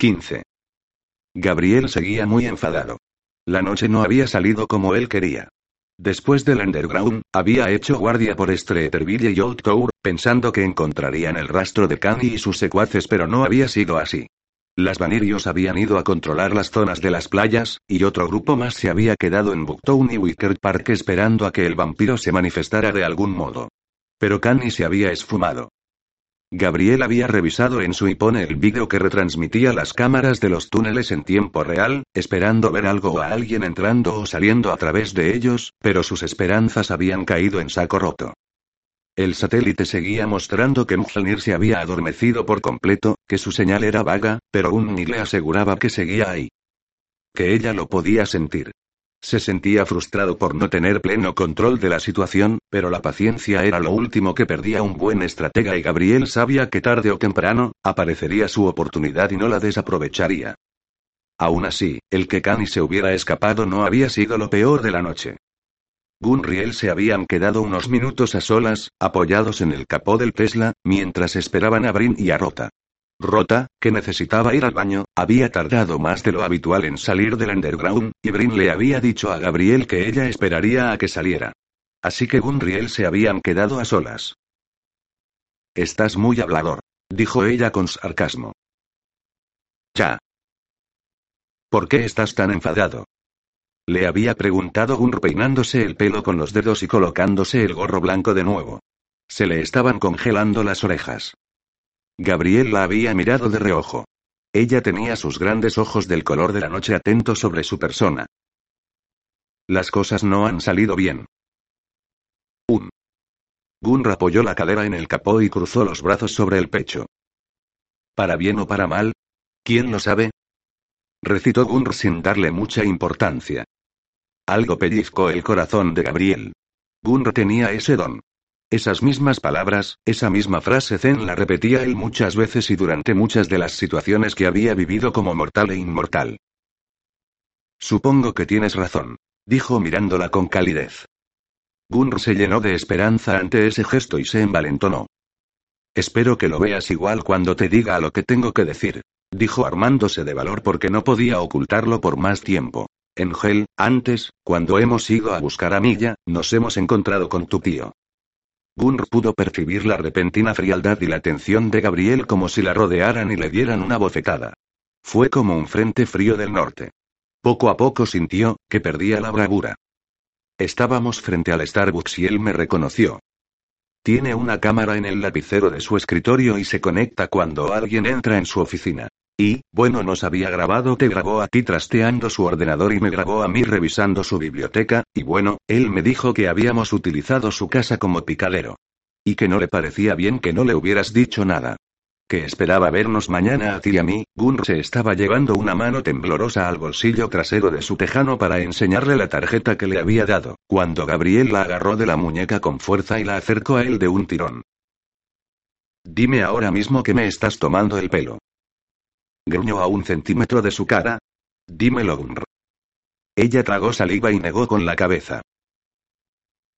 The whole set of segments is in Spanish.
15. Gabriel seguía muy enfadado. La noche no había salido como él quería. Después del Underground, había hecho guardia por Streeterville y Old Tower, pensando que encontrarían el rastro de Kanye y sus secuaces, pero no había sido así. Las Vanirios habían ido a controlar las zonas de las playas, y otro grupo más se había quedado en Booktown y Wicker Park esperando a que el vampiro se manifestara de algún modo. Pero Kanye se había esfumado. Gabriel había revisado en su iPhone el vídeo que retransmitía las cámaras de los túneles en tiempo real, esperando ver algo o a alguien entrando o saliendo a través de ellos, pero sus esperanzas habían caído en saco roto. El satélite seguía mostrando que Mjolnir se había adormecido por completo, que su señal era vaga, pero Unni le aseguraba que seguía ahí. Que ella lo podía sentir. Se sentía frustrado por no tener pleno control de la situación, pero la paciencia era lo último que perdía un buen estratega y Gabriel sabía que tarde o temprano, aparecería su oportunidad y no la desaprovecharía. Aún así, el que Kani se hubiera escapado no había sido lo peor de la noche. Gunriel se habían quedado unos minutos a solas, apoyados en el capó del Tesla, mientras esperaban a Brin y a Rota. Rota, que necesitaba ir al baño, había tardado más de lo habitual en salir del underground, y Brin le había dicho a Gabriel que ella esperaría a que saliera. Así que Gunriel se habían quedado a solas. Estás muy hablador, dijo ella con sarcasmo. Ya. ¿Por qué estás tan enfadado? Le había preguntado Gunr peinándose el pelo con los dedos y colocándose el gorro blanco de nuevo. Se le estaban congelando las orejas. Gabriel la había mirado de reojo. Ella tenía sus grandes ojos del color de la noche atentos sobre su persona. Las cosas no han salido bien. Un. Gunr apoyó la cadera en el capó y cruzó los brazos sobre el pecho. ¿Para bien o para mal? ¿Quién lo sabe? Recitó Gunr sin darle mucha importancia. Algo pellizcó el corazón de Gabriel. Gunr tenía ese don. Esas mismas palabras, esa misma frase Zen la repetía él muchas veces y durante muchas de las situaciones que había vivido como mortal e inmortal. Supongo que tienes razón, dijo mirándola con calidez. Gunr se llenó de esperanza ante ese gesto y se envalentonó. Espero que lo veas igual cuando te diga lo que tengo que decir, dijo armándose de valor porque no podía ocultarlo por más tiempo. Engel, antes, cuando hemos ido a buscar a Milla, nos hemos encontrado con tu tío. Gunr pudo percibir la repentina frialdad y la tensión de Gabriel como si la rodearan y le dieran una bofetada. Fue como un frente frío del norte. Poco a poco sintió, que perdía la bravura. Estábamos frente al Starbucks y él me reconoció. Tiene una cámara en el lapicero de su escritorio y se conecta cuando alguien entra en su oficina. Y, bueno, nos había grabado, te grabó a ti trasteando su ordenador y me grabó a mí revisando su biblioteca, y bueno, él me dijo que habíamos utilizado su casa como picadero. Y que no le parecía bien que no le hubieras dicho nada. Que esperaba vernos mañana a ti y a mí, Gunr se estaba llevando una mano temblorosa al bolsillo trasero de su tejano para enseñarle la tarjeta que le había dado, cuando Gabriel la agarró de la muñeca con fuerza y la acercó a él de un tirón. Dime ahora mismo que me estás tomando el pelo gruñó a un centímetro de su cara. Dímelo, Gunr. Ella tragó saliva y negó con la cabeza.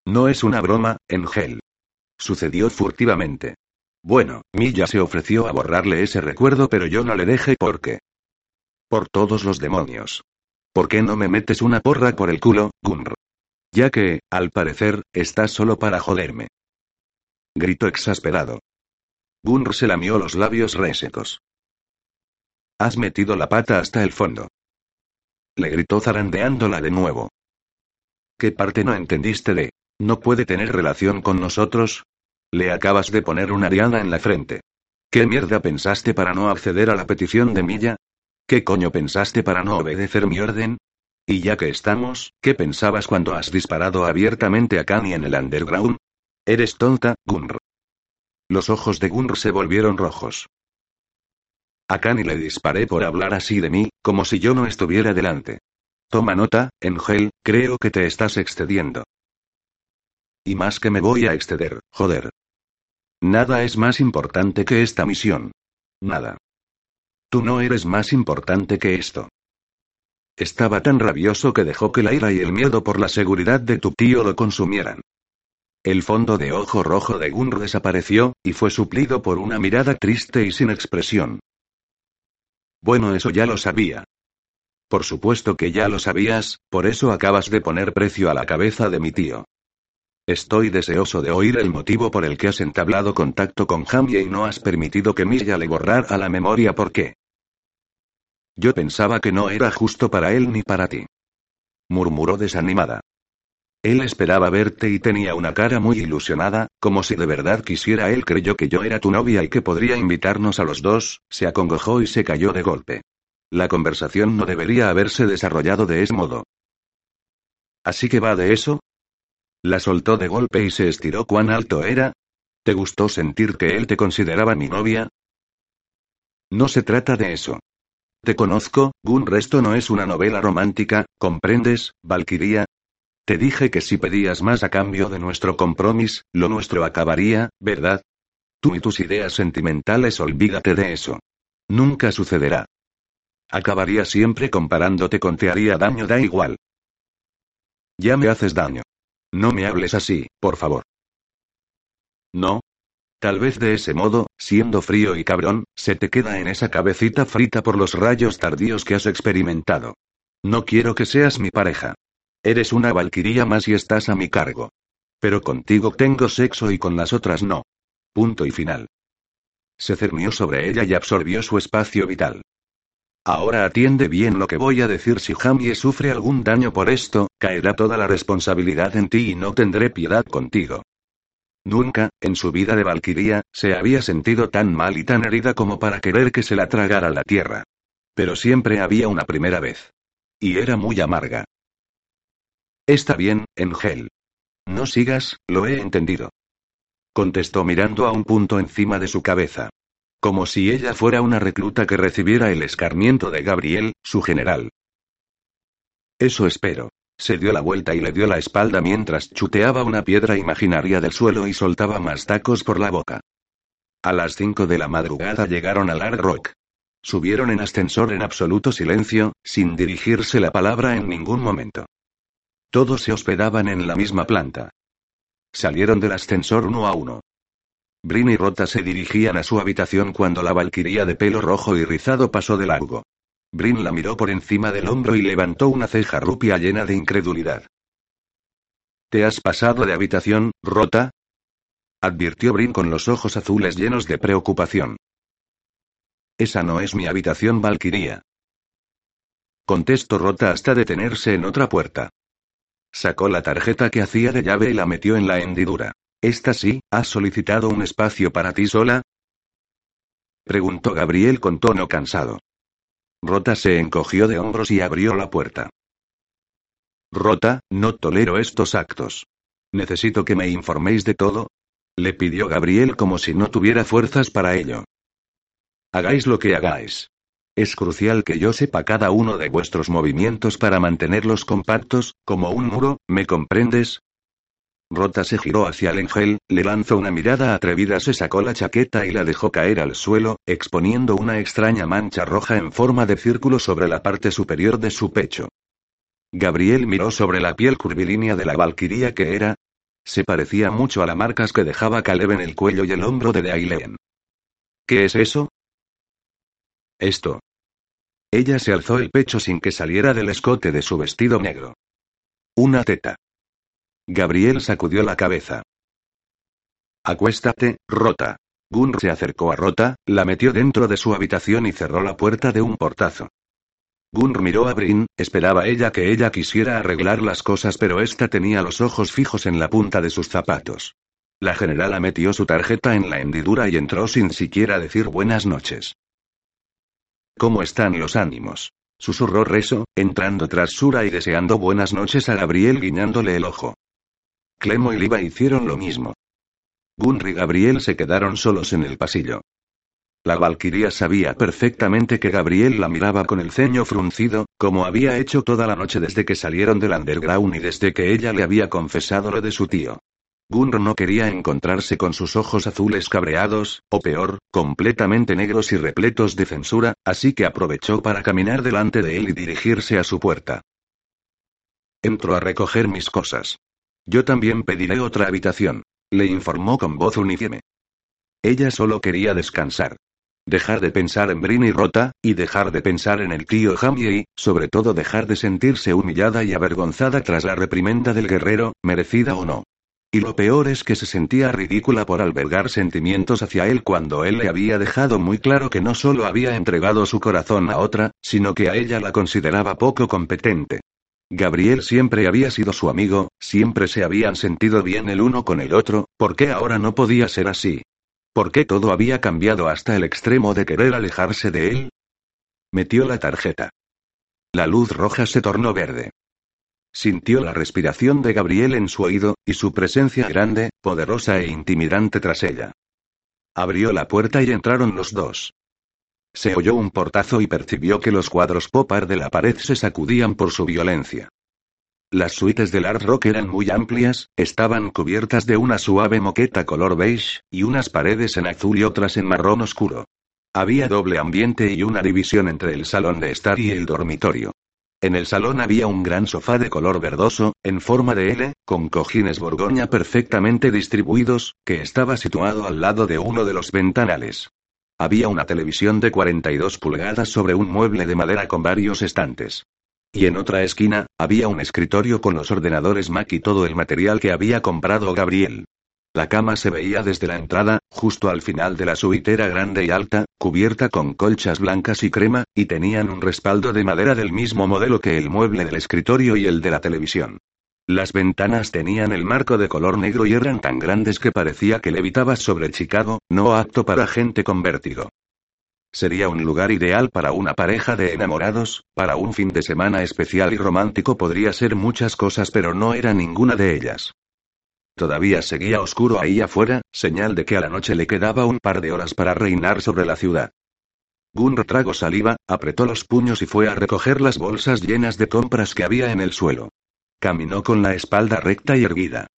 No es una broma, Engel. Sucedió furtivamente. Bueno, Milla se ofreció a borrarle ese recuerdo, pero yo no le dejé porque. Por todos los demonios. ¿Por qué no me metes una porra por el culo, Gunr? Ya que, al parecer, estás solo para joderme. Gritó exasperado. Gunr se lamió los labios resecos. Has metido la pata hasta el fondo. Le gritó zarandeándola de nuevo. ¿Qué parte no entendiste de... ¿No puede tener relación con nosotros? Le acabas de poner una diana en la frente. ¿Qué mierda pensaste para no acceder a la petición de Milla? ¿Qué coño pensaste para no obedecer mi orden? Y ya que estamos, ¿qué pensabas cuando has disparado abiertamente a Kanye en el underground? Eres tonta, Gunr. Los ojos de Gunr se volvieron rojos. A Kani le disparé por hablar así de mí, como si yo no estuviera delante. Toma nota, Engel, creo que te estás excediendo. Y más que me voy a exceder, joder. Nada es más importante que esta misión. Nada. Tú no eres más importante que esto. Estaba tan rabioso que dejó que la ira y el miedo por la seguridad de tu tío lo consumieran. El fondo de ojo rojo de Gunr desapareció, y fue suplido por una mirada triste y sin expresión. Bueno, eso ya lo sabía. Por supuesto que ya lo sabías, por eso acabas de poner precio a la cabeza de mi tío. Estoy deseoso de oír el motivo por el que has entablado contacto con Jamie y no has permitido que Milla le borrara la memoria por qué. Yo pensaba que no era justo para él ni para ti. Murmuró desanimada. Él esperaba verte y tenía una cara muy ilusionada, como si de verdad quisiera. Él creyó que yo era tu novia y que podría invitarnos a los dos, se acongojó y se cayó de golpe. La conversación no debería haberse desarrollado de ese modo. ¿Así que va de eso? La soltó de golpe y se estiró cuán alto era. ¿Te gustó sentir que él te consideraba mi novia? No se trata de eso. Te conozco, Gun Resto no es una novela romántica, ¿comprendes, Valkyria? Te dije que si pedías más a cambio de nuestro compromiso, lo nuestro acabaría, ¿verdad? Tú y tus ideas sentimentales, olvídate de eso. Nunca sucederá. Acabaría siempre comparándote con te haría daño, da igual. Ya me haces daño. No me hables así, por favor. No. Tal vez de ese modo, siendo frío y cabrón, se te queda en esa cabecita frita por los rayos tardíos que has experimentado. No quiero que seas mi pareja. Eres una valquiría más y estás a mi cargo. Pero contigo tengo sexo y con las otras no. Punto y final. Se cernió sobre ella y absorbió su espacio vital. Ahora atiende bien lo que voy a decir. Si Jamie sufre algún daño por esto, caerá toda la responsabilidad en ti y no tendré piedad contigo. Nunca, en su vida de Valquiría, se había sentido tan mal y tan herida como para querer que se la tragara la tierra. Pero siempre había una primera vez. Y era muy amarga. Está bien, Engel. No sigas, lo he entendido. Contestó mirando a un punto encima de su cabeza. Como si ella fuera una recluta que recibiera el escarmiento de Gabriel, su general. Eso espero. Se dio la vuelta y le dio la espalda mientras chuteaba una piedra imaginaria del suelo y soltaba más tacos por la boca. A las cinco de la madrugada llegaron al Hard Rock. Subieron en ascensor en absoluto silencio, sin dirigirse la palabra en ningún momento. Todos se hospedaban en la misma planta. Salieron del ascensor uno a uno. Brin y Rota se dirigían a su habitación cuando la valquiría de pelo rojo y rizado pasó de largo. Brin la miró por encima del hombro y levantó una ceja rupia llena de incredulidad. ¿Te has pasado de habitación, Rota? advirtió Brin con los ojos azules llenos de preocupación. Esa no es mi habitación, Valquiría. Contestó Rota hasta detenerse en otra puerta. Sacó la tarjeta que hacía de llave y la metió en la hendidura. ¿Esta sí? ¿Has solicitado un espacio para ti sola? Preguntó Gabriel con tono cansado. Rota se encogió de hombros y abrió la puerta. Rota, no tolero estos actos. Necesito que me informéis de todo. Le pidió Gabriel como si no tuviera fuerzas para ello. Hagáis lo que hagáis. Es crucial que yo sepa cada uno de vuestros movimientos para mantenerlos compactos, como un muro, ¿me comprendes? Rota se giró hacia el ángel, le lanzó una mirada atrevida, se sacó la chaqueta y la dejó caer al suelo, exponiendo una extraña mancha roja en forma de círculo sobre la parte superior de su pecho. Gabriel miró sobre la piel curvilínea de la valquiría que era. Se parecía mucho a las marcas que dejaba Caleb en el cuello y el hombro de Dailen. ¿Qué es eso? Esto. Ella se alzó el pecho sin que saliera del escote de su vestido negro. Una teta. Gabriel sacudió la cabeza. Acuéstate, Rota. Gunr se acercó a Rota, la metió dentro de su habitación y cerró la puerta de un portazo. Gunr miró a Brin, esperaba ella que ella quisiera arreglar las cosas, pero ésta tenía los ojos fijos en la punta de sus zapatos. La generala metió su tarjeta en la hendidura y entró sin siquiera decir buenas noches. ¿Cómo están los ánimos? Susurró Reso, entrando tras Sura y deseando buenas noches a Gabriel guiñándole el ojo. Clemo y Liva hicieron lo mismo. Gunri y Gabriel se quedaron solos en el pasillo. La Valquiria sabía perfectamente que Gabriel la miraba con el ceño fruncido, como había hecho toda la noche desde que salieron del underground y desde que ella le había confesado lo de su tío. Gunr no quería encontrarse con sus ojos azules cabreados, o peor, completamente negros y repletos de censura, así que aprovechó para caminar delante de él y dirigirse a su puerta. Entro a recoger mis cosas. Yo también pediré otra habitación, le informó con voz uniforme. Ella solo quería descansar. Dejar de pensar en Brin Rota, y dejar de pensar en el tío Jamie y, sobre todo, dejar de sentirse humillada y avergonzada tras la reprimenda del guerrero, merecida o no. Y lo peor es que se sentía ridícula por albergar sentimientos hacia él cuando él le había dejado muy claro que no solo había entregado su corazón a otra, sino que a ella la consideraba poco competente. Gabriel siempre había sido su amigo, siempre se habían sentido bien el uno con el otro, ¿por qué ahora no podía ser así? ¿Por qué todo había cambiado hasta el extremo de querer alejarse de él? Metió la tarjeta. La luz roja se tornó verde. Sintió la respiración de Gabriel en su oído, y su presencia grande, poderosa e intimidante tras ella. Abrió la puerta y entraron los dos. Se oyó un portazo y percibió que los cuadros popar de la pared se sacudían por su violencia. Las suites del Art Rock eran muy amplias, estaban cubiertas de una suave moqueta color beige, y unas paredes en azul y otras en marrón oscuro. Había doble ambiente y una división entre el salón de estar y el dormitorio. En el salón había un gran sofá de color verdoso, en forma de L, con cojines borgoña perfectamente distribuidos, que estaba situado al lado de uno de los ventanales. Había una televisión de 42 pulgadas sobre un mueble de madera con varios estantes. Y en otra esquina, había un escritorio con los ordenadores Mac y todo el material que había comprado Gabriel. La cama se veía desde la entrada, justo al final de la suitera grande y alta, cubierta con colchas blancas y crema, y tenían un respaldo de madera del mismo modelo que el mueble del escritorio y el de la televisión. Las ventanas tenían el marco de color negro y eran tan grandes que parecía que levitabas sobre Chicago, no apto para gente con vértigo. Sería un lugar ideal para una pareja de enamorados, para un fin de semana especial y romántico podría ser muchas cosas pero no era ninguna de ellas. Todavía seguía oscuro ahí afuera, señal de que a la noche le quedaba un par de horas para reinar sobre la ciudad. Gunr tragó saliva, apretó los puños y fue a recoger las bolsas llenas de compras que había en el suelo. Caminó con la espalda recta y erguida.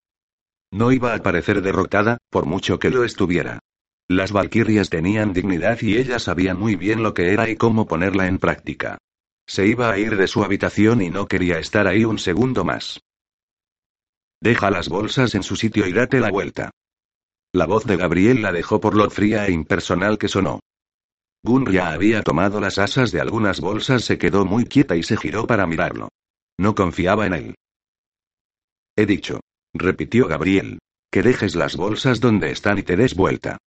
No iba a parecer derrotada, por mucho que lo estuviera. Las valquirias tenían dignidad y ella sabía muy bien lo que era y cómo ponerla en práctica. Se iba a ir de su habitación y no quería estar ahí un segundo más. Deja las bolsas en su sitio y date la vuelta. La voz de Gabriel la dejó por lo fría e impersonal que sonó. Gunn ya había tomado las asas de algunas bolsas, se quedó muy quieta y se giró para mirarlo. No confiaba en él. He dicho. Repitió Gabriel. Que dejes las bolsas donde están y te des vuelta.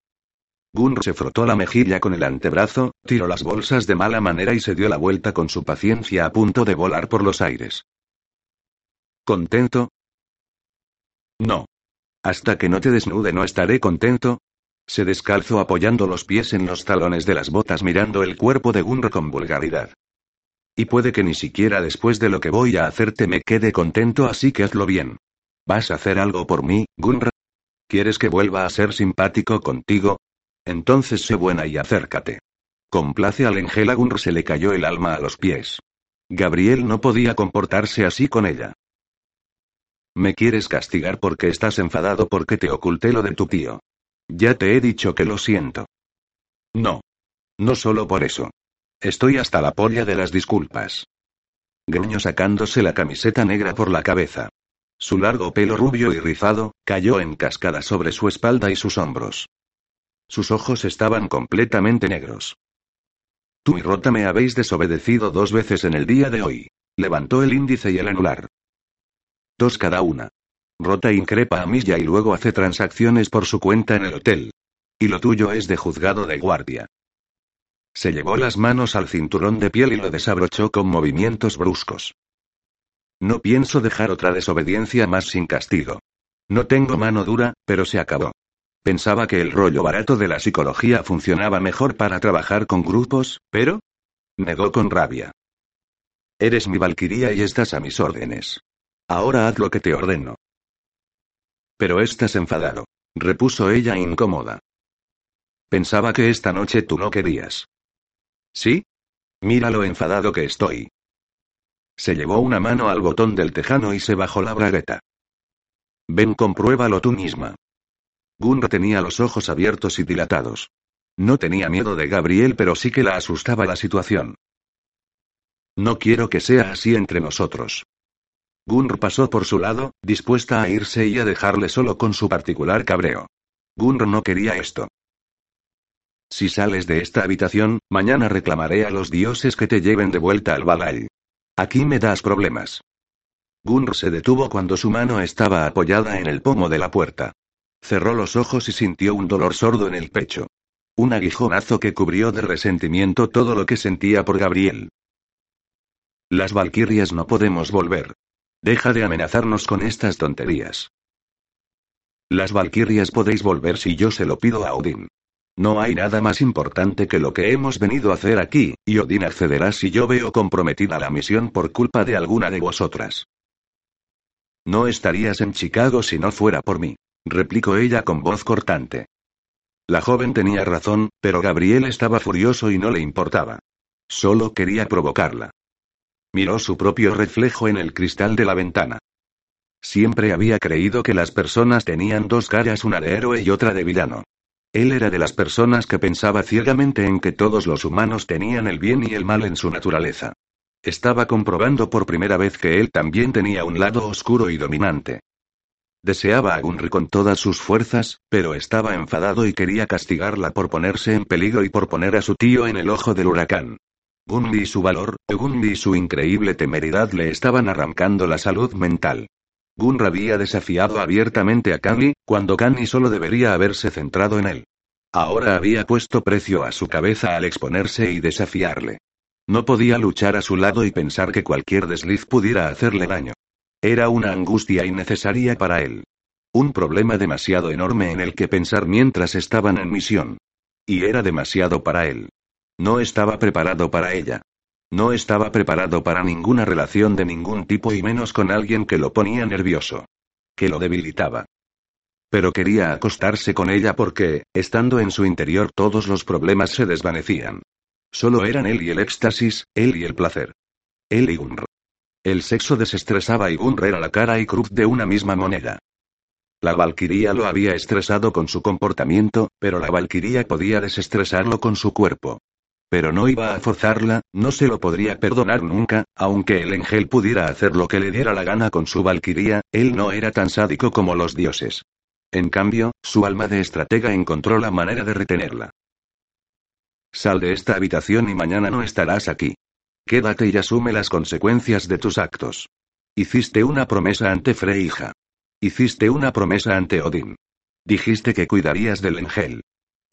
Gunr se frotó la mejilla con el antebrazo, tiró las bolsas de mala manera y se dio la vuelta con su paciencia a punto de volar por los aires. ¿Contento? No. Hasta que no te desnude no estaré contento. Se descalzó apoyando los pies en los talones de las botas mirando el cuerpo de Gunr con vulgaridad. Y puede que ni siquiera después de lo que voy a hacerte me quede contento, así que hazlo bien. ¿Vas a hacer algo por mí, Gunra? ¿Quieres que vuelva a ser simpático contigo? Entonces sé buena y acércate. Complace a Lengela Gunr se le cayó el alma a los pies. Gabriel no podía comportarse así con ella. Me quieres castigar porque estás enfadado porque te oculté lo de tu tío. Ya te he dicho que lo siento. No. No solo por eso. Estoy hasta la polla de las disculpas. Gruñó sacándose la camiseta negra por la cabeza. Su largo pelo rubio y rizado, cayó en cascada sobre su espalda y sus hombros. Sus ojos estaban completamente negros. Tú y Rota me habéis desobedecido dos veces en el día de hoy. Levantó el índice y el anular. Dos cada una. Rota increpa a Milla y luego hace transacciones por su cuenta en el hotel. Y lo tuyo es de juzgado de guardia. Se llevó las manos al cinturón de piel y lo desabrochó con movimientos bruscos. No pienso dejar otra desobediencia más sin castigo. No tengo mano dura, pero se acabó. Pensaba que el rollo barato de la psicología funcionaba mejor para trabajar con grupos, pero... Negó con rabia. Eres mi valquiría y estás a mis órdenes. Ahora haz lo que te ordeno. Pero estás enfadado, repuso ella incómoda. Pensaba que esta noche tú no querías. ¿Sí? Mira lo enfadado que estoy. Se llevó una mano al botón del tejano y se bajó la bragueta. Ven, compruébalo tú misma. Gunra tenía los ojos abiertos y dilatados. No tenía miedo de Gabriel, pero sí que la asustaba la situación. No quiero que sea así entre nosotros. Gunr pasó por su lado, dispuesta a irse y a dejarle solo con su particular cabreo. Gunr no quería esto. Si sales de esta habitación, mañana reclamaré a los dioses que te lleven de vuelta al Valhall. Aquí me das problemas. Gunr se detuvo cuando su mano estaba apoyada en el pomo de la puerta. Cerró los ojos y sintió un dolor sordo en el pecho. Un aguijonazo que cubrió de resentimiento todo lo que sentía por Gabriel. Las Valquirias no podemos volver. Deja de amenazarnos con estas tonterías. Las Valquirias podéis volver si yo se lo pido a Odín. No hay nada más importante que lo que hemos venido a hacer aquí, y Odín accederá si yo veo comprometida la misión por culpa de alguna de vosotras. No estarías en Chicago si no fuera por mí, replicó ella con voz cortante. La joven tenía razón, pero Gabriel estaba furioso y no le importaba. Solo quería provocarla. Miró su propio reflejo en el cristal de la ventana. Siempre había creído que las personas tenían dos caras, una de héroe y otra de villano. Él era de las personas que pensaba ciegamente en que todos los humanos tenían el bien y el mal en su naturaleza. Estaba comprobando por primera vez que él también tenía un lado oscuro y dominante. Deseaba a Gunri con todas sus fuerzas, pero estaba enfadado y quería castigarla por ponerse en peligro y por poner a su tío en el ojo del huracán. Gunri y su valor, Gunri y su increíble temeridad le estaban arrancando la salud mental. Gunra había desafiado abiertamente a Kani, cuando Kani solo debería haberse centrado en él. Ahora había puesto precio a su cabeza al exponerse y desafiarle. No podía luchar a su lado y pensar que cualquier desliz pudiera hacerle daño. Era una angustia innecesaria para él. Un problema demasiado enorme en el que pensar mientras estaban en misión. Y era demasiado para él. No estaba preparado para ella. No estaba preparado para ninguna relación de ningún tipo y menos con alguien que lo ponía nervioso. Que lo debilitaba. Pero quería acostarse con ella porque, estando en su interior todos los problemas se desvanecían. Solo eran él y el éxtasis, él y el placer. Él y Gunr. El sexo desestresaba y Gunr era la cara y cruz de una misma moneda. La Valquiría lo había estresado con su comportamiento, pero la Valquiría podía desestresarlo con su cuerpo. Pero no iba a forzarla, no se lo podría perdonar nunca, aunque el ángel pudiera hacer lo que le diera la gana con su valquiría, él no era tan sádico como los dioses. En cambio, su alma de estratega encontró la manera de retenerla. Sal de esta habitación y mañana no estarás aquí. Quédate y asume las consecuencias de tus actos. Hiciste una promesa ante Freija. Hiciste una promesa ante Odín. Dijiste que cuidarías del ángel.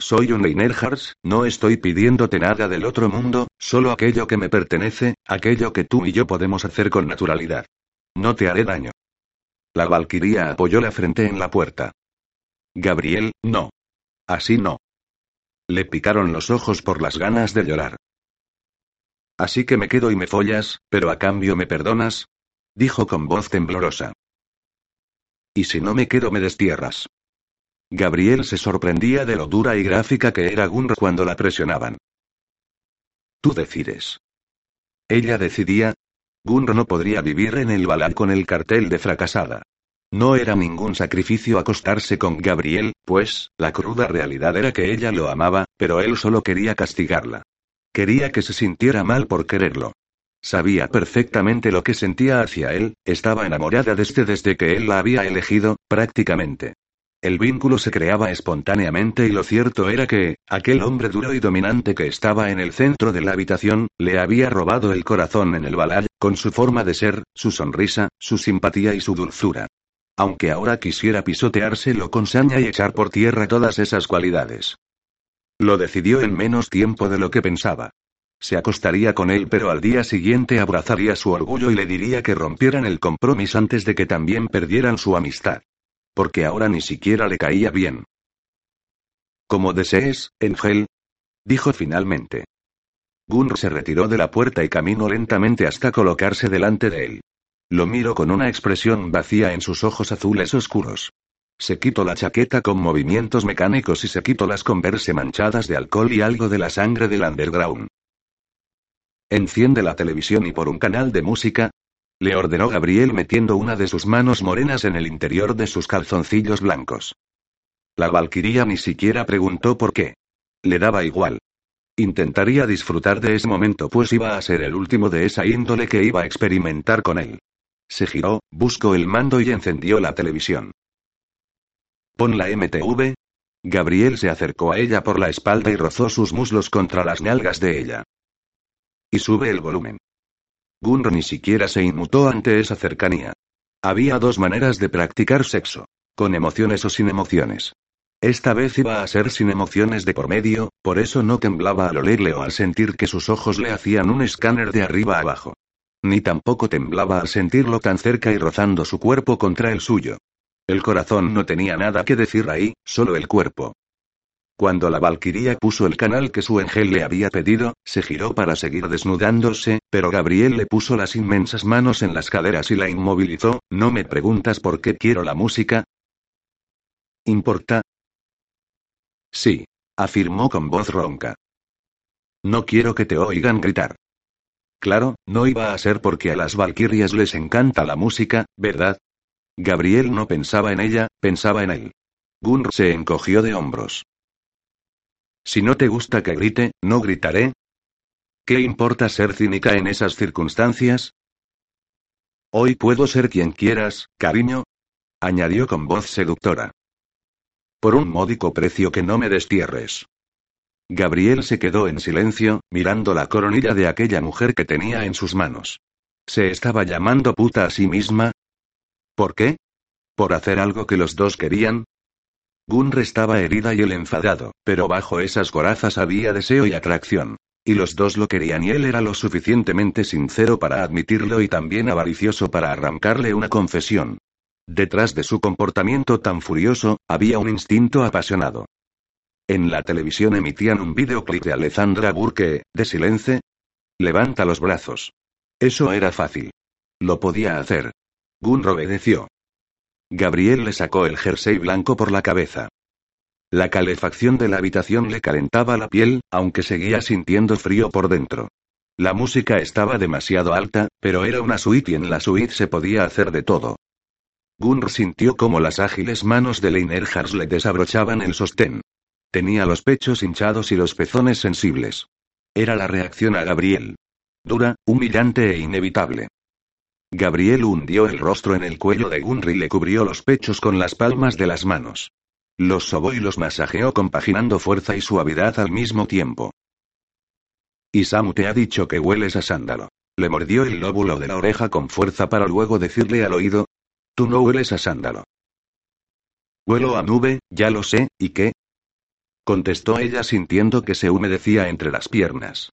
Soy un Leinerhars, no estoy pidiéndote nada del otro mundo, solo aquello que me pertenece, aquello que tú y yo podemos hacer con naturalidad. No te haré daño. La Valquiría apoyó la frente en la puerta. Gabriel, no. Así no. Le picaron los ojos por las ganas de llorar. Así que me quedo y me follas, pero a cambio me perdonas, dijo con voz temblorosa. Y si no me quedo me destierras. Gabriel se sorprendía de lo dura y gráfica que era Gunr cuando la presionaban. Tú decides. Ella decidía. Gunr no podría vivir en el balad con el cartel de fracasada. No era ningún sacrificio acostarse con Gabriel, pues, la cruda realidad era que ella lo amaba, pero él solo quería castigarla. Quería que se sintiera mal por quererlo. Sabía perfectamente lo que sentía hacia él, estaba enamorada de este desde que él la había elegido, prácticamente. El vínculo se creaba espontáneamente y lo cierto era que, aquel hombre duro y dominante que estaba en el centro de la habitación, le había robado el corazón en el balad, con su forma de ser, su sonrisa, su simpatía y su dulzura. Aunque ahora quisiera pisoteárselo con saña y echar por tierra todas esas cualidades. Lo decidió en menos tiempo de lo que pensaba. Se acostaría con él pero al día siguiente abrazaría su orgullo y le diría que rompieran el compromiso antes de que también perdieran su amistad. Porque ahora ni siquiera le caía bien. Como desees, Engel. Dijo finalmente. Gunr se retiró de la puerta y caminó lentamente hasta colocarse delante de él. Lo miro con una expresión vacía en sus ojos azules oscuros. Se quitó la chaqueta con movimientos mecánicos y se quitó las converse manchadas de alcohol y algo de la sangre del underground. Enciende la televisión y por un canal de música, le ordenó Gabriel metiendo una de sus manos morenas en el interior de sus calzoncillos blancos. La Valquiría ni siquiera preguntó por qué. Le daba igual. Intentaría disfrutar de ese momento pues iba a ser el último de esa índole que iba a experimentar con él. Se giró, buscó el mando y encendió la televisión. Pon la MTV. Gabriel se acercó a ella por la espalda y rozó sus muslos contra las nalgas de ella. Y sube el volumen. Gunro ni siquiera se inmutó ante esa cercanía. Había dos maneras de practicar sexo. Con emociones o sin emociones. Esta vez iba a ser sin emociones de por medio, por eso no temblaba al olerle o al sentir que sus ojos le hacían un escáner de arriba abajo. Ni tampoco temblaba al sentirlo tan cerca y rozando su cuerpo contra el suyo. El corazón no tenía nada que decir ahí, solo el cuerpo. Cuando la Valquiria puso el canal que su ángel le había pedido, se giró para seguir desnudándose, pero Gabriel le puso las inmensas manos en las caderas y la inmovilizó. ¿No me preguntas por qué quiero la música? ¿Importa? Sí, afirmó con voz ronca. No quiero que te oigan gritar. Claro, no iba a ser porque a las Valquirias les encanta la música, ¿verdad? Gabriel no pensaba en ella, pensaba en él. Gunr se encogió de hombros. Si no te gusta que grite, no gritaré. ¿Qué importa ser cínica en esas circunstancias? Hoy puedo ser quien quieras, cariño, añadió con voz seductora. Por un módico precio que no me destierres. Gabriel se quedó en silencio, mirando la coronilla de aquella mujer que tenía en sus manos. ¿Se estaba llamando puta a sí misma? ¿Por qué? ¿Por hacer algo que los dos querían? Gunr estaba herida y él enfadado, pero bajo esas corazas había deseo y atracción. Y los dos lo querían y él era lo suficientemente sincero para admitirlo y también avaricioso para arrancarle una confesión. Detrás de su comportamiento tan furioso, había un instinto apasionado. En la televisión emitían un videoclip de Alessandra Burke, de Silence. Levanta los brazos. Eso era fácil. Lo podía hacer. Gunn obedeció. Gabriel le sacó el jersey blanco por la cabeza. La calefacción de la habitación le calentaba la piel, aunque seguía sintiendo frío por dentro. La música estaba demasiado alta, pero era una suite y en la suite se podía hacer de todo. Gunr sintió como las ágiles manos de Leinerhars le desabrochaban el sostén. Tenía los pechos hinchados y los pezones sensibles. Era la reacción a Gabriel. Dura, humillante e inevitable. Gabriel hundió el rostro en el cuello de Gunr y le cubrió los pechos con las palmas de las manos. Los sobó y los masajeó compaginando fuerza y suavidad al mismo tiempo. Isamu te ha dicho que hueles a sándalo. Le mordió el lóbulo de la oreja con fuerza para luego decirle al oído. Tú no hueles a sándalo. Huelo a nube, ya lo sé, ¿y qué? Contestó ella sintiendo que se humedecía entre las piernas.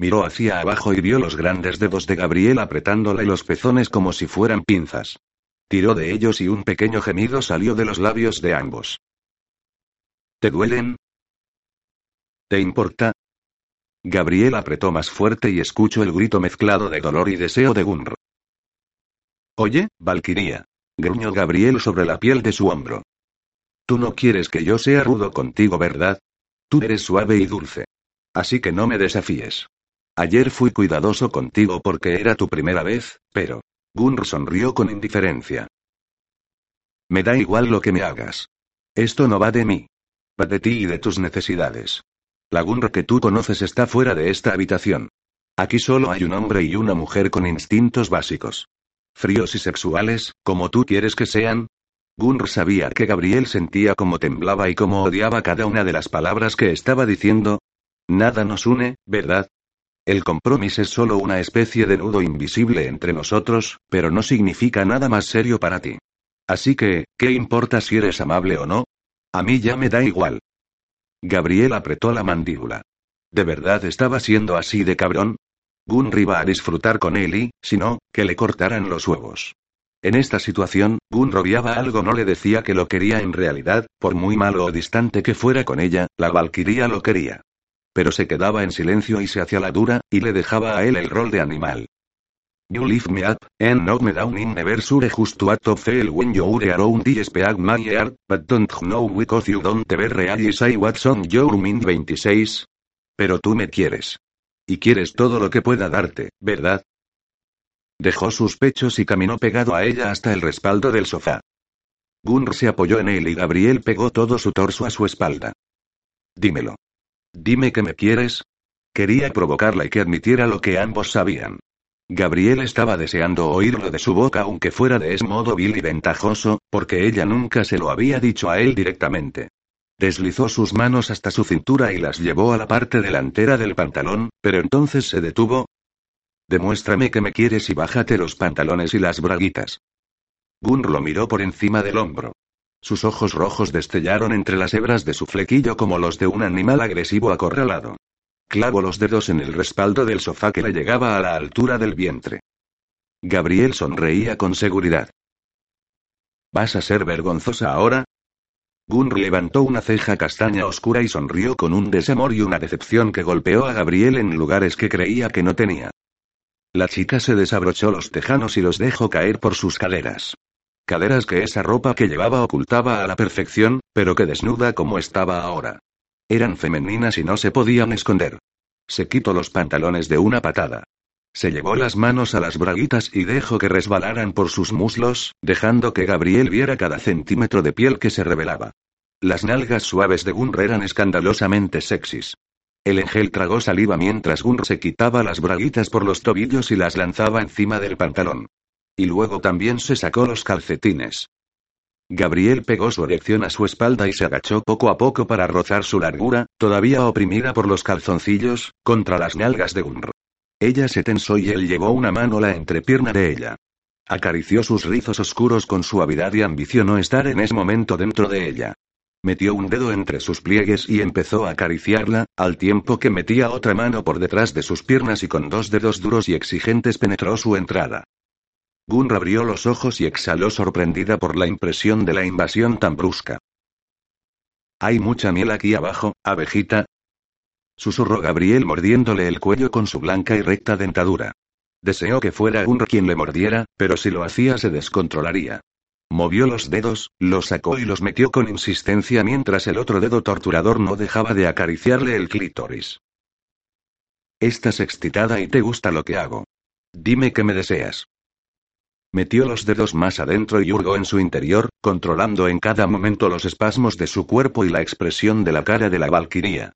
Miró hacia abajo y vio los grandes dedos de Gabriel apretándole los pezones como si fueran pinzas. Tiró de ellos y un pequeño gemido salió de los labios de ambos. ¿Te duelen? ¿Te importa? Gabriel apretó más fuerte y escuchó el grito mezclado de dolor y deseo de Gunr. Oye, Valquiria. gruñó Gabriel sobre la piel de su hombro. Tú no quieres que yo sea rudo contigo, ¿verdad? Tú eres suave y dulce. Así que no me desafíes. Ayer fui cuidadoso contigo porque era tu primera vez, pero... Gunr sonrió con indiferencia. Me da igual lo que me hagas. Esto no va de mí. Va de ti y de tus necesidades. La Gunr que tú conoces está fuera de esta habitación. Aquí solo hay un hombre y una mujer con instintos básicos. Fríos y sexuales, como tú quieres que sean. Gunr sabía que Gabriel sentía como temblaba y como odiaba cada una de las palabras que estaba diciendo. Nada nos une, ¿verdad? El compromiso es solo una especie de nudo invisible entre nosotros, pero no significa nada más serio para ti. Así que, ¿qué importa si eres amable o no? A mí ya me da igual. Gabriel apretó la mandíbula. ¿De verdad estaba siendo así de cabrón? Gunr iba a disfrutar con él y, si no, que le cortaran los huevos. En esta situación, Gunn robiaba algo no le decía que lo quería en realidad, por muy malo o distante que fuera con ella, la Valquiria lo quería. Pero se quedaba en silencio y se hacía la dura, y le dejaba a él el rol de animal. You lift me up, and knock me down in never sure just to act of feel when you're around the speak my heart, but don't know because you don't ever really say what's on your mind 26. Pero tú me quieres. Y quieres todo lo que pueda darte, ¿verdad? Dejó sus pechos y caminó pegado a ella hasta el respaldo del sofá. Gunr se apoyó en él y Gabriel pegó todo su torso a su espalda. Dímelo. Dime que me quieres. Quería provocarla y que admitiera lo que ambos sabían. Gabriel estaba deseando oírlo de su boca aunque fuera de ese modo vil y ventajoso, porque ella nunca se lo había dicho a él directamente. Deslizó sus manos hasta su cintura y las llevó a la parte delantera del pantalón, pero entonces se detuvo. Demuéstrame que me quieres y bájate los pantalones y las braguitas. Gunr lo miró por encima del hombro. Sus ojos rojos destellaron entre las hebras de su flequillo como los de un animal agresivo acorralado. Clavó los dedos en el respaldo del sofá que le llegaba a la altura del vientre. Gabriel sonreía con seguridad. ¿Vas a ser vergonzosa ahora? Gunr levantó una ceja castaña oscura y sonrió con un desamor y una decepción que golpeó a Gabriel en lugares que creía que no tenía. La chica se desabrochó los tejanos y los dejó caer por sus caderas. Caderas que esa ropa que llevaba ocultaba a la perfección, pero que desnuda como estaba ahora. Eran femeninas y no se podían esconder. Se quitó los pantalones de una patada. Se llevó las manos a las braguitas y dejó que resbalaran por sus muslos, dejando que Gabriel viera cada centímetro de piel que se revelaba. Las nalgas suaves de Gunr eran escandalosamente sexys. El ángel tragó saliva mientras Gunr se quitaba las braguitas por los tobillos y las lanzaba encima del pantalón. Y luego también se sacó los calcetines. Gabriel pegó su erección a su espalda y se agachó poco a poco para rozar su largura, todavía oprimida por los calzoncillos, contra las nalgas de Gunr. Ella se tensó y él llevó una mano a la entrepierna de ella. Acarició sus rizos oscuros con suavidad y ambicionó estar en ese momento dentro de ella. Metió un dedo entre sus pliegues y empezó a acariciarla, al tiempo que metía otra mano por detrás de sus piernas y con dos dedos duros y exigentes penetró su entrada. Gunra abrió los ojos y exhaló sorprendida por la impresión de la invasión tan brusca. Hay mucha miel aquí abajo, abejita, susurró Gabriel mordiéndole el cuello con su blanca y recta dentadura. Deseó que fuera un quien le mordiera, pero si lo hacía se descontrolaría. Movió los dedos, los sacó y los metió con insistencia mientras el otro dedo torturador no dejaba de acariciarle el clítoris. Estás excitada y te gusta lo que hago. Dime que me deseas. Metió los dedos más adentro y hurgó en su interior, controlando en cada momento los espasmos de su cuerpo y la expresión de la cara de la valquiría.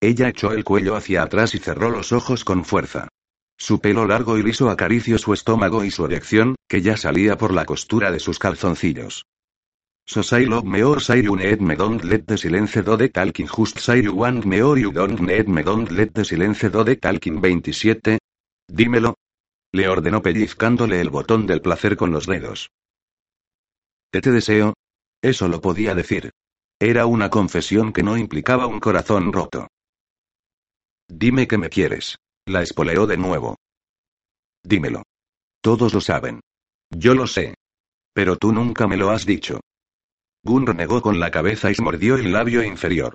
Ella echó el cuello hacia atrás y cerró los ojos con fuerza. Su pelo largo y liso acarició su estómago y su erección, que ya salía por la costura de sus calzoncillos. Sosai love meor say you need me don't let the silence do the talking just say you want me or you don't need me don't let the silence do the talking 27. Dímelo. Le ordenó pellizcándole el botón del placer con los dedos. ¿Te te deseo? Eso lo podía decir. Era una confesión que no implicaba un corazón roto. Dime que me quieres. La espoleó de nuevo. Dímelo. Todos lo saben. Yo lo sé. Pero tú nunca me lo has dicho. Gunr negó con la cabeza y mordió el labio inferior.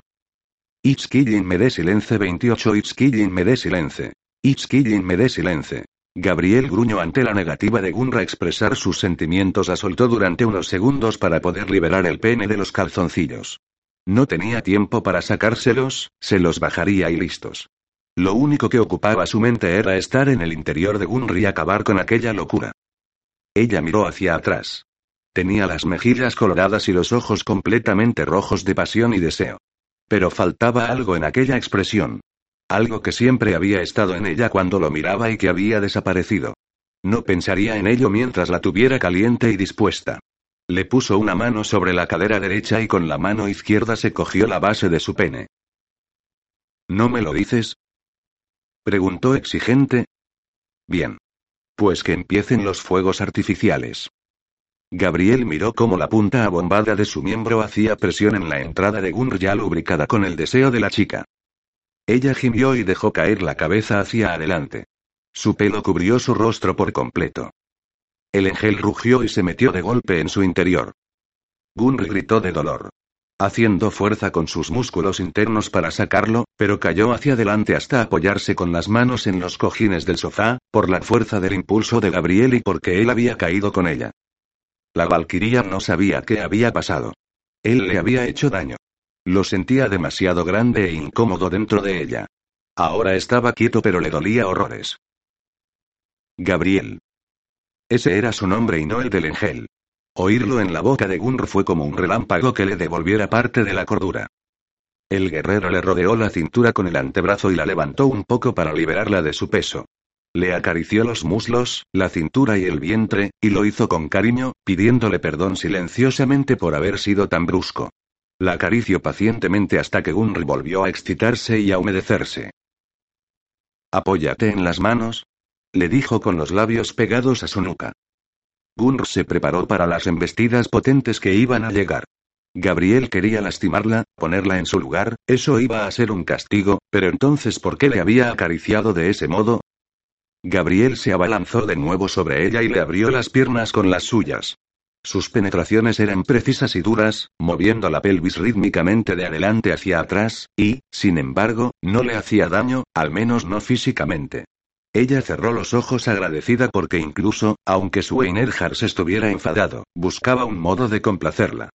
It's me de silence 28 It's me de silence. It's me de silence. Gabriel gruñó ante la negativa de Gunr a expresar sus sentimientos. Asoltó durante unos segundos para poder liberar el pene de los calzoncillos. No tenía tiempo para sacárselos, se los bajaría y listos. Lo único que ocupaba su mente era estar en el interior de Gunri y acabar con aquella locura. Ella miró hacia atrás. Tenía las mejillas coloradas y los ojos completamente rojos de pasión y deseo. Pero faltaba algo en aquella expresión. Algo que siempre había estado en ella cuando lo miraba y que había desaparecido. No pensaría en ello mientras la tuviera caliente y dispuesta. Le puso una mano sobre la cadera derecha y con la mano izquierda se cogió la base de su pene. ¿No me lo dices? Preguntó exigente. Bien. Pues que empiecen los fuegos artificiales. Gabriel miró cómo la punta abombada de su miembro hacía presión en la entrada de Gunr ya lubricada con el deseo de la chica. Ella gimió y dejó caer la cabeza hacia adelante. Su pelo cubrió su rostro por completo. El ángel rugió y se metió de golpe en su interior. Gunr gritó de dolor haciendo fuerza con sus músculos internos para sacarlo, pero cayó hacia adelante hasta apoyarse con las manos en los cojines del sofá, por la fuerza del impulso de Gabriel y porque él había caído con ella. La valquiría no sabía qué había pasado. Él le había hecho daño. Lo sentía demasiado grande e incómodo dentro de ella. Ahora estaba quieto pero le dolía horrores. Gabriel. Ese era su nombre y no el del ángel. Oírlo en la boca de Gunr fue como un relámpago que le devolviera parte de la cordura. El guerrero le rodeó la cintura con el antebrazo y la levantó un poco para liberarla de su peso. Le acarició los muslos, la cintura y el vientre, y lo hizo con cariño, pidiéndole perdón silenciosamente por haber sido tan brusco. La acarició pacientemente hasta que Gunr volvió a excitarse y a humedecerse. Apóyate en las manos, le dijo con los labios pegados a su nuca. Gunr se preparó para las embestidas potentes que iban a llegar. Gabriel quería lastimarla, ponerla en su lugar, eso iba a ser un castigo, pero entonces ¿por qué le había acariciado de ese modo? Gabriel se abalanzó de nuevo sobre ella y le abrió las piernas con las suyas. Sus penetraciones eran precisas y duras, moviendo la pelvis rítmicamente de adelante hacia atrás, y, sin embargo, no le hacía daño, al menos no físicamente. Ella cerró los ojos agradecida porque incluso, aunque su Einerhars estuviera enfadado, buscaba un modo de complacerla.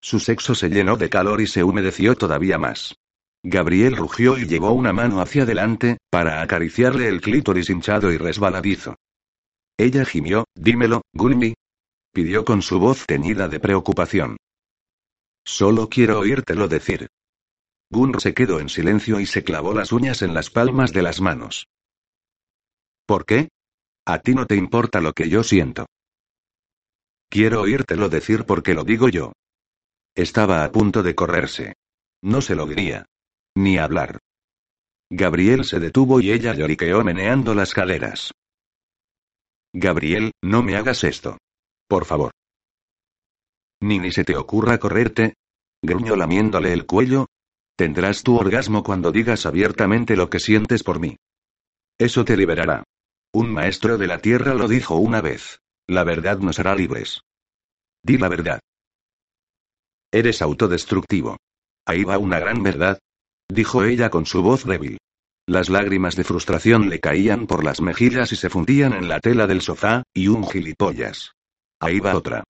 Su sexo se llenó de calor y se humedeció todavía más. Gabriel rugió y llevó una mano hacia adelante, para acariciarle el clítoris hinchado y resbaladizo. Ella gimió, dímelo, Gunmi. Pidió con su voz teñida de preocupación. Solo quiero oírtelo decir. Gunr se quedó en silencio y se clavó las uñas en las palmas de las manos. ¿Por qué? A ti no te importa lo que yo siento. Quiero oírtelo decir porque lo digo yo. Estaba a punto de correrse. No se lo diría. Ni hablar. Gabriel se detuvo y ella lloriqueó meneando las caderas. Gabriel, no me hagas esto. Por favor. Ni ni se te ocurra correrte. Gruñó lamiéndole el cuello. Tendrás tu orgasmo cuando digas abiertamente lo que sientes por mí. Eso te liberará. Un maestro de la tierra lo dijo una vez. La verdad nos hará libres. Di la verdad. Eres autodestructivo. Ahí va una gran verdad. Dijo ella con su voz débil. Las lágrimas de frustración le caían por las mejillas y se fundían en la tela del sofá, y un gilipollas. Ahí va otra.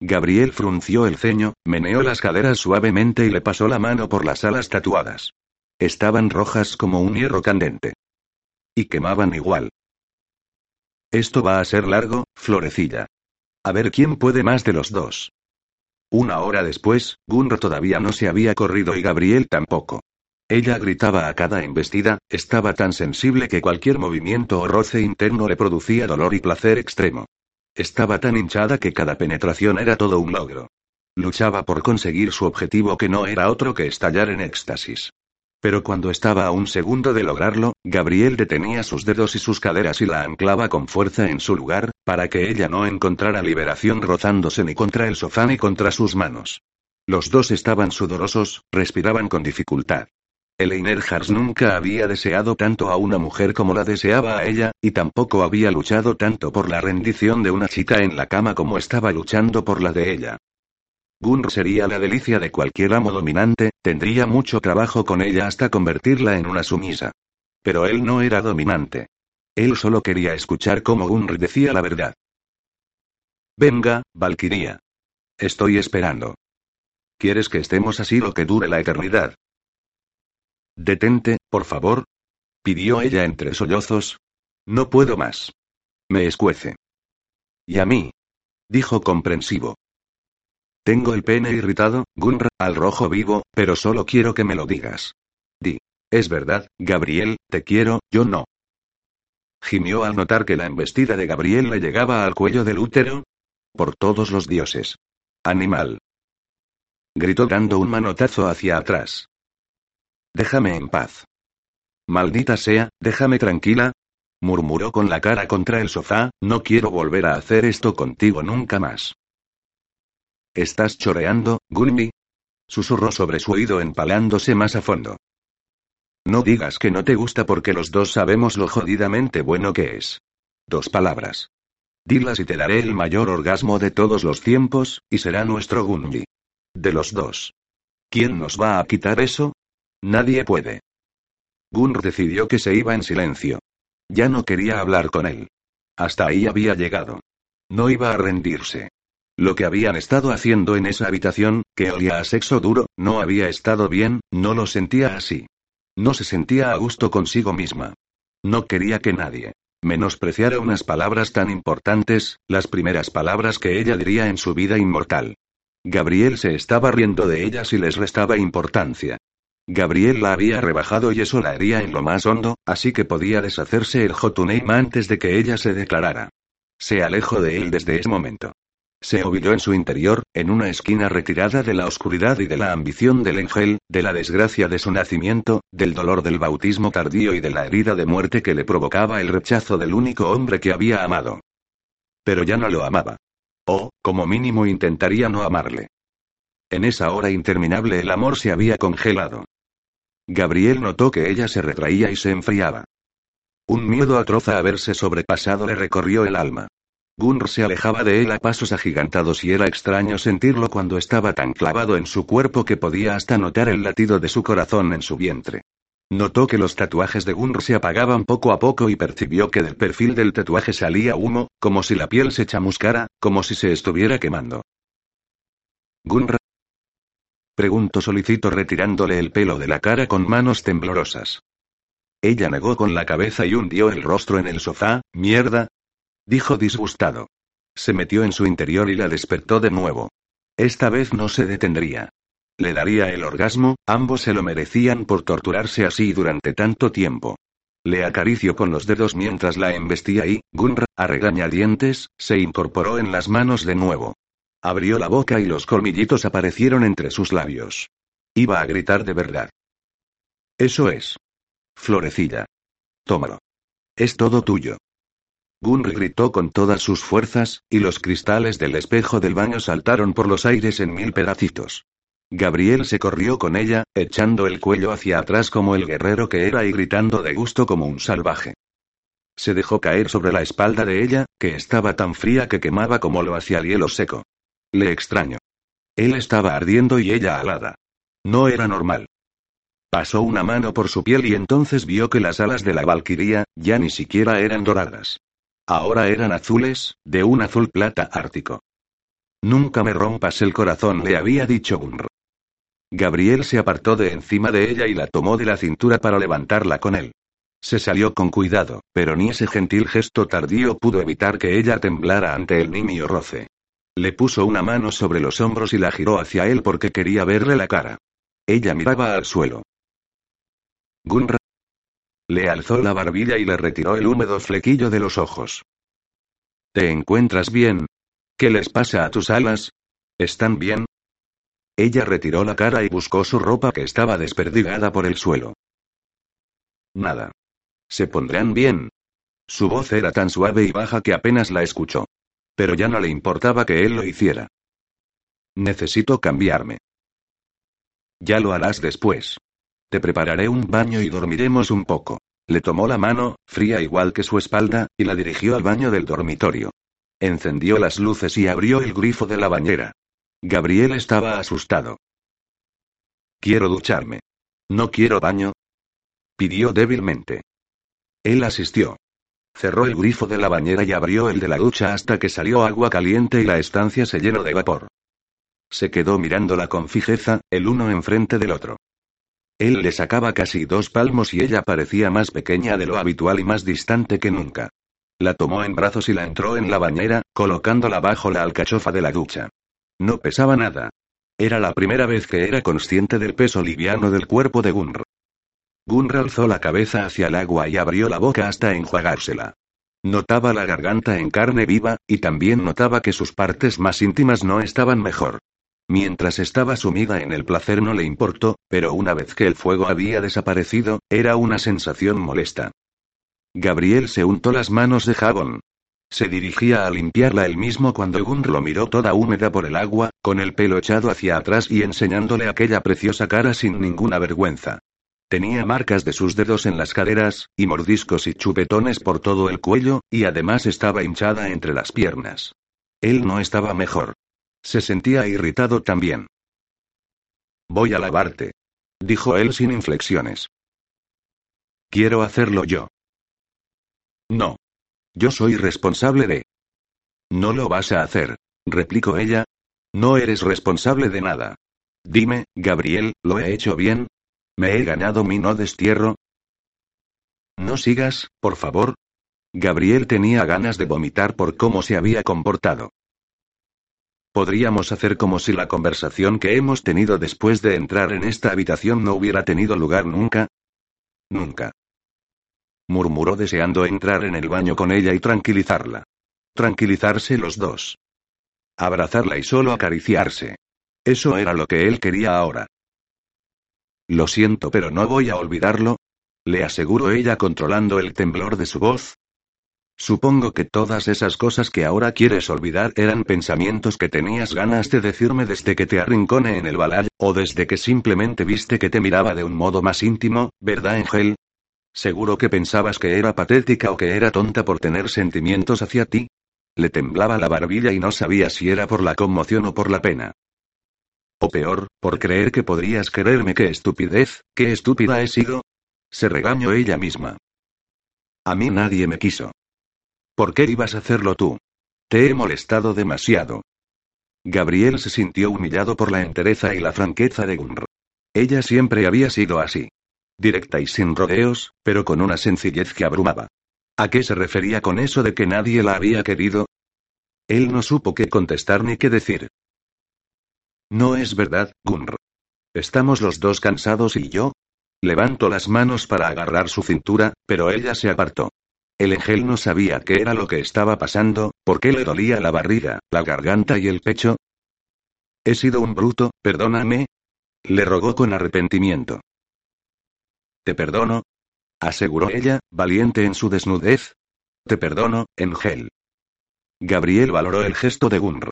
Gabriel frunció el ceño, meneó las caderas suavemente y le pasó la mano por las alas tatuadas. Estaban rojas como un hierro candente. Y quemaban igual. Esto va a ser largo, florecilla. A ver quién puede más de los dos. Una hora después, Gunro todavía no se había corrido y Gabriel tampoco. Ella gritaba a cada embestida, estaba tan sensible que cualquier movimiento o roce interno le producía dolor y placer extremo. Estaba tan hinchada que cada penetración era todo un logro. Luchaba por conseguir su objetivo que no era otro que estallar en éxtasis. Pero cuando estaba a un segundo de lograrlo, Gabriel detenía sus dedos y sus caderas y la anclaba con fuerza en su lugar, para que ella no encontrara liberación rozándose ni contra el sofá ni contra sus manos. Los dos estaban sudorosos, respiraban con dificultad. Eleiner Hars nunca había deseado tanto a una mujer como la deseaba a ella, y tampoco había luchado tanto por la rendición de una chica en la cama como estaba luchando por la de ella. Gunr sería la delicia de cualquier amo dominante, tendría mucho trabajo con ella hasta convertirla en una sumisa. Pero él no era dominante. Él solo quería escuchar cómo Gunr decía la verdad. Venga, Valkyria. Estoy esperando. ¿Quieres que estemos así lo que dure la eternidad? Detente, por favor. Pidió ella entre sollozos. No puedo más. Me escuece. Y a mí. Dijo comprensivo. Tengo el pene irritado, Gunra, al rojo vivo, pero solo quiero que me lo digas. Di. Es verdad, Gabriel, te quiero, yo no. Gimió al notar que la embestida de Gabriel le llegaba al cuello del útero. Por todos los dioses. Animal. Gritó dando un manotazo hacia atrás. Déjame en paz. Maldita sea, déjame tranquila. Murmuró con la cara contra el sofá, no quiero volver a hacer esto contigo nunca más. ¿Estás choreando, Gunmi? Susurró sobre su oído empalándose más a fondo. No digas que no te gusta porque los dos sabemos lo jodidamente bueno que es. Dos palabras. Dilas y te daré el mayor orgasmo de todos los tiempos, y será nuestro Gunmi. De los dos. ¿Quién nos va a quitar eso? Nadie puede. Gunr decidió que se iba en silencio. Ya no quería hablar con él. Hasta ahí había llegado. No iba a rendirse. Lo que habían estado haciendo en esa habitación, que olía a sexo duro, no había estado bien, no lo sentía así. No se sentía a gusto consigo misma. No quería que nadie menospreciara unas palabras tan importantes, las primeras palabras que ella diría en su vida inmortal. Gabriel se estaba riendo de ellas y les restaba importancia. Gabriel la había rebajado y eso la haría en lo más hondo, así que podía deshacerse el Jotunheim antes de que ella se declarara. Se alejó de él desde ese momento. Se ovilló en su interior, en una esquina retirada de la oscuridad y de la ambición del ángel, de la desgracia de su nacimiento, del dolor del bautismo tardío y de la herida de muerte que le provocaba el rechazo del único hombre que había amado. Pero ya no lo amaba. O, como mínimo intentaría no amarle. En esa hora interminable el amor se había congelado. Gabriel notó que ella se retraía y se enfriaba. Un miedo atroz a haberse sobrepasado le recorrió el alma. Gunr se alejaba de él a pasos agigantados y era extraño sentirlo cuando estaba tan clavado en su cuerpo que podía hasta notar el latido de su corazón en su vientre. Notó que los tatuajes de Gunr se apagaban poco a poco y percibió que del perfil del tatuaje salía humo, como si la piel se chamuscara, como si se estuviera quemando. Gunr. Preguntó solicito retirándole el pelo de la cara con manos temblorosas. Ella negó con la cabeza y hundió el rostro en el sofá, mierda, dijo disgustado. Se metió en su interior y la despertó de nuevo. Esta vez no se detendría. Le daría el orgasmo, ambos se lo merecían por torturarse así durante tanto tiempo. Le acarició con los dedos mientras la embestía y, Gunra, a regañadientes, se incorporó en las manos de nuevo. Abrió la boca y los colmillitos aparecieron entre sus labios. Iba a gritar de verdad. Eso es. Florecilla. Tómalo. Es todo tuyo. Gunry gritó con todas sus fuerzas, y los cristales del espejo del baño saltaron por los aires en mil pedacitos. Gabriel se corrió con ella, echando el cuello hacia atrás como el guerrero que era y gritando de gusto como un salvaje. Se dejó caer sobre la espalda de ella, que estaba tan fría que quemaba como lo hacía el hielo seco. Le extraño. Él estaba ardiendo y ella alada. No era normal. Pasó una mano por su piel y entonces vio que las alas de la valquiría, ya ni siquiera eran doradas. Ahora eran azules, de un azul plata ártico. Nunca me rompas el corazón, le había dicho Gunr. Gabriel se apartó de encima de ella y la tomó de la cintura para levantarla con él. Se salió con cuidado, pero ni ese gentil gesto tardío pudo evitar que ella temblara ante el nimio roce. Le puso una mano sobre los hombros y la giró hacia él porque quería verle la cara. Ella miraba al suelo. Gunr le alzó la barbilla y le retiró el húmedo flequillo de los ojos. ¿Te encuentras bien? ¿Qué les pasa a tus alas? ¿Están bien? Ella retiró la cara y buscó su ropa que estaba desperdigada por el suelo. Nada. Se pondrán bien. Su voz era tan suave y baja que apenas la escuchó. Pero ya no le importaba que él lo hiciera. Necesito cambiarme. Ya lo harás después. Te prepararé un baño y dormiremos un poco. Le tomó la mano, fría igual que su espalda, y la dirigió al baño del dormitorio. Encendió las luces y abrió el grifo de la bañera. Gabriel estaba asustado. Quiero ducharme. ¿No quiero baño? pidió débilmente. Él asistió. Cerró el grifo de la bañera y abrió el de la ducha hasta que salió agua caliente y la estancia se llenó de vapor. Se quedó mirándola con fijeza, el uno enfrente del otro. Él le sacaba casi dos palmos y ella parecía más pequeña de lo habitual y más distante que nunca. La tomó en brazos y la entró en la bañera, colocándola bajo la alcachofa de la ducha. No pesaba nada. Era la primera vez que era consciente del peso liviano del cuerpo de Gunr. Gunr alzó la cabeza hacia el agua y abrió la boca hasta enjuagársela. Notaba la garganta en carne viva, y también notaba que sus partes más íntimas no estaban mejor. Mientras estaba sumida en el placer no le importó, pero una vez que el fuego había desaparecido, era una sensación molesta. Gabriel se untó las manos de jabón. Se dirigía a limpiarla él mismo cuando Gunr lo miró toda húmeda por el agua, con el pelo echado hacia atrás y enseñándole aquella preciosa cara sin ninguna vergüenza. Tenía marcas de sus dedos en las caderas, y mordiscos y chupetones por todo el cuello, y además estaba hinchada entre las piernas. Él no estaba mejor. Se sentía irritado también. Voy a lavarte. Dijo él sin inflexiones. Quiero hacerlo yo. No. Yo soy responsable de... No lo vas a hacer, replicó ella. No eres responsable de nada. Dime, Gabriel, ¿lo he hecho bien? ¿Me he ganado mi no destierro? No sigas, por favor. Gabriel tenía ganas de vomitar por cómo se había comportado. Podríamos hacer como si la conversación que hemos tenido después de entrar en esta habitación no hubiera tenido lugar nunca. Nunca. Murmuró deseando entrar en el baño con ella y tranquilizarla. Tranquilizarse los dos. Abrazarla y solo acariciarse. Eso era lo que él quería ahora. Lo siento, pero no voy a olvidarlo. Le aseguró ella controlando el temblor de su voz. Supongo que todas esas cosas que ahora quieres olvidar eran pensamientos que tenías ganas de decirme desde que te arrincone en el balad, o desde que simplemente viste que te miraba de un modo más íntimo, ¿verdad, Ángel? Seguro que pensabas que era patética o que era tonta por tener sentimientos hacia ti. Le temblaba la barbilla y no sabía si era por la conmoción o por la pena. O peor, por creer que podrías quererme. ¡Qué estupidez! ¡Qué estúpida he sido! Se regañó ella misma. A mí nadie me quiso. ¿Por qué ibas a hacerlo tú? Te he molestado demasiado. Gabriel se sintió humillado por la entereza y la franqueza de Gunr. Ella siempre había sido así. Directa y sin rodeos, pero con una sencillez que abrumaba. ¿A qué se refería con eso de que nadie la había querido? Él no supo qué contestar ni qué decir. No es verdad, Gunr. Estamos los dos cansados y yo. Levanto las manos para agarrar su cintura, pero ella se apartó. El ángel no sabía qué era lo que estaba pasando, por qué le dolía la barriga, la garganta y el pecho. He sido un bruto, perdóname. Le rogó con arrepentimiento. Te perdono, aseguró ella, valiente en su desnudez. Te perdono, Engel. Gabriel valoró el gesto de Gunr.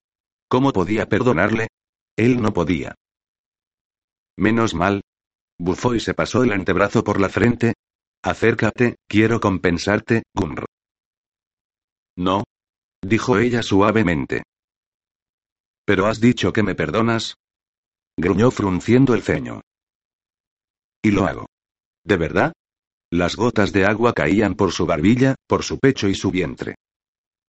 ¿Cómo podía perdonarle? Él no podía. Menos mal. Bufó y se pasó el antebrazo por la frente. Acércate, quiero compensarte, Gunr. No. Dijo ella suavemente. Pero has dicho que me perdonas. Gruñó frunciendo el ceño. Y lo hago. ¿De verdad? Las gotas de agua caían por su barbilla, por su pecho y su vientre.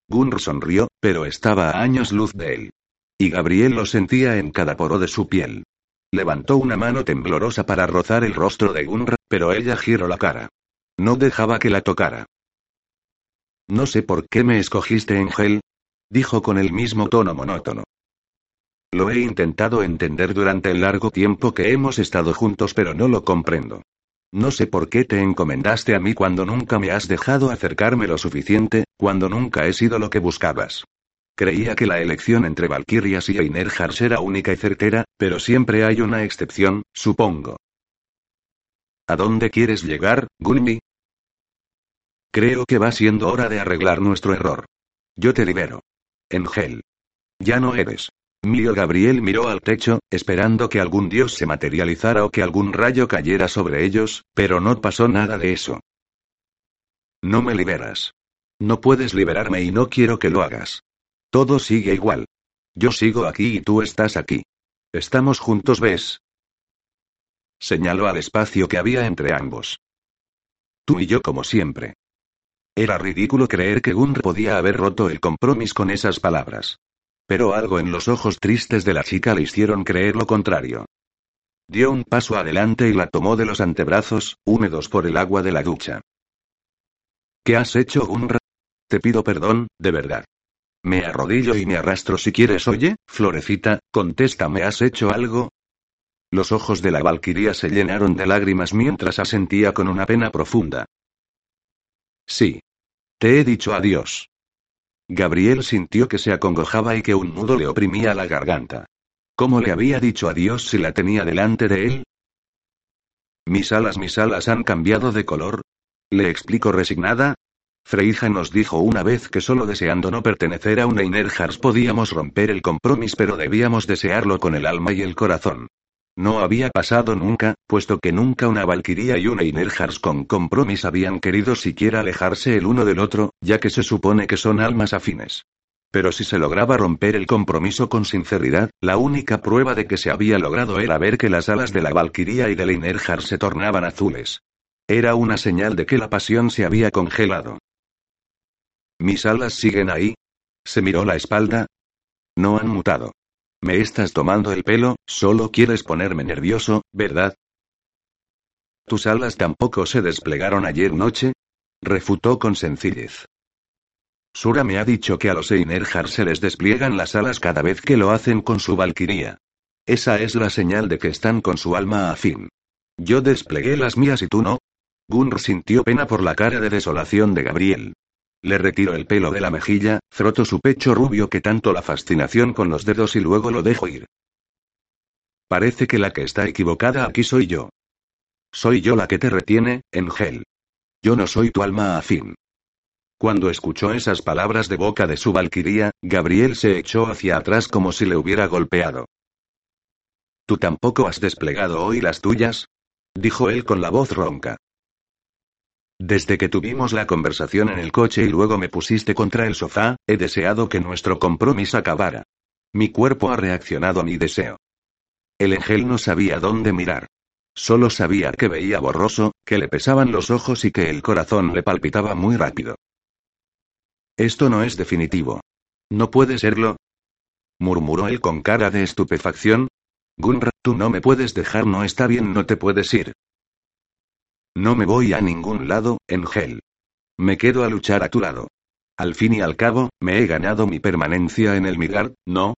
Gunr sonrió, pero estaba a años luz de él. Y Gabriel lo sentía en cada poro de su piel. Levantó una mano temblorosa para rozar el rostro de Gunr, pero ella giró la cara. No dejaba que la tocara. No sé por qué me escogiste, Ángel, dijo con el mismo tono monótono. Lo he intentado entender durante el largo tiempo que hemos estado juntos, pero no lo comprendo. No sé por qué te encomendaste a mí cuando nunca me has dejado acercarme lo suficiente, cuando nunca he sido lo que buscabas. Creía que la elección entre Valkyrias y Einerhars era única y certera, pero siempre hay una excepción, supongo. ¿A dónde quieres llegar, Gunmi? Creo que va siendo hora de arreglar nuestro error. Yo te libero. Engel. Ya no eres. Mío Gabriel miró al techo, esperando que algún dios se materializara o que algún rayo cayera sobre ellos, pero no pasó nada de eso. No me liberas. No puedes liberarme y no quiero que lo hagas. Todo sigue igual. Yo sigo aquí y tú estás aquí. Estamos juntos, ¿ves? Señaló al espacio que había entre ambos. Tú y yo como siempre. Era ridículo creer que Gunr podía haber roto el compromiso con esas palabras. Pero algo en los ojos tristes de la chica le hicieron creer lo contrario. Dio un paso adelante y la tomó de los antebrazos, húmedos por el agua de la ducha. ¿Qué has hecho, Gunra? Te pido perdón, de verdad. Me arrodillo y me arrastro si quieres. Oye, Florecita, contéstame, ¿has hecho algo? Los ojos de la Valquiria se llenaron de lágrimas mientras asentía con una pena profunda. Sí. Te he dicho adiós. Gabriel sintió que se acongojaba y que un nudo le oprimía la garganta. ¿Cómo le había dicho adiós si la tenía delante de él? Mis alas, mis alas han cambiado de color. Le explico resignada. Freija nos dijo una vez que solo deseando no pertenecer a un Einerhars podíamos romper el compromiso, pero debíamos desearlo con el alma y el corazón. No había pasado nunca, puesto que nunca una Valkyria y una Einerhars con compromiso habían querido siquiera alejarse el uno del otro, ya que se supone que son almas afines. Pero si se lograba romper el compromiso con sinceridad, la única prueba de que se había logrado era ver que las alas de la Valkyria y del Einerhars se tornaban azules. Era una señal de que la pasión se había congelado. ¿Mis alas siguen ahí? Se miró la espalda. No han mutado. Me estás tomando el pelo, solo quieres ponerme nervioso, ¿verdad? ¿Tus alas tampoco se desplegaron ayer noche? Refutó con sencillez. Sura me ha dicho que a los Einerjar se les despliegan las alas cada vez que lo hacen con su valquiría. Esa es la señal de que están con su alma afín. Yo desplegué las mías y tú no. Gunr sintió pena por la cara de desolación de Gabriel. Le retiro el pelo de la mejilla, froto su pecho rubio que tanto la fascinación con los dedos y luego lo dejo ir. Parece que la que está equivocada aquí soy yo. Soy yo la que te retiene, Engel. Yo no soy tu alma afín. Cuando escuchó esas palabras de boca de su valquiría, Gabriel se echó hacia atrás como si le hubiera golpeado. ¿Tú tampoco has desplegado hoy las tuyas? dijo él con la voz ronca. Desde que tuvimos la conversación en el coche y luego me pusiste contra el sofá, he deseado que nuestro compromiso acabara. Mi cuerpo ha reaccionado a mi deseo. El ángel no sabía dónde mirar. Solo sabía que veía borroso, que le pesaban los ojos y que el corazón le palpitaba muy rápido. Esto no es definitivo. ¿No puede serlo? murmuró él con cara de estupefacción. Gunra, tú no me puedes dejar, no está bien, no te puedes ir. No me voy a ningún lado, Engel. Me quedo a luchar a tu lado. Al fin y al cabo, me he ganado mi permanencia en el Midgard, ¿no?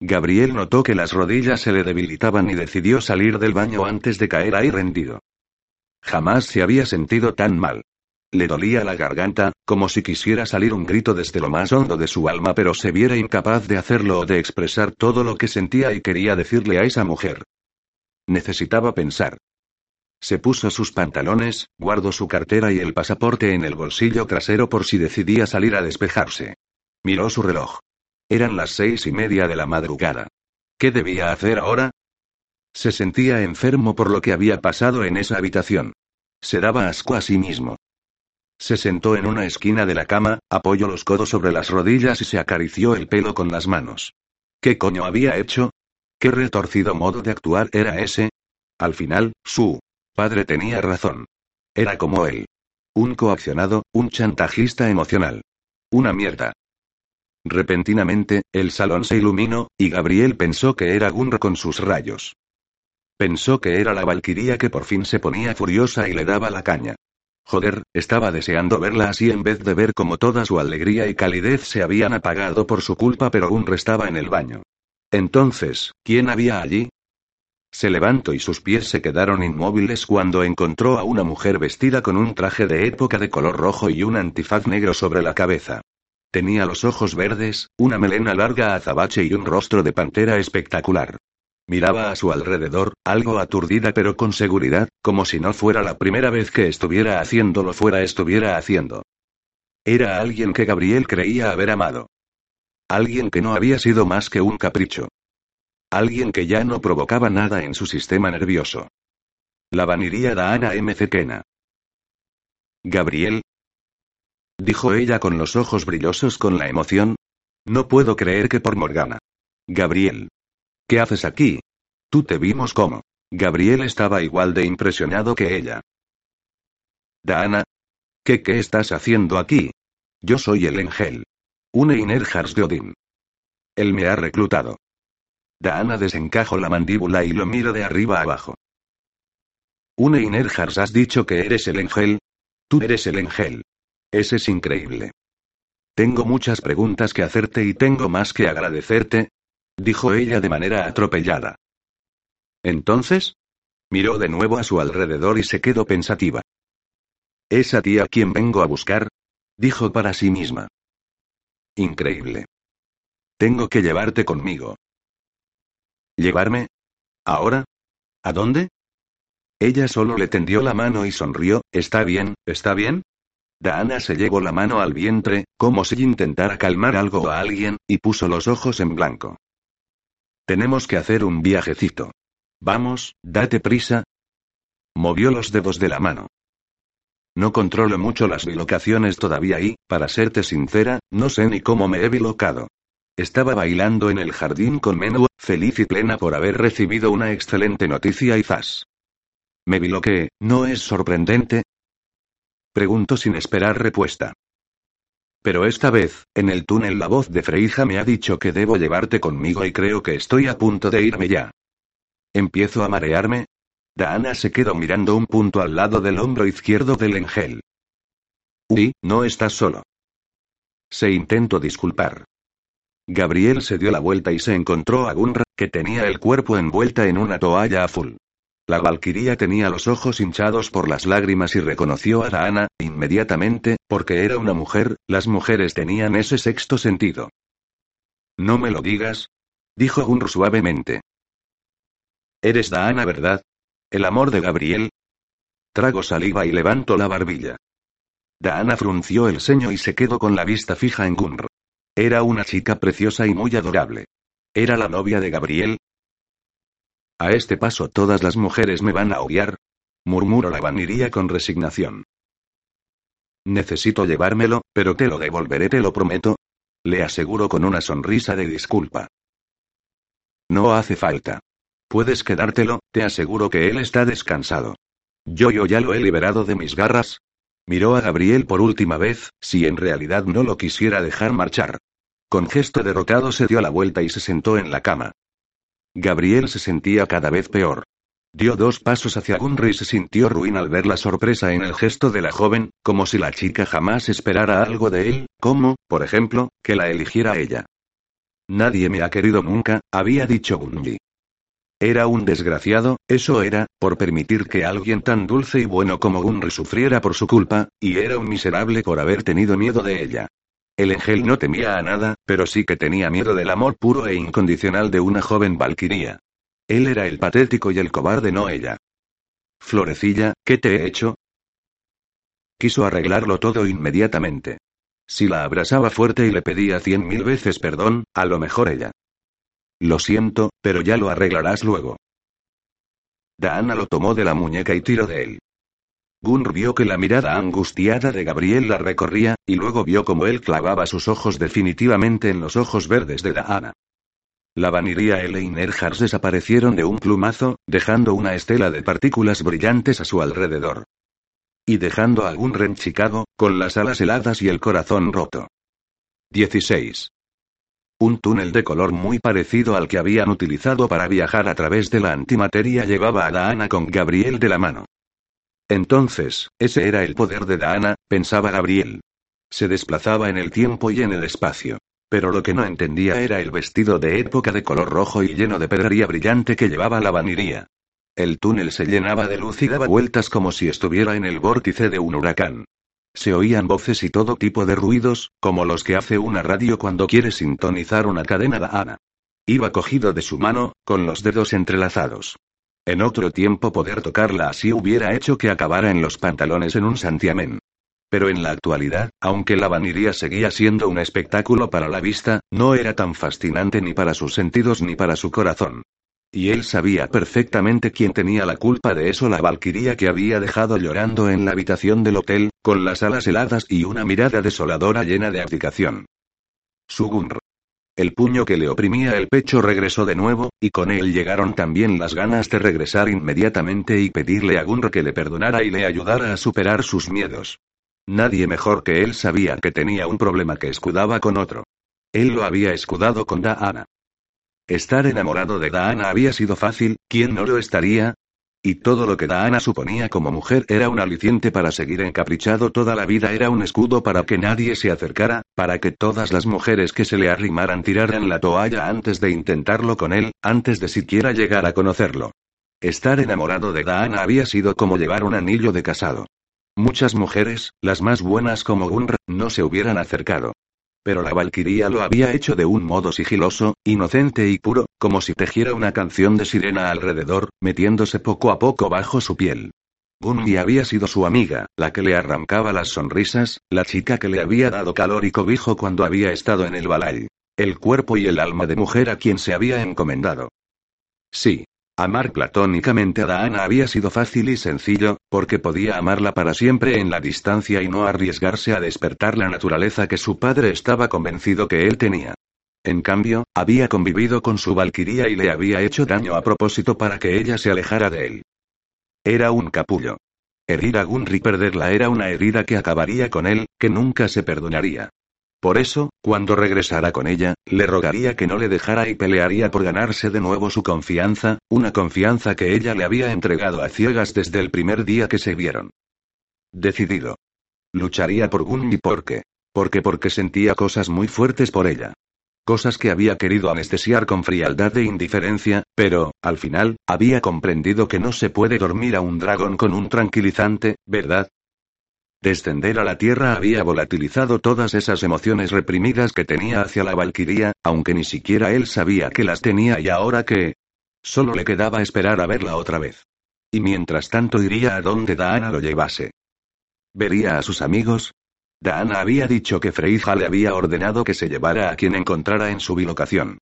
Gabriel notó que las rodillas se le debilitaban y decidió salir del baño antes de caer ahí rendido. Jamás se había sentido tan mal. Le dolía la garganta, como si quisiera salir un grito desde lo más hondo de su alma, pero se viera incapaz de hacerlo o de expresar todo lo que sentía y quería decirle a esa mujer. Necesitaba pensar. Se puso sus pantalones, guardó su cartera y el pasaporte en el bolsillo trasero por si decidía salir a despejarse. Miró su reloj. Eran las seis y media de la madrugada. ¿Qué debía hacer ahora? Se sentía enfermo por lo que había pasado en esa habitación. Se daba asco a sí mismo. Se sentó en una esquina de la cama, apoyó los codos sobre las rodillas y se acarició el pelo con las manos. ¿Qué coño había hecho? ¿Qué retorcido modo de actuar era ese? Al final, su padre tenía razón. Era como él. Un coaccionado, un chantajista emocional. Una mierda. Repentinamente, el salón se iluminó, y Gabriel pensó que era Gunro con sus rayos. Pensó que era la valquiría que por fin se ponía furiosa y le daba la caña. Joder, estaba deseando verla así en vez de ver como toda su alegría y calidez se habían apagado por su culpa, pero Gunro estaba en el baño. Entonces, ¿quién había allí? Se levantó y sus pies se quedaron inmóviles cuando encontró a una mujer vestida con un traje de época de color rojo y un antifaz negro sobre la cabeza. Tenía los ojos verdes, una melena larga azabache y un rostro de pantera espectacular. Miraba a su alrededor, algo aturdida pero con seguridad, como si no fuera la primera vez que estuviera haciéndolo fuera estuviera haciendo. Era alguien que Gabriel creía haber amado. Alguien que no había sido más que un capricho. Alguien que ya no provocaba nada en su sistema nervioso. La vaniría da Ana M. Kena. Gabriel. Dijo ella con los ojos brillosos con la emoción. No puedo creer que por Morgana. Gabriel. ¿Qué haces aquí? Tú te vimos como. Gabriel estaba igual de impresionado que ella. Dana. ¿Qué qué estás haciendo aquí? Yo soy el Engel. Un Einerhars de Odin. Él me ha reclutado. Daana desencajó la mandíbula y lo miro de arriba abajo. Une Inerhars, has dicho que eres el Engel. Tú eres el Engel. Ese es increíble. Tengo muchas preguntas que hacerte y tengo más que agradecerte, dijo ella de manera atropellada. Entonces, miró de nuevo a su alrededor y se quedó pensativa. ¿Es a ti a quien vengo a buscar? dijo para sí misma. Increíble. Tengo que llevarte conmigo. ¿Llevarme? ¿Ahora? ¿A dónde? Ella solo le tendió la mano y sonrió, ¿está bien, está bien? Daana se llevó la mano al vientre, como si intentara calmar algo a alguien, y puso los ojos en blanco. Tenemos que hacer un viajecito. Vamos, date prisa. Movió los dedos de la mano. No controlo mucho las bilocaciones todavía y, para serte sincera, no sé ni cómo me he bilocado. Estaba bailando en el jardín con Menú, feliz y plena por haber recibido una excelente noticia y zas. ¿Me que, ¿No es sorprendente? Pregunto sin esperar respuesta. Pero esta vez, en el túnel la voz de Freija me ha dicho que debo llevarte conmigo y creo que estoy a punto de irme ya. ¿Empiezo a marearme? Daana se quedó mirando un punto al lado del hombro izquierdo del Engel. Uy, no estás solo. Se intentó disculpar. Gabriel se dio la vuelta y se encontró a Gunra, que tenía el cuerpo envuelta en una toalla azul. La valquiria tenía los ojos hinchados por las lágrimas y reconoció a Daana, inmediatamente, porque era una mujer, las mujeres tenían ese sexto sentido. No me lo digas, dijo Gunr suavemente. Eres Daana, ¿verdad? ¿El amor de Gabriel? Trago saliva y levanto la barbilla. Daana frunció el ceño y se quedó con la vista fija en Gunr. Era una chica preciosa y muy adorable. ¿Era la novia de Gabriel? A este paso todas las mujeres me van a odiar, murmuró la vaniría con resignación. Necesito llevármelo, pero te lo devolveré, te lo prometo. Le aseguro con una sonrisa de disculpa. No hace falta. Puedes quedártelo, te aseguro que él está descansado. Yo yo ya lo he liberado de mis garras. Miró a Gabriel por última vez, si en realidad no lo quisiera dejar marchar. Con gesto derrotado se dio la vuelta y se sentó en la cama. Gabriel se sentía cada vez peor. Dio dos pasos hacia Gunry y se sintió ruin al ver la sorpresa en el gesto de la joven, como si la chica jamás esperara algo de él, como, por ejemplo, que la eligiera ella. Nadie me ha querido nunca, había dicho Gunji. Era un desgraciado, eso era, por permitir que alguien tan dulce y bueno como Gunry sufriera por su culpa, y era un miserable por haber tenido miedo de ella. El ángel no temía a nada, pero sí que tenía miedo del amor puro e incondicional de una joven valquiría. Él era el patético y el cobarde, no ella. Florecilla, ¿qué te he hecho? Quiso arreglarlo todo inmediatamente. Si la abrazaba fuerte y le pedía cien mil veces perdón, a lo mejor ella. Lo siento, pero ya lo arreglarás luego. Daana lo tomó de la muñeca y tiró de él. Gunr vio que la mirada angustiada de Gabriel la recorría, y luego vio como él clavaba sus ojos definitivamente en los ojos verdes de Daana. La vaniría L y Nerhars desaparecieron de un plumazo, dejando una estela de partículas brillantes a su alrededor. Y dejando a Gunr en Chicago, con las alas heladas y el corazón roto. 16. Un túnel de color muy parecido al que habían utilizado para viajar a través de la antimateria llevaba a Daana con Gabriel de la mano. Entonces, ese era el poder de Daana, pensaba Gabriel. Se desplazaba en el tiempo y en el espacio. Pero lo que no entendía era el vestido de época de color rojo y lleno de pedrería brillante que llevaba la vaniría. El túnel se llenaba de luz y daba vueltas como si estuviera en el vórtice de un huracán. Se oían voces y todo tipo de ruidos, como los que hace una radio cuando quiere sintonizar una cadena Daana. Iba cogido de su mano, con los dedos entrelazados. En otro tiempo poder tocarla así hubiera hecho que acabara en los pantalones en un santiamén. Pero en la actualidad, aunque la vaniría seguía siendo un espectáculo para la vista, no era tan fascinante ni para sus sentidos ni para su corazón. Y él sabía perfectamente quién tenía la culpa de eso, la valquiría que había dejado llorando en la habitación del hotel, con las alas heladas y una mirada desoladora llena de abdicación. Sugunr. El puño que le oprimía el pecho regresó de nuevo, y con él llegaron también las ganas de regresar inmediatamente y pedirle a Gunr que le perdonara y le ayudara a superar sus miedos. Nadie mejor que él sabía que tenía un problema que escudaba con otro. Él lo había escudado con Daana. Estar enamorado de Daana había sido fácil, ¿quién no lo estaría? Y todo lo que Daana suponía como mujer era un aliciente para seguir encaprichado toda la vida, era un escudo para que nadie se acercara, para que todas las mujeres que se le arrimaran tiraran la toalla antes de intentarlo con él, antes de siquiera llegar a conocerlo. Estar enamorado de Daana había sido como llevar un anillo de casado. Muchas mujeres, las más buenas como Gunr, no se hubieran acercado. Pero la Valquiría lo había hecho de un modo sigiloso, inocente y puro, como si tejiera una canción de sirena alrededor, metiéndose poco a poco bajo su piel. Gunmi había sido su amiga, la que le arrancaba las sonrisas, la chica que le había dado calor y cobijo cuando había estado en el balay. El cuerpo y el alma de mujer a quien se había encomendado. Sí, Amar platónicamente a Daana había sido fácil y sencillo, porque podía amarla para siempre en la distancia y no arriesgarse a despertar la naturaleza que su padre estaba convencido que él tenía. En cambio, había convivido con su valquiría y le había hecho daño a propósito para que ella se alejara de él. Era un capullo. Herir a Gunri perderla era una herida que acabaría con él, que nunca se perdonaría. Por eso, cuando regresara con ella, le rogaría que no le dejara y pelearía por ganarse de nuevo su confianza, una confianza que ella le había entregado a ciegas desde el primer día que se vieron. Decidido. Lucharía por Gunmi porque. Porque porque sentía cosas muy fuertes por ella. cosas que había querido anestesiar con frialdad e indiferencia, pero, al final, había comprendido que no se puede dormir a un dragón con un tranquilizante, ¿verdad? Descender a la tierra había volatilizado todas esas emociones reprimidas que tenía hacia la Valquiria, aunque ni siquiera él sabía que las tenía y ahora que... Solo le quedaba esperar a verla otra vez. Y mientras tanto iría a donde Daana lo llevase. ¿Vería a sus amigos? Daana había dicho que Freija le había ordenado que se llevara a quien encontrara en su bilocación.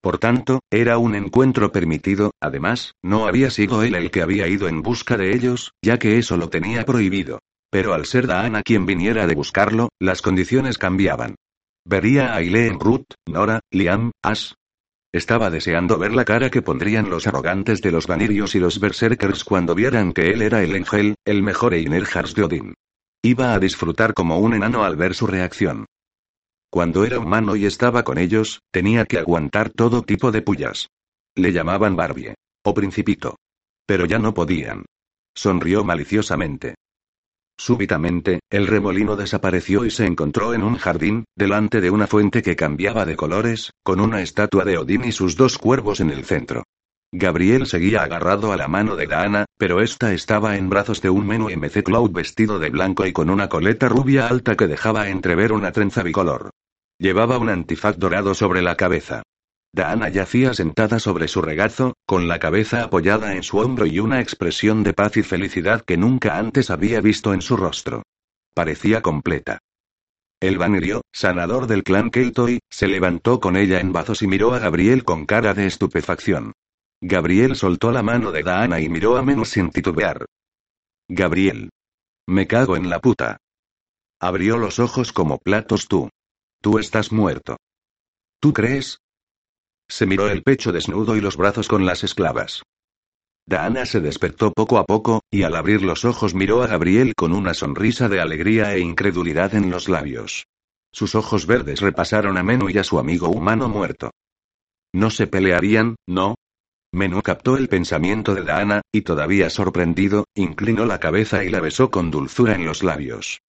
Por tanto, era un encuentro permitido, además, no había sido él el que había ido en busca de ellos, ya que eso lo tenía prohibido. Pero al ser Daana quien viniera de buscarlo, las condiciones cambiaban. Vería a Aileen Ruth, Nora, Liam, Ash. Estaba deseando ver la cara que pondrían los arrogantes de los Vanirios y los Berserkers cuando vieran que él era el Engel, el mejor Einerhars de Odin. Iba a disfrutar como un enano al ver su reacción. Cuando era humano y estaba con ellos, tenía que aguantar todo tipo de pullas. Le llamaban Barbie. O Principito. Pero ya no podían. Sonrió maliciosamente. Súbitamente, el remolino desapareció y se encontró en un jardín, delante de una fuente que cambiaba de colores, con una estatua de Odín y sus dos cuervos en el centro. Gabriel seguía agarrado a la mano de Daana, pero esta estaba en brazos de un menú MC Cloud vestido de blanco y con una coleta rubia alta que dejaba entrever una trenza bicolor. Llevaba un antifaz dorado sobre la cabeza. Daana yacía sentada sobre su regazo, con la cabeza apoyada en su hombro y una expresión de paz y felicidad que nunca antes había visto en su rostro. Parecía completa. El Vanirio, sanador del clan Keltoy, se levantó con ella en brazos y miró a Gabriel con cara de estupefacción. Gabriel soltó la mano de Daana y miró a menos sin titubear. Gabriel. Me cago en la puta. Abrió los ojos como platos tú. Tú estás muerto. ¿Tú crees? Se miró el pecho desnudo y los brazos con las esclavas. Daana se despertó poco a poco, y al abrir los ojos miró a Gabriel con una sonrisa de alegría e incredulidad en los labios. Sus ojos verdes repasaron a Menú y a su amigo humano muerto. No se pelearían, ¿no? Menú captó el pensamiento de Daana, y todavía sorprendido, inclinó la cabeza y la besó con dulzura en los labios.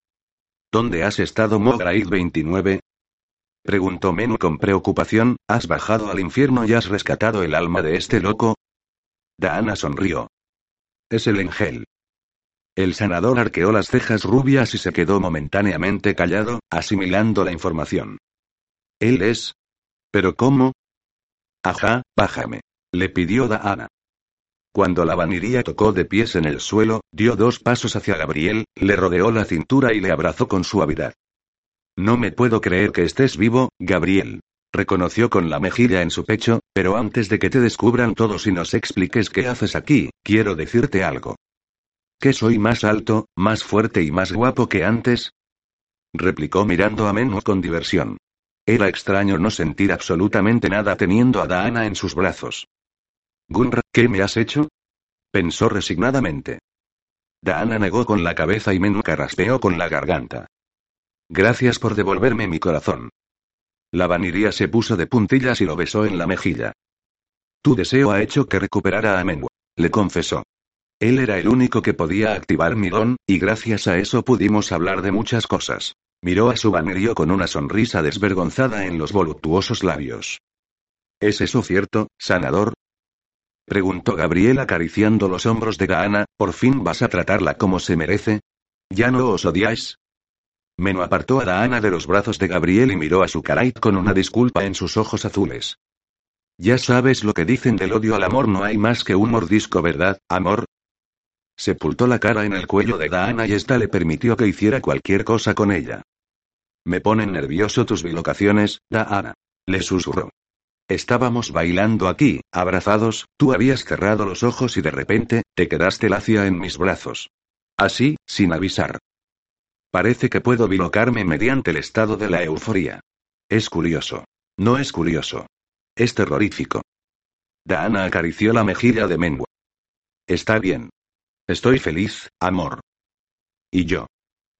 ¿Dónde has estado Mograid 29? Preguntó Menú con preocupación, ¿has bajado al infierno y has rescatado el alma de este loco? Daana sonrió. Es el Engel. El sanador arqueó las cejas rubias y se quedó momentáneamente callado, asimilando la información. ¿Él es? ¿Pero cómo? Ajá, bájame. Le pidió Daana. Cuando la vaniría tocó de pies en el suelo, dio dos pasos hacia Gabriel, le rodeó la cintura y le abrazó con suavidad. No me puedo creer que estés vivo, Gabriel. Reconoció con la mejilla en su pecho, pero antes de que te descubran todos y nos expliques qué haces aquí, quiero decirte algo. ¿Que soy más alto, más fuerte y más guapo que antes? replicó mirando a Menú con diversión. Era extraño no sentir absolutamente nada teniendo a Daana en sus brazos. Gunra, ¿qué me has hecho? pensó resignadamente. Daana negó con la cabeza y Menú carraspeó con la garganta. Gracias por devolverme mi corazón. La vaniría se puso de puntillas y lo besó en la mejilla. Tu deseo ha hecho que recuperara a Menwa, le confesó. Él era el único que podía activar mi don, y gracias a eso pudimos hablar de muchas cosas. Miró a su vanirio con una sonrisa desvergonzada en los voluptuosos labios. ¿Es eso cierto, sanador? Preguntó Gabriel acariciando los hombros de Gaana, ¿por fin vas a tratarla como se merece? ¿Ya no os odiáis? Meno apartó a Daana de los brazos de Gabriel y miró a su Karait con una disculpa en sus ojos azules. Ya sabes lo que dicen del odio al amor, no hay más que un mordisco, ¿verdad, amor? Sepultó la cara en el cuello de Daana y ésta le permitió que hiciera cualquier cosa con ella. Me ponen nervioso tus bilocaciones, Daana. Le susurró. Estábamos bailando aquí, abrazados, tú habías cerrado los ojos y de repente, te quedaste lacia en mis brazos. Así, sin avisar. Parece que puedo bilocarme mediante el estado de la euforía. Es curioso. No es curioso. Es terrorífico. Daana acarició la mejilla de Menwa. Está bien. Estoy feliz, amor. Y yo.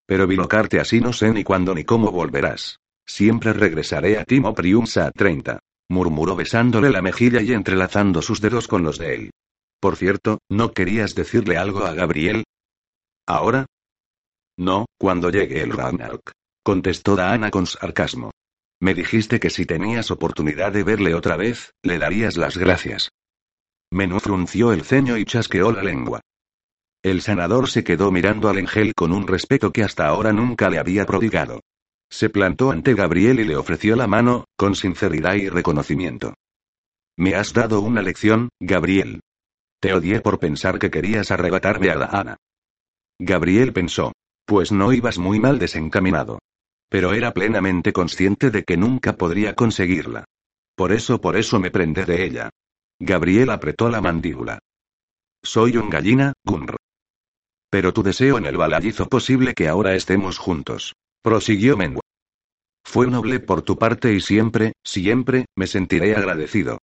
Pero bilocarte así no sé ni cuándo ni cómo volverás. Siempre regresaré a Timo Priumsa 30. Murmuró besándole la mejilla y entrelazando sus dedos con los de él. Por cierto, ¿no querías decirle algo a Gabriel? ¿Ahora? No, cuando llegue el Ragnarok. Contestó Daana con sarcasmo. Me dijiste que si tenías oportunidad de verle otra vez, le darías las gracias. Menú frunció el ceño y chasqueó la lengua. El sanador se quedó mirando al ángel con un respeto que hasta ahora nunca le había prodigado. Se plantó ante Gabriel y le ofreció la mano, con sinceridad y reconocimiento. Me has dado una lección, Gabriel. Te odié por pensar que querías arrebatarme a Ana. Gabriel pensó. Pues no ibas muy mal desencaminado. Pero era plenamente consciente de que nunca podría conseguirla. Por eso, por eso me prendé de ella. Gabriel apretó la mandíbula. Soy un gallina, Gunr. Pero tu deseo en el balad hizo posible que ahora estemos juntos. Prosiguió Menwa. Fue noble por tu parte y siempre, siempre, me sentiré agradecido.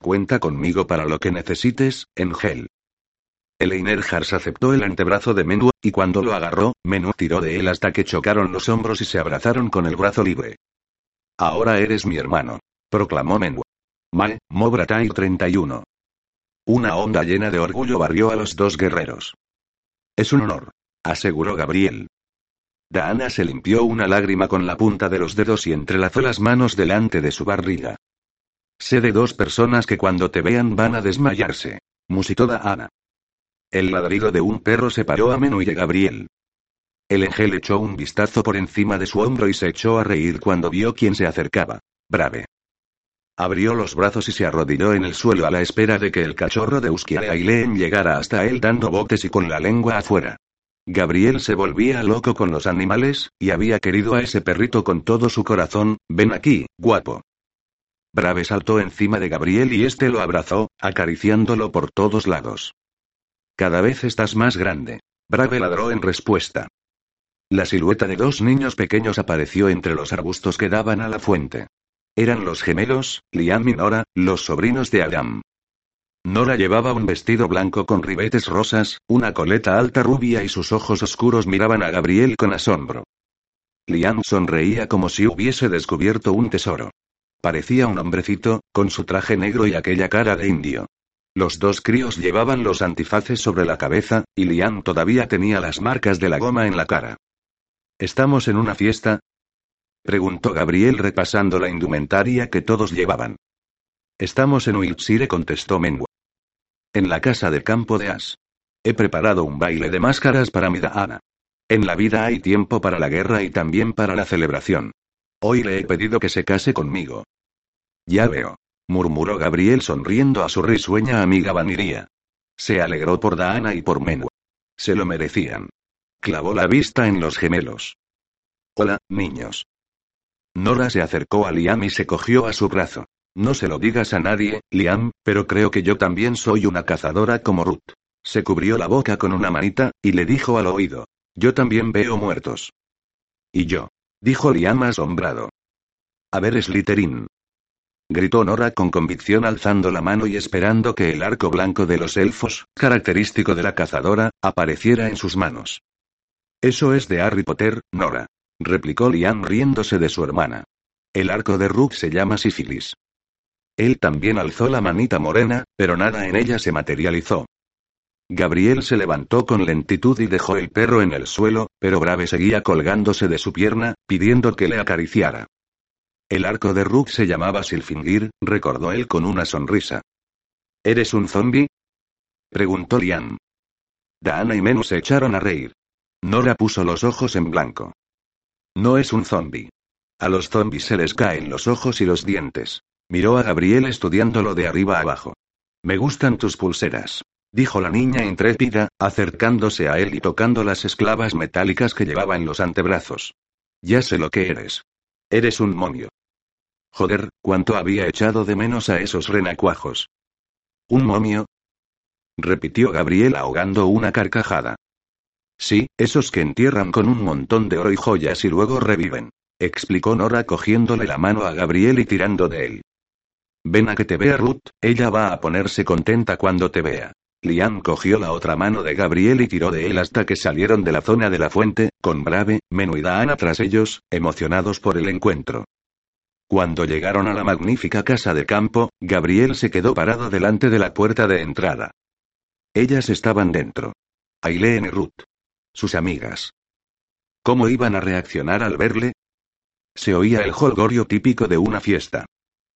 Cuenta conmigo para lo que necesites, Engel. El Einerhars aceptó el antebrazo de Menua, y cuando lo agarró, Menú tiró de él hasta que chocaron los hombros y se abrazaron con el brazo libre. Ahora eres mi hermano, proclamó Menua. Mae, Mobratai 31. Una onda llena de orgullo barrió a los dos guerreros. Es un honor, aseguró Gabriel. Daana se limpió una lágrima con la punta de los dedos y entrelazó las manos delante de su barriga. Sé de dos personas que cuando te vean van a desmayarse. Musitó Daana. El ladrido de un perro separó a Menú y a Gabriel. El ángel echó un vistazo por encima de su hombro y se echó a reír cuando vio quién se acercaba. Brave. Abrió los brazos y se arrodilló en el suelo a la espera de que el cachorro de Aileen llegara hasta él dando botes y con la lengua afuera. Gabriel se volvía loco con los animales, y había querido a ese perrito con todo su corazón, ven aquí, guapo. Brave saltó encima de Gabriel y este lo abrazó, acariciándolo por todos lados. Cada vez estás más grande. Brave ladró en respuesta. La silueta de dos niños pequeños apareció entre los arbustos que daban a la fuente. Eran los gemelos, Liam y Nora, los sobrinos de Adam. Nora llevaba un vestido blanco con ribetes rosas, una coleta alta rubia y sus ojos oscuros miraban a Gabriel con asombro. Liam sonreía como si hubiese descubierto un tesoro. Parecía un hombrecito, con su traje negro y aquella cara de indio. Los dos críos llevaban los antifaces sobre la cabeza, y Liam todavía tenía las marcas de la goma en la cara. ¿Estamos en una fiesta? Preguntó Gabriel repasando la indumentaria que todos llevaban. Estamos en Wiltshire, contestó Menwa. En la casa de campo de As. He preparado un baile de máscaras para mi Daana. En la vida hay tiempo para la guerra y también para la celebración. Hoy le he pedido que se case conmigo. Ya veo. Murmuró Gabriel sonriendo a su risueña amiga Vaniría. Se alegró por Daana y por Menwa. Se lo merecían. Clavó la vista en los gemelos. Hola, niños. Nora se acercó a Liam y se cogió a su brazo. No se lo digas a nadie, Liam, pero creo que yo también soy una cazadora como Ruth. Se cubrió la boca con una manita, y le dijo al oído. Yo también veo muertos. Y yo. Dijo Liam asombrado. A ver, Slytherin. Gritó Nora con convicción alzando la mano y esperando que el arco blanco de los elfos, característico de la cazadora, apareciera en sus manos. Eso es de Harry Potter, Nora replicó Liam riéndose de su hermana. El arco de Rook se llama sífilis. Él también alzó la manita morena, pero nada en ella se materializó. Gabriel se levantó con lentitud y dejó el perro en el suelo, pero Brave seguía colgándose de su pierna, pidiendo que le acariciara. El arco de Rook se llamaba Silfingir, recordó él con una sonrisa. ¿Eres un zombi? preguntó Liam. Dana y Menus se echaron a reír. Nora puso los ojos en blanco. No es un zombi. A los zombis se les caen los ojos y los dientes. Miró a Gabriel estudiándolo de arriba abajo. Me gustan tus pulseras. Dijo la niña intrépida, acercándose a él y tocando las esclavas metálicas que llevaba en los antebrazos. Ya sé lo que eres. Eres un momio. Joder, cuánto había echado de menos a esos renacuajos. ¿Un momio? repitió Gabriel ahogando una carcajada. Sí, esos que entierran con un montón de oro y joyas y luego reviven. Explicó Nora cogiéndole la mano a Gabriel y tirando de él. Ven a que te vea Ruth, ella va a ponerse contenta cuando te vea. Liam cogió la otra mano de Gabriel y tiró de él hasta que salieron de la zona de la fuente, con Brave, y Ana tras ellos, emocionados por el encuentro. Cuando llegaron a la magnífica casa de campo, Gabriel se quedó parado delante de la puerta de entrada. Ellas estaban dentro. Aileen y Ruth. Sus amigas. ¿Cómo iban a reaccionar al verle? se oía el holgorio típico de una fiesta.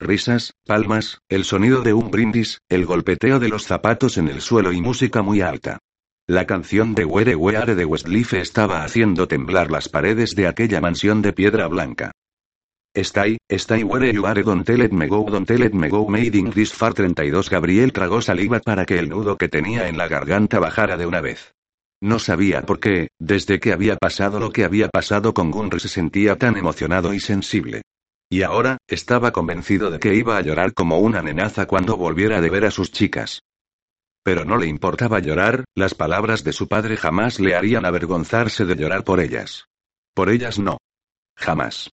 Risas, palmas, el sonido de un brindis, el golpeteo de los zapatos en el suelo y música muy alta. La canción de Were Weare de Westlife estaba haciendo temblar las paredes de aquella mansión de piedra blanca. Stay, stay where you are don't it me go don't it me go made in this far 32 Gabriel tragó saliva para que el nudo que tenía en la garganta bajara de una vez. No sabía por qué, desde que había pasado lo que había pasado con Gunry se sentía tan emocionado y sensible. Y ahora, estaba convencido de que iba a llorar como una nenaza cuando volviera de ver a sus chicas. Pero no le importaba llorar, las palabras de su padre jamás le harían avergonzarse de llorar por ellas. Por ellas no. Jamás.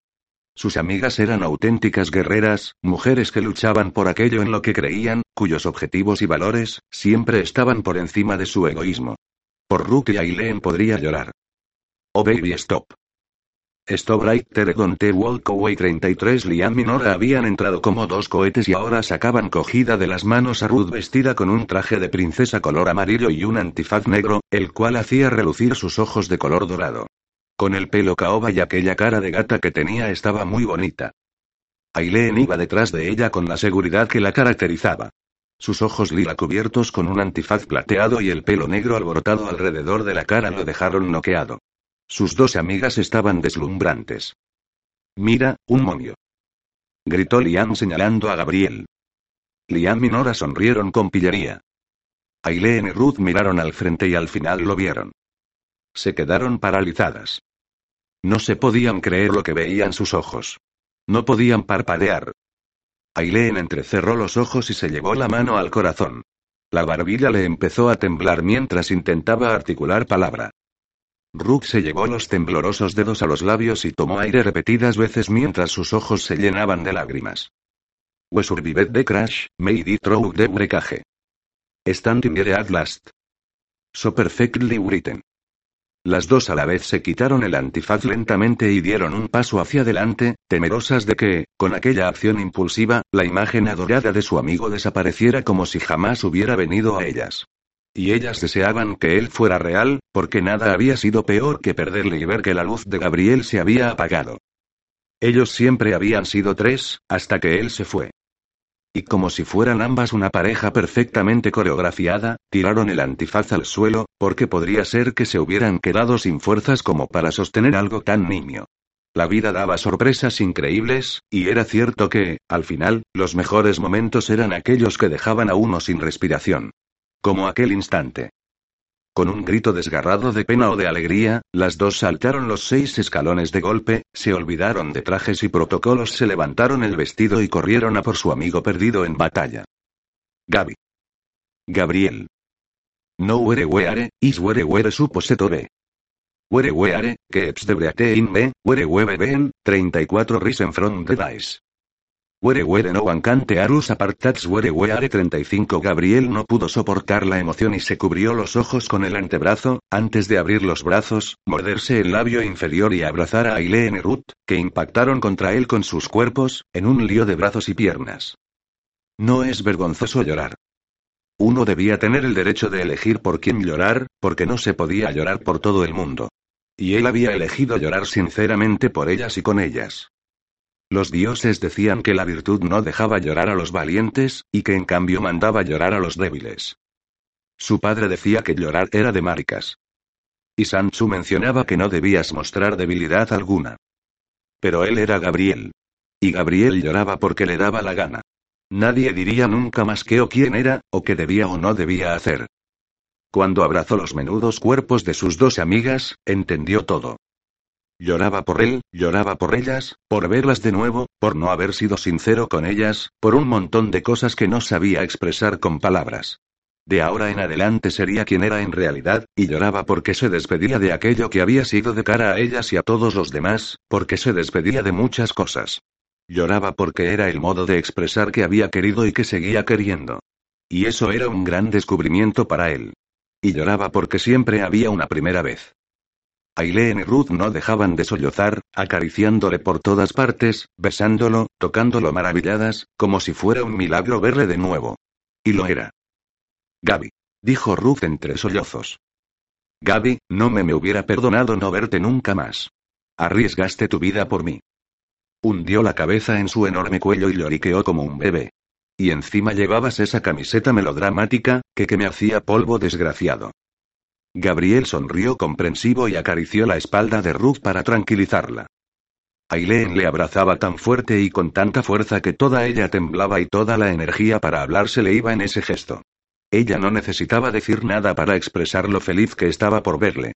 Sus amigas eran auténticas guerreras, mujeres que luchaban por aquello en lo que creían, cuyos objetivos y valores, siempre estaban por encima de su egoísmo. Por y Aileen podría llorar. Oh baby stop. Stop right there te walk away 33 Liam y habían entrado como dos cohetes y ahora sacaban cogida de las manos a Ruth vestida con un traje de princesa color amarillo y un antifaz negro, el cual hacía relucir sus ojos de color dorado. Con el pelo caoba y aquella cara de gata que tenía estaba muy bonita. Aileen iba detrás de ella con la seguridad que la caracterizaba. Sus ojos lila cubiertos con un antifaz plateado y el pelo negro alborotado alrededor de la cara lo dejaron noqueado. Sus dos amigas estaban deslumbrantes. Mira, un momio. Gritó Liam señalando a Gabriel. Liam y Nora sonrieron con pillería. Aileen y Ruth miraron al frente y al final lo vieron. Se quedaron paralizadas. No se podían creer lo que veían sus ojos. No podían parpadear. Aileen entrecerró los ojos y se llevó la mano al corazón. La barbilla le empezó a temblar mientras intentaba articular palabra. Rook se llevó los temblorosos dedos a los labios y tomó aire repetidas veces mientras sus ojos se llenaban de lágrimas. We survived the crash, made it through the wreckage. Standing here at last. So perfectly written. Las dos a la vez se quitaron el antifaz lentamente y dieron un paso hacia adelante, temerosas de que, con aquella acción impulsiva, la imagen adorada de su amigo desapareciera como si jamás hubiera venido a ellas. Y ellas deseaban que él fuera real, porque nada había sido peor que perderle y ver que la luz de Gabriel se había apagado. Ellos siempre habían sido tres, hasta que él se fue. Y como si fueran ambas una pareja perfectamente coreografiada, tiraron el antifaz al suelo, porque podría ser que se hubieran quedado sin fuerzas como para sostener algo tan nimio. La vida daba sorpresas increíbles, y era cierto que, al final, los mejores momentos eran aquellos que dejaban a uno sin respiración. Como aquel instante. Con un grito desgarrado de pena o de alegría, las dos saltaron los seis escalones de golpe, se olvidaron de trajes y protocolos, se levantaron el vestido y corrieron a por su amigo perdido en batalla. Gaby. Gabriel. No were weare, is were were suposetore. Were weare, que de in me, were webe ben, 34 risen from the dice. Were were no bancante arus apartats were weare 35 Gabriel no pudo soportar la emoción y se cubrió los ojos con el antebrazo, antes de abrir los brazos, morderse el labio inferior y abrazar a Aileen Ruth, que impactaron contra él con sus cuerpos, en un lío de brazos y piernas. No es vergonzoso llorar. Uno debía tener el derecho de elegir por quién llorar, porque no se podía llorar por todo el mundo. Y él había elegido llorar sinceramente por ellas y con ellas. Los dioses decían que la virtud no dejaba llorar a los valientes, y que en cambio mandaba llorar a los débiles. Su padre decía que llorar era de maricas. Y Sanchu mencionaba que no debías mostrar debilidad alguna. Pero él era Gabriel. Y Gabriel lloraba porque le daba la gana. Nadie diría nunca más qué o quién era, o qué debía o no debía hacer. Cuando abrazó los menudos cuerpos de sus dos amigas, entendió todo. Lloraba por él, lloraba por ellas, por verlas de nuevo, por no haber sido sincero con ellas, por un montón de cosas que no sabía expresar con palabras. De ahora en adelante sería quien era en realidad, y lloraba porque se despedía de aquello que había sido de cara a ellas y a todos los demás, porque se despedía de muchas cosas. Lloraba porque era el modo de expresar que había querido y que seguía queriendo. Y eso era un gran descubrimiento para él. Y lloraba porque siempre había una primera vez. Aileen y Ruth no dejaban de sollozar, acariciándole por todas partes, besándolo, tocándolo maravilladas, como si fuera un milagro verle de nuevo. Y lo era. Gaby. Dijo Ruth entre sollozos. Gaby, no me me hubiera perdonado no verte nunca más. Arriesgaste tu vida por mí. Hundió la cabeza en su enorme cuello y lloriqueó como un bebé. Y encima llevabas esa camiseta melodramática, que que me hacía polvo desgraciado. Gabriel sonrió comprensivo y acarició la espalda de Ruth para tranquilizarla. Aileen le abrazaba tan fuerte y con tanta fuerza que toda ella temblaba y toda la energía para hablar se le iba en ese gesto. Ella no necesitaba decir nada para expresar lo feliz que estaba por verle.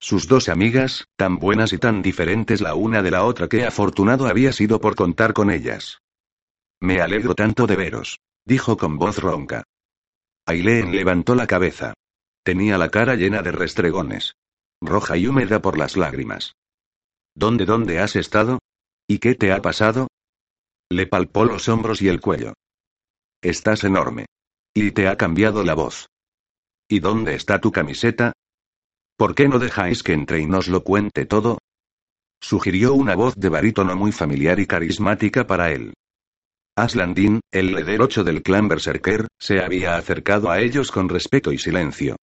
Sus dos amigas, tan buenas y tan diferentes la una de la otra que afortunado había sido por contar con ellas. Me alegro tanto de veros, dijo con voz ronca. Aileen levantó la cabeza. Tenía la cara llena de restregones. Roja y húmeda por las lágrimas. ¿Dónde, dónde has estado? ¿Y qué te ha pasado? Le palpó los hombros y el cuello. Estás enorme. Y te ha cambiado la voz. ¿Y dónde está tu camiseta? ¿Por qué no dejáis que entre y nos lo cuente todo? Sugirió una voz de barítono muy familiar y carismática para él. Aslandin, el líder 8 del clan Berserker, se había acercado a ellos con respeto y silencio.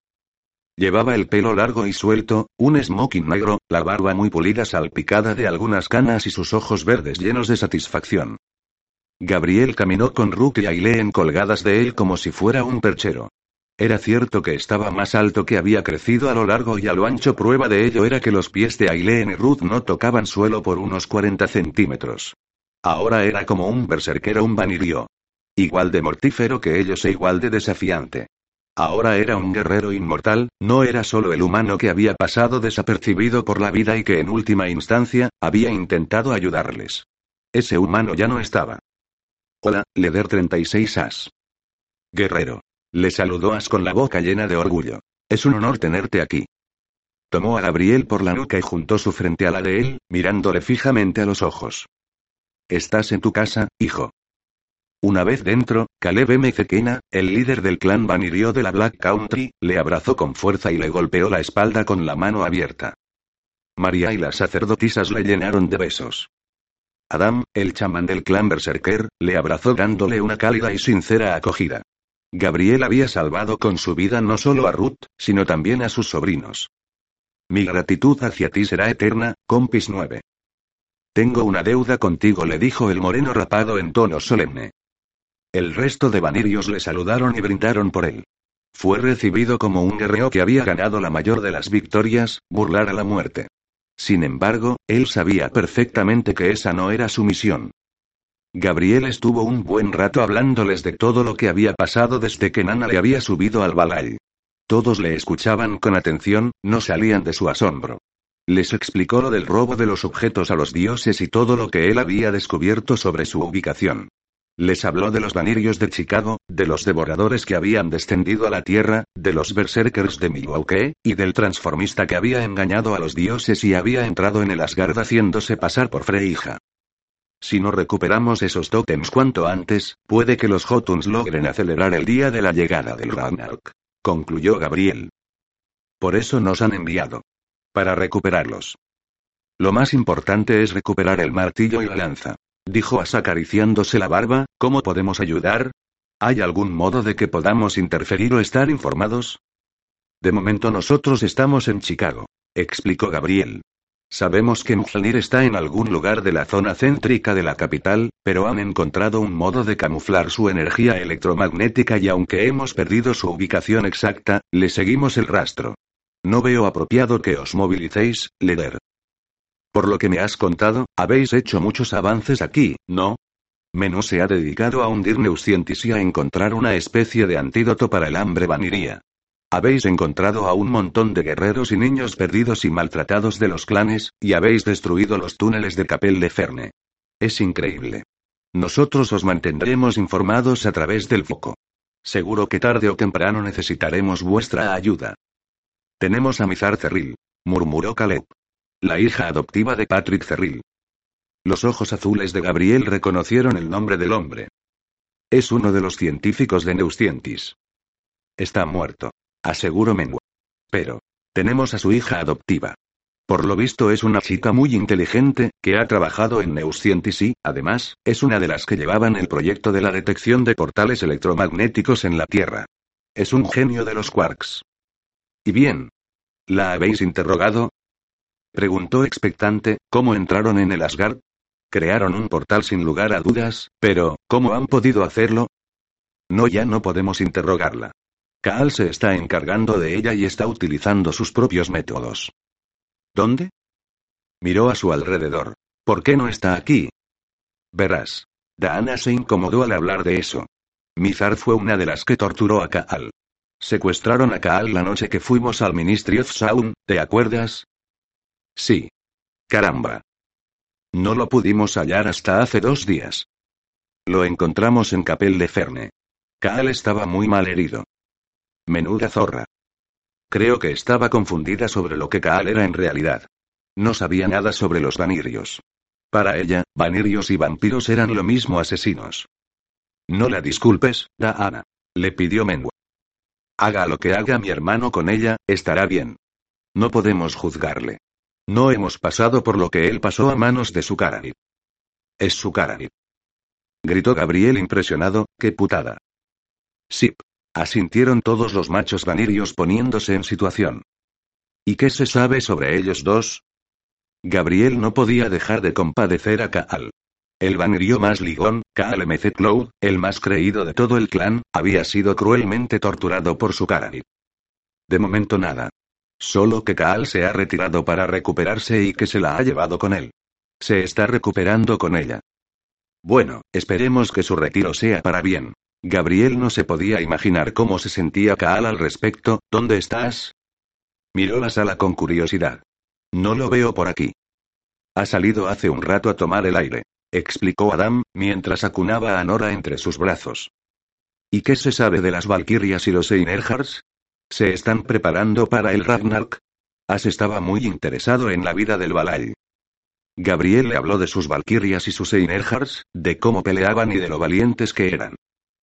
Llevaba el pelo largo y suelto, un smoking negro, la barba muy pulida salpicada de algunas canas y sus ojos verdes llenos de satisfacción. Gabriel caminó con Rook y Aileen colgadas de él como si fuera un perchero. Era cierto que estaba más alto que había crecido a lo largo y a lo ancho. Prueba de ello era que los pies de Aileen y Ruth no tocaban suelo por unos 40 centímetros. Ahora era como un berserker un vanirio. Igual de mortífero que ellos e igual de desafiante. Ahora era un guerrero inmortal, no era solo el humano que había pasado desapercibido por la vida y que en última instancia, había intentado ayudarles. Ese humano ya no estaba. Hola, Leder 36 As. Guerrero. Le saludó As con la boca llena de orgullo. Es un honor tenerte aquí. Tomó a Gabriel por la nuca y juntó su frente a la de él, mirándole fijamente a los ojos. Estás en tu casa, hijo. Una vez dentro, Caleb M. Zekena, el líder del clan Vanirio de la Black Country, le abrazó con fuerza y le golpeó la espalda con la mano abierta. María y las sacerdotisas le llenaron de besos. Adam, el chamán del clan Berserker, le abrazó dándole una cálida y sincera acogida. Gabriel había salvado con su vida no solo a Ruth, sino también a sus sobrinos. Mi gratitud hacia ti será eterna, compis 9. Tengo una deuda contigo, le dijo el moreno rapado en tono solemne. El resto de vanirios le saludaron y brindaron por él. Fue recibido como un guerrero que había ganado la mayor de las victorias, burlar a la muerte. Sin embargo, él sabía perfectamente que esa no era su misión. Gabriel estuvo un buen rato hablándoles de todo lo que había pasado desde que Nana le había subido al balay. Todos le escuchaban con atención, no salían de su asombro. Les explicó lo del robo de los objetos a los dioses y todo lo que él había descubierto sobre su ubicación. Les habló de los vanirios de Chicago, de los devoradores que habían descendido a la tierra, de los berserkers de Milwaukee, y del transformista que había engañado a los dioses y había entrado en el Asgard haciéndose pasar por Freyja. Si no recuperamos esos tótems cuanto antes, puede que los Jotuns logren acelerar el día de la llegada del Ragnarok. Concluyó Gabriel. Por eso nos han enviado. Para recuperarlos. Lo más importante es recuperar el martillo y la lanza. Dijo As acariciándose la barba, ¿cómo podemos ayudar? ¿Hay algún modo de que podamos interferir o estar informados? De momento nosotros estamos en Chicago, explicó Gabriel. Sabemos que Mjolnir está en algún lugar de la zona céntrica de la capital, pero han encontrado un modo de camuflar su energía electromagnética y aunque hemos perdido su ubicación exacta, le seguimos el rastro. No veo apropiado que os movilicéis, Leder. Por lo que me has contado, habéis hecho muchos avances aquí, ¿no? Menú se ha dedicado a hundir Neuscientis y a encontrar una especie de antídoto para el hambre vaniría. Habéis encontrado a un montón de guerreros y niños perdidos y maltratados de los clanes, y habéis destruido los túneles de Capel de Ferne. Es increíble. Nosotros os mantendremos informados a través del foco. Seguro que tarde o temprano necesitaremos vuestra ayuda. Tenemos a Mizar Cerril, murmuró Caleb. La hija adoptiva de Patrick Cerril. Los ojos azules de Gabriel reconocieron el nombre del hombre. Es uno de los científicos de Neuscientis. Está muerto aseguró Mengua. Pero, tenemos a su hija adoptiva. Por lo visto es una chica muy inteligente, que ha trabajado en Neuscientis y, además, es una de las que llevaban el proyecto de la detección de portales electromagnéticos en la Tierra. Es un genio de los quarks. ¿Y bien? ¿La habéis interrogado? Preguntó expectante, ¿cómo entraron en el Asgard? Crearon un portal sin lugar a dudas, pero, ¿cómo han podido hacerlo? No, ya no podemos interrogarla. Kaal se está encargando de ella y está utilizando sus propios métodos. ¿Dónde? Miró a su alrededor. ¿Por qué no está aquí? Verás. Daana se incomodó al hablar de eso. Mizar fue una de las que torturó a Kaal. Secuestraron a Kaal la noche que fuimos al Ministry of ¿te acuerdas? Sí. Caramba. No lo pudimos hallar hasta hace dos días. Lo encontramos en Capel de Ferne. Kaal estaba muy mal herido. Menuda zorra. Creo que estaba confundida sobre lo que Kaal era en realidad. No sabía nada sobre los vanirios. Para ella, vanirios y vampiros eran lo mismo asesinos. No la disculpes, Daana. Le pidió Menwa. Haga lo que haga mi hermano con ella, estará bien. No podemos juzgarle. No hemos pasado por lo que él pasó a manos de su Karani. Es su Karani. Gritó Gabriel impresionado, qué putada. Sip. Asintieron todos los machos vanirios poniéndose en situación. ¿Y qué se sabe sobre ellos dos? Gabriel no podía dejar de compadecer a Kaal. El vanirio más ligón, Kaal MC Cloud, el más creído de todo el clan, había sido cruelmente torturado por su Karani. De momento nada. Solo que Kaal se ha retirado para recuperarse y que se la ha llevado con él. Se está recuperando con ella. Bueno, esperemos que su retiro sea para bien. Gabriel no se podía imaginar cómo se sentía Kaal al respecto. ¿Dónde estás? Miró la sala con curiosidad. No lo veo por aquí. Ha salido hace un rato a tomar el aire, explicó Adam, mientras acunaba a Nora entre sus brazos. ¿Y qué se sabe de las Valkyrias y los Einerhars? ¿Se están preparando para el Ragnarok? As estaba muy interesado en la vida del Valhall. Gabriel le habló de sus Valkyrias y sus Einerhars, de cómo peleaban y de lo valientes que eran.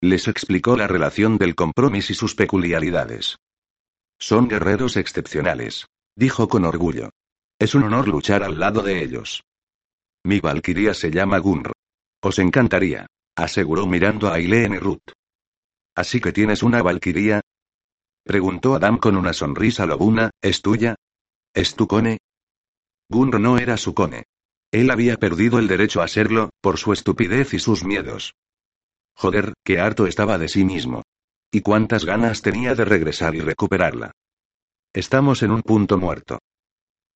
Les explicó la relación del compromiso y sus peculiaridades. Son guerreros excepcionales, dijo con orgullo. Es un honor luchar al lado de ellos. Mi Valkyria se llama Gunr. Os encantaría, aseguró mirando a Aileen y Ruth. Así que tienes una Valkyria, Preguntó Adam con una sonrisa lobuna, ¿es tuya? ¿Es tu cone? Gunro no era su cone. Él había perdido el derecho a serlo, por su estupidez y sus miedos. Joder, qué harto estaba de sí mismo. Y cuántas ganas tenía de regresar y recuperarla. Estamos en un punto muerto.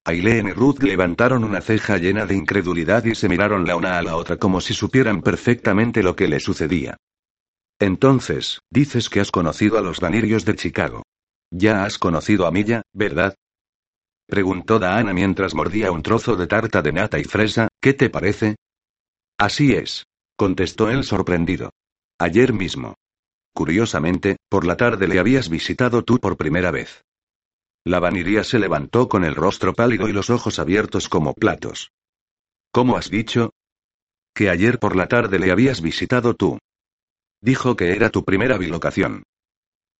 Aileen y Ruth levantaron una ceja llena de incredulidad y se miraron la una a la otra como si supieran perfectamente lo que le sucedía. Entonces, dices que has conocido a los Vanirios de Chicago. Ya has conocido a Milla, ¿verdad? Preguntó Daana mientras mordía un trozo de tarta de nata y fresa, ¿qué te parece? Así es, contestó él sorprendido. Ayer mismo. Curiosamente, por la tarde le habías visitado tú por primera vez. La vaniría se levantó con el rostro pálido y los ojos abiertos como platos. ¿Cómo has dicho? Que ayer por la tarde le habías visitado tú. Dijo que era tu primera bilocación.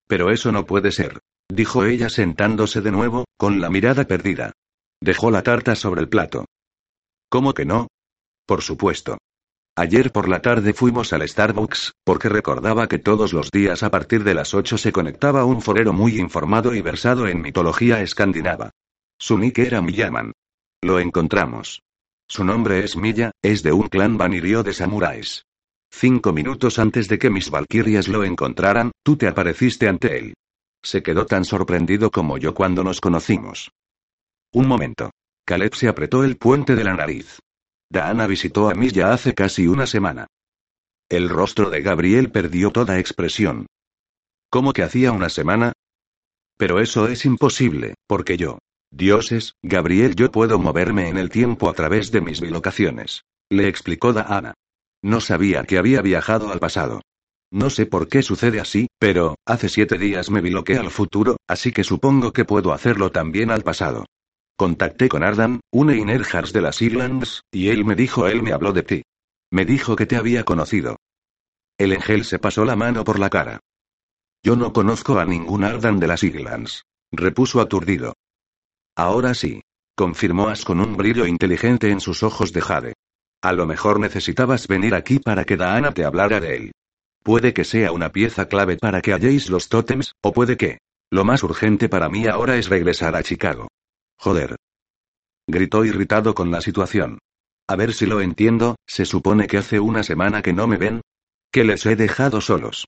Pero eso no puede ser, dijo ella sentándose de nuevo, con la mirada perdida. Dejó la tarta sobre el plato. ¿Cómo que no? Por supuesto. Ayer por la tarde fuimos al Starbucks, porque recordaba que todos los días a partir de las 8 se conectaba un forero muy informado y versado en mitología escandinava. Su nick era Miyaman. Lo encontramos. Su nombre es Milla, es de un clan vanirio de samuráis. Cinco minutos antes de que mis valquirias lo encontraran, tú te apareciste ante él. Se quedó tan sorprendido como yo cuando nos conocimos. Un momento. Caleb se apretó el puente de la nariz. Daana visitó a Milla hace casi una semana. El rostro de Gabriel perdió toda expresión. ¿Cómo que hacía una semana? Pero eso es imposible, porque yo. Dioses, Gabriel, yo puedo moverme en el tiempo a través de mis bilocaciones. Le explicó Daana. No sabía que había viajado al pasado. No sé por qué sucede así, pero, hace siete días me biloqué al futuro, así que supongo que puedo hacerlo también al pasado. Contacté con Ardan, un Einerhars de las Islands, y él me dijo, él me habló de ti. Me dijo que te había conocido. El ángel se pasó la mano por la cara. Yo no conozco a ningún Ardan de las Islands. Repuso aturdido. Ahora sí. Confirmó As con un brillo inteligente en sus ojos de jade. A lo mejor necesitabas venir aquí para que Daana te hablara de él. Puede que sea una pieza clave para que halléis los tótems, o puede que. Lo más urgente para mí ahora es regresar a Chicago. Joder. Gritó irritado con la situación. A ver si lo entiendo, se supone que hace una semana que no me ven. Que les he dejado solos.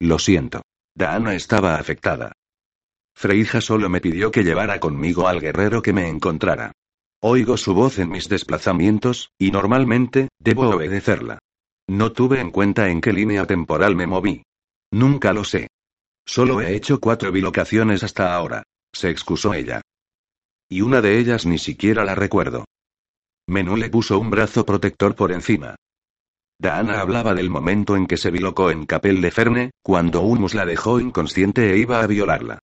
Lo siento. Daana estaba afectada. Freija solo me pidió que llevara conmigo al guerrero que me encontrara. Oigo su voz en mis desplazamientos, y normalmente, debo obedecerla. No tuve en cuenta en qué línea temporal me moví. Nunca lo sé. Solo he hecho cuatro bilocaciones hasta ahora, se excusó ella. Y una de ellas ni siquiera la recuerdo. Menú le puso un brazo protector por encima. Daana hablaba del momento en que se bilocó en Capel de Ferne, cuando Unmus la dejó inconsciente e iba a violarla.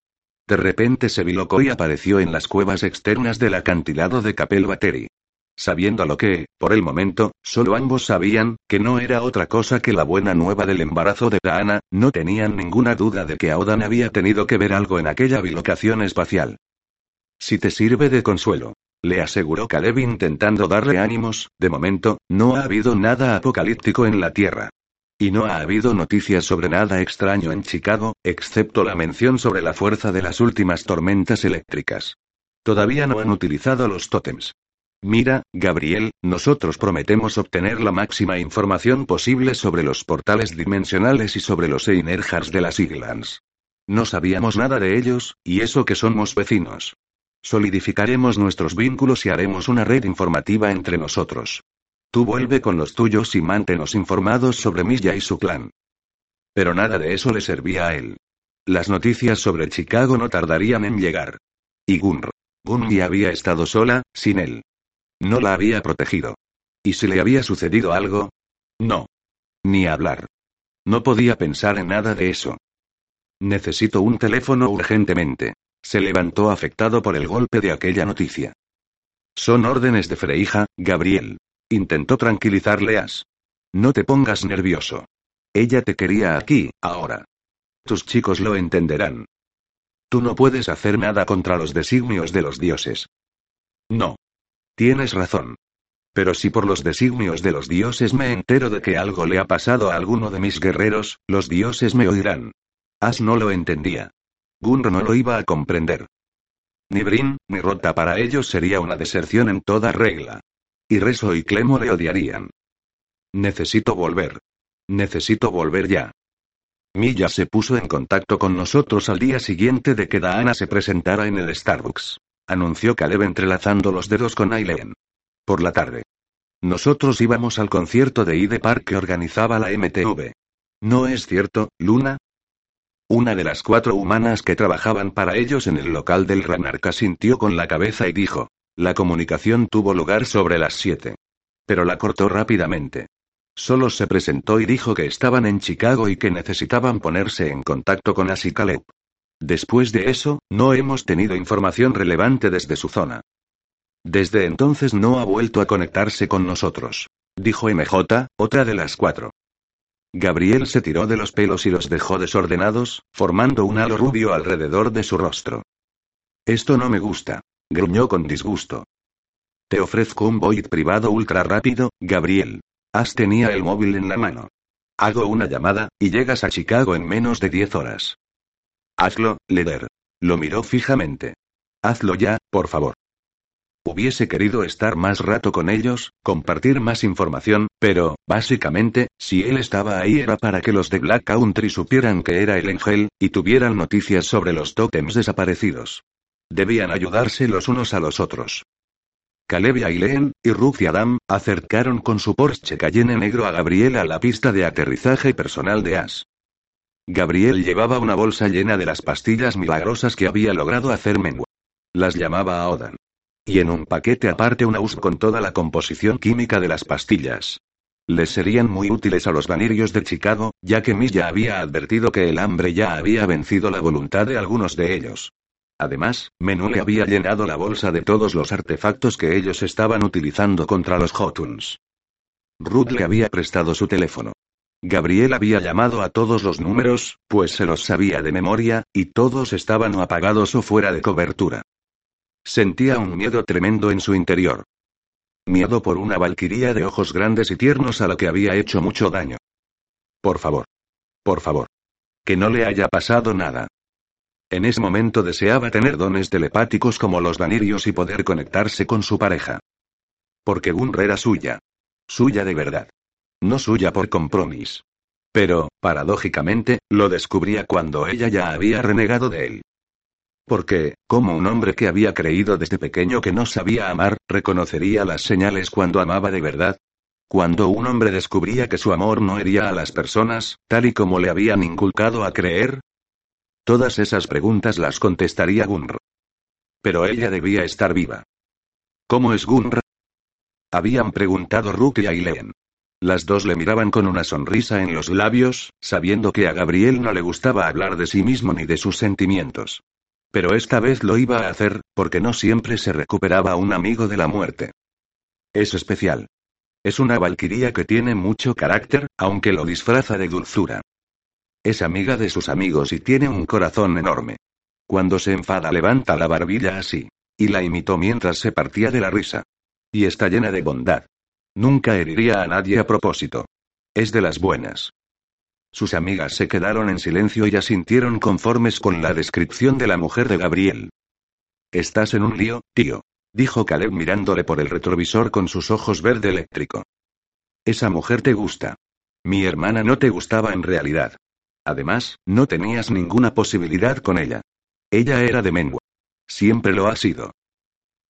De repente se bilocó y apareció en las cuevas externas del acantilado de Capel Battery. Sabiendo lo que, por el momento, solo ambos sabían, que no era otra cosa que la buena nueva del embarazo de Daana, no tenían ninguna duda de que Aodan había tenido que ver algo en aquella bilocación espacial. Si te sirve de consuelo. Le aseguró Caleb intentando darle ánimos, de momento, no ha habido nada apocalíptico en la Tierra. Y no ha habido noticias sobre nada extraño en Chicago, excepto la mención sobre la fuerza de las últimas tormentas eléctricas. Todavía no han utilizado los tótems. Mira, Gabriel, nosotros prometemos obtener la máxima información posible sobre los portales dimensionales y sobre los Einerjars de las Iglands. No sabíamos nada de ellos, y eso que somos vecinos. Solidificaremos nuestros vínculos y haremos una red informativa entre nosotros. Tú vuelve con los tuyos y mántenos informados sobre Milla y su clan. Pero nada de eso le servía a él. Las noticias sobre Chicago no tardarían en llegar. Y Gunr. Gunmi había estado sola, sin él. No la había protegido. ¿Y si le había sucedido algo? No. Ni hablar. No podía pensar en nada de eso. Necesito un teléfono urgentemente. Se levantó afectado por el golpe de aquella noticia. Son órdenes de Freija, Gabriel. Intentó tranquilizarle As. No te pongas nervioso. Ella te quería aquí, ahora. Tus chicos lo entenderán. Tú no puedes hacer nada contra los designios de los dioses. No. Tienes razón. Pero si por los designios de los dioses me entero de que algo le ha pasado a alguno de mis guerreros, los dioses me oirán. As no lo entendía. Gunro no lo iba a comprender. Ni Brin, ni Rota para ellos sería una deserción en toda regla. Y Reso y Clemo le odiarían. Necesito volver. Necesito volver ya. Milla se puso en contacto con nosotros al día siguiente de que Daana se presentara en el Starbucks. Anunció Caleb entrelazando los dedos con Aileen. Por la tarde. Nosotros íbamos al concierto de Ide Park que organizaba la MTV. ¿No es cierto, Luna? Una de las cuatro humanas que trabajaban para ellos en el local del Ranarca sintió con la cabeza y dijo. La comunicación tuvo lugar sobre las siete. Pero la cortó rápidamente. Solo se presentó y dijo que estaban en Chicago y que necesitaban ponerse en contacto con Caleb. Después de eso, no hemos tenido información relevante desde su zona. Desde entonces no ha vuelto a conectarse con nosotros. Dijo MJ, otra de las cuatro. Gabriel se tiró de los pelos y los dejó desordenados, formando un halo rubio alrededor de su rostro. Esto no me gusta. Gruñó con disgusto. Te ofrezco un Void privado ultra rápido, Gabriel. Has tenía el móvil en la mano. Hago una llamada, y llegas a Chicago en menos de 10 horas. Hazlo, Leder. Lo miró fijamente. Hazlo ya, por favor. Hubiese querido estar más rato con ellos, compartir más información, pero, básicamente, si él estaba ahí era para que los de Black Country supieran que era el Ángel, y tuvieran noticias sobre los tótems desaparecidos. Debían ayudarse los unos a los otros. Caleb y Aileen, y Ruth y Adam, acercaron con su Porsche Cayenne negro a Gabriel a la pista de aterrizaje personal de As. Gabriel llevaba una bolsa llena de las pastillas milagrosas que había logrado hacer mengua. Las llamaba a Odan. Y en un paquete aparte una US con toda la composición química de las pastillas. Les serían muy útiles a los vanirios de Chicago, ya que Milla había advertido que el hambre ya había vencido la voluntad de algunos de ellos. Además, Menú le había llenado la bolsa de todos los artefactos que ellos estaban utilizando contra los Hotuns. Ruth le había prestado su teléfono. Gabriel había llamado a todos los números, pues se los sabía de memoria, y todos estaban apagados o fuera de cobertura. Sentía un miedo tremendo en su interior. Miedo por una valquiría de ojos grandes y tiernos a la que había hecho mucho daño. Por favor. Por favor. Que no le haya pasado nada. En ese momento deseaba tener dones telepáticos como los vanirios y poder conectarse con su pareja. Porque Gunra era suya. Suya de verdad. No suya por compromiso. Pero, paradójicamente, lo descubría cuando ella ya había renegado de él. Porque, como un hombre que había creído desde pequeño que no sabía amar, reconocería las señales cuando amaba de verdad. Cuando un hombre descubría que su amor no hería a las personas, tal y como le habían inculcado a creer. Todas esas preguntas las contestaría Gunr. Pero ella debía estar viva. ¿Cómo es Gunr? Habían preguntado Rook y Aileen. Las dos le miraban con una sonrisa en los labios, sabiendo que a Gabriel no le gustaba hablar de sí mismo ni de sus sentimientos. Pero esta vez lo iba a hacer, porque no siempre se recuperaba un amigo de la muerte. Es especial. Es una valquiría que tiene mucho carácter, aunque lo disfraza de dulzura. Es amiga de sus amigos y tiene un corazón enorme. Cuando se enfada levanta la barbilla así. Y la imitó mientras se partía de la risa. Y está llena de bondad. Nunca heriría a nadie a propósito. Es de las buenas. Sus amigas se quedaron en silencio y asintieron conformes con la descripción de la mujer de Gabriel. Estás en un lío, tío, dijo Caleb mirándole por el retrovisor con sus ojos verde eléctrico. Esa mujer te gusta. Mi hermana no te gustaba en realidad. Además, no tenías ninguna posibilidad con ella. Ella era de mengua. Siempre lo ha sido.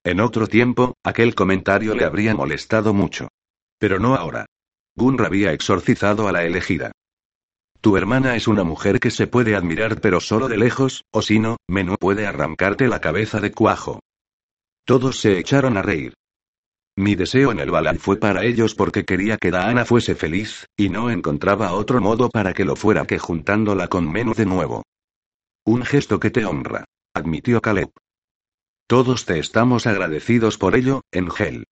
En otro tiempo, aquel comentario le habría molestado mucho. Pero no ahora. Gunra había exorcizado a la elegida. Tu hermana es una mujer que se puede admirar pero solo de lejos, o si no, Menú puede arrancarte la cabeza de cuajo. Todos se echaron a reír. Mi deseo en el balal fue para ellos porque quería que Daana fuese feliz, y no encontraba otro modo para que lo fuera que juntándola con Menú de nuevo. Un gesto que te honra, admitió Caleb. Todos te estamos agradecidos por ello, Engel.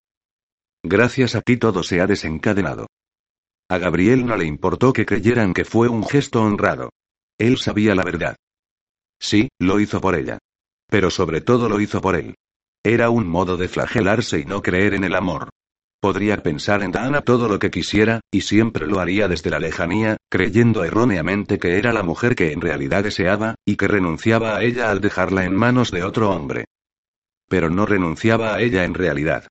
Gracias a ti todo se ha desencadenado. A Gabriel no le importó que creyeran que fue un gesto honrado. Él sabía la verdad. Sí, lo hizo por ella. Pero sobre todo lo hizo por él. Era un modo de flagelarse y no creer en el amor. Podría pensar en Dana todo lo que quisiera, y siempre lo haría desde la lejanía, creyendo erróneamente que era la mujer que en realidad deseaba, y que renunciaba a ella al dejarla en manos de otro hombre. Pero no renunciaba a ella en realidad.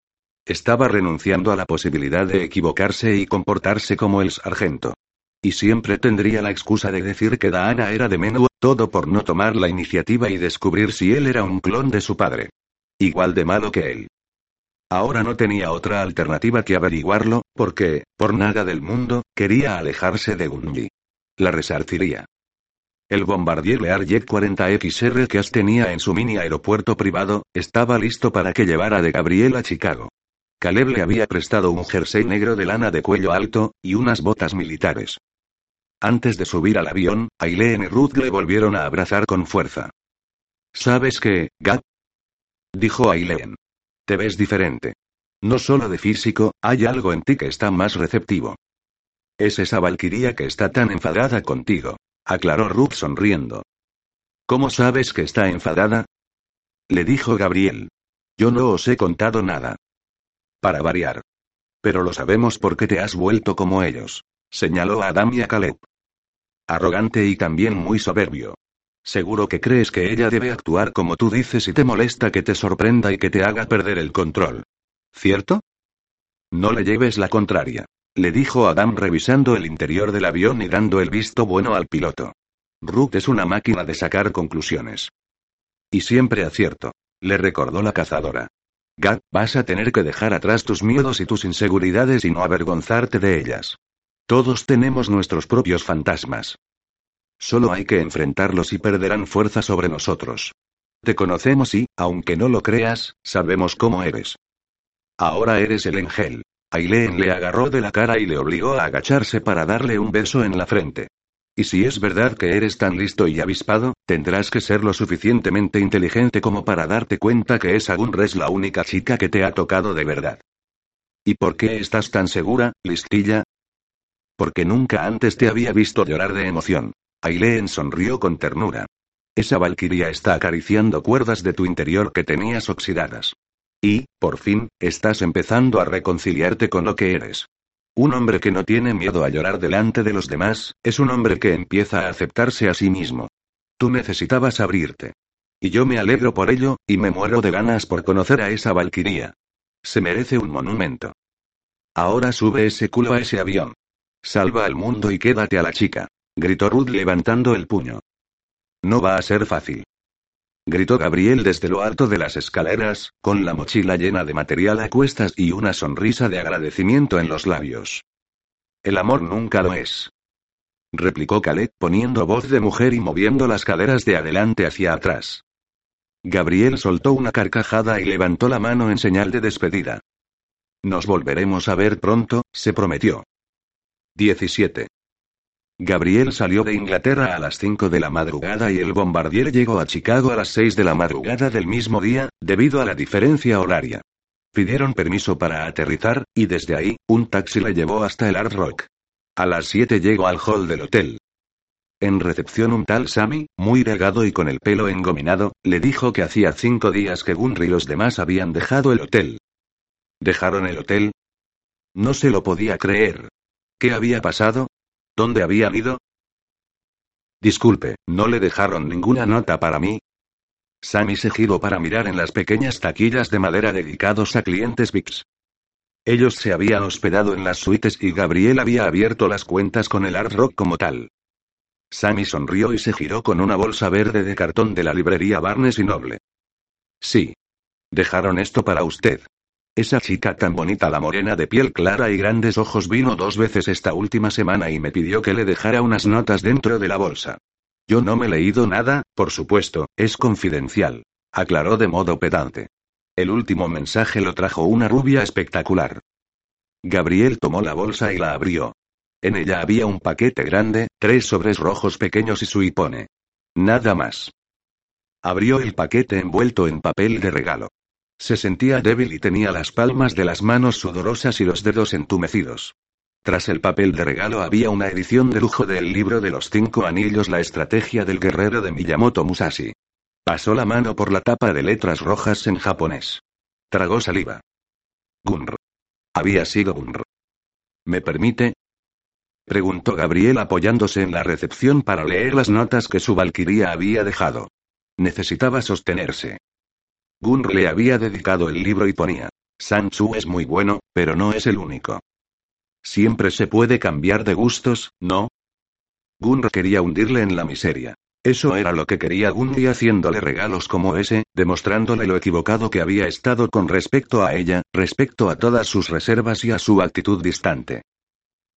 Estaba renunciando a la posibilidad de equivocarse y comportarse como el sargento. Y siempre tendría la excusa de decir que Daana era de Menú, todo por no tomar la iniciativa y descubrir si él era un clon de su padre. Igual de malo que él. Ahora no tenía otra alternativa que averiguarlo, porque, por nada del mundo, quería alejarse de Gunji. La resarciría. El bombardier Learjet 40XR que As tenía en su mini aeropuerto privado, estaba listo para que llevara de Gabriel a Chicago. Caleb le había prestado un jersey negro de lana de cuello alto, y unas botas militares. Antes de subir al avión, Aileen y Ruth le volvieron a abrazar con fuerza. ¿Sabes qué, Gap? Dijo Aileen. Te ves diferente. No solo de físico, hay algo en ti que está más receptivo. Es esa valquiría que está tan enfadada contigo, aclaró Ruth sonriendo. ¿Cómo sabes que está enfadada? Le dijo Gabriel. Yo no os he contado nada. Para variar. Pero lo sabemos porque te has vuelto como ellos. Señaló Adam y a Caleb. Arrogante y también muy soberbio. Seguro que crees que ella debe actuar como tú dices y te molesta que te sorprenda y que te haga perder el control. ¿Cierto? No le lleves la contraria. Le dijo Adam revisando el interior del avión y dando el visto bueno al piloto. Ruth es una máquina de sacar conclusiones. Y siempre acierto. Le recordó la cazadora. Gad, vas a tener que dejar atrás tus miedos y tus inseguridades y no avergonzarte de ellas. Todos tenemos nuestros propios fantasmas. Solo hay que enfrentarlos y perderán fuerza sobre nosotros. Te conocemos y, aunque no lo creas, sabemos cómo eres. Ahora eres el ángel. Aileen le agarró de la cara y le obligó a agacharse para darle un beso en la frente. Y si es verdad que eres tan listo y avispado, tendrás que ser lo suficientemente inteligente como para darte cuenta que es la única chica que te ha tocado de verdad. ¿Y por qué estás tan segura, listilla? Porque nunca antes te había visto llorar de emoción. Aileen sonrió con ternura. Esa valquiria está acariciando cuerdas de tu interior que tenías oxidadas. Y, por fin, estás empezando a reconciliarte con lo que eres. Un hombre que no tiene miedo a llorar delante de los demás, es un hombre que empieza a aceptarse a sí mismo. Tú necesitabas abrirte. Y yo me alegro por ello, y me muero de ganas por conocer a esa valquiría. Se merece un monumento. Ahora sube ese culo a ese avión. Salva al mundo y quédate a la chica. Gritó Ruth levantando el puño. No va a ser fácil. Gritó Gabriel desde lo alto de las escaleras, con la mochila llena de material a cuestas y una sonrisa de agradecimiento en los labios. El amor nunca lo es. Replicó Caleb poniendo voz de mujer y moviendo las caderas de adelante hacia atrás. Gabriel soltó una carcajada y levantó la mano en señal de despedida. Nos volveremos a ver pronto, se prometió. 17. Gabriel salió de Inglaterra a las 5 de la madrugada y el bombardier llegó a Chicago a las 6 de la madrugada del mismo día, debido a la diferencia horaria. Pidieron permiso para aterrizar, y desde ahí, un taxi le llevó hasta el Hard Rock. A las 7 llegó al hall del hotel. En recepción un tal Sammy, muy regado y con el pelo engominado, le dijo que hacía cinco días que Gunry y los demás habían dejado el hotel. ¿Dejaron el hotel? No se lo podía creer. ¿Qué había pasado? ¿Dónde habían ido? Disculpe, ¿no le dejaron ninguna nota para mí? Sammy se giró para mirar en las pequeñas taquillas de madera dedicados a clientes VIX. Ellos se habían hospedado en las suites y Gabriel había abierto las cuentas con el Art Rock como tal. Sammy sonrió y se giró con una bolsa verde de cartón de la librería Barnes y Noble. Sí. Dejaron esto para usted. Esa chica tan bonita, la morena de piel clara y grandes ojos, vino dos veces esta última semana y me pidió que le dejara unas notas dentro de la bolsa. Yo no me he leído nada, por supuesto, es confidencial. Aclaró de modo pedante. El último mensaje lo trajo una rubia espectacular. Gabriel tomó la bolsa y la abrió. En ella había un paquete grande, tres sobres rojos pequeños y su hipone. Nada más. Abrió el paquete envuelto en papel de regalo. Se sentía débil y tenía las palmas de las manos sudorosas y los dedos entumecidos. Tras el papel de regalo había una edición de lujo del libro de los cinco anillos La estrategia del guerrero de Miyamoto Musashi. Pasó la mano por la tapa de letras rojas en japonés. Tragó saliva. Gunr. Había sido Gunr. ¿Me permite? Preguntó Gabriel apoyándose en la recepción para leer las notas que su valquiría había dejado. Necesitaba sostenerse. Gunr le había dedicado el libro y ponía. Sanchu es muy bueno, pero no es el único. Siempre se puede cambiar de gustos, ¿no? Gunr quería hundirle en la miseria. Eso era lo que quería Gundy haciéndole regalos como ese, demostrándole lo equivocado que había estado con respecto a ella, respecto a todas sus reservas y a su actitud distante.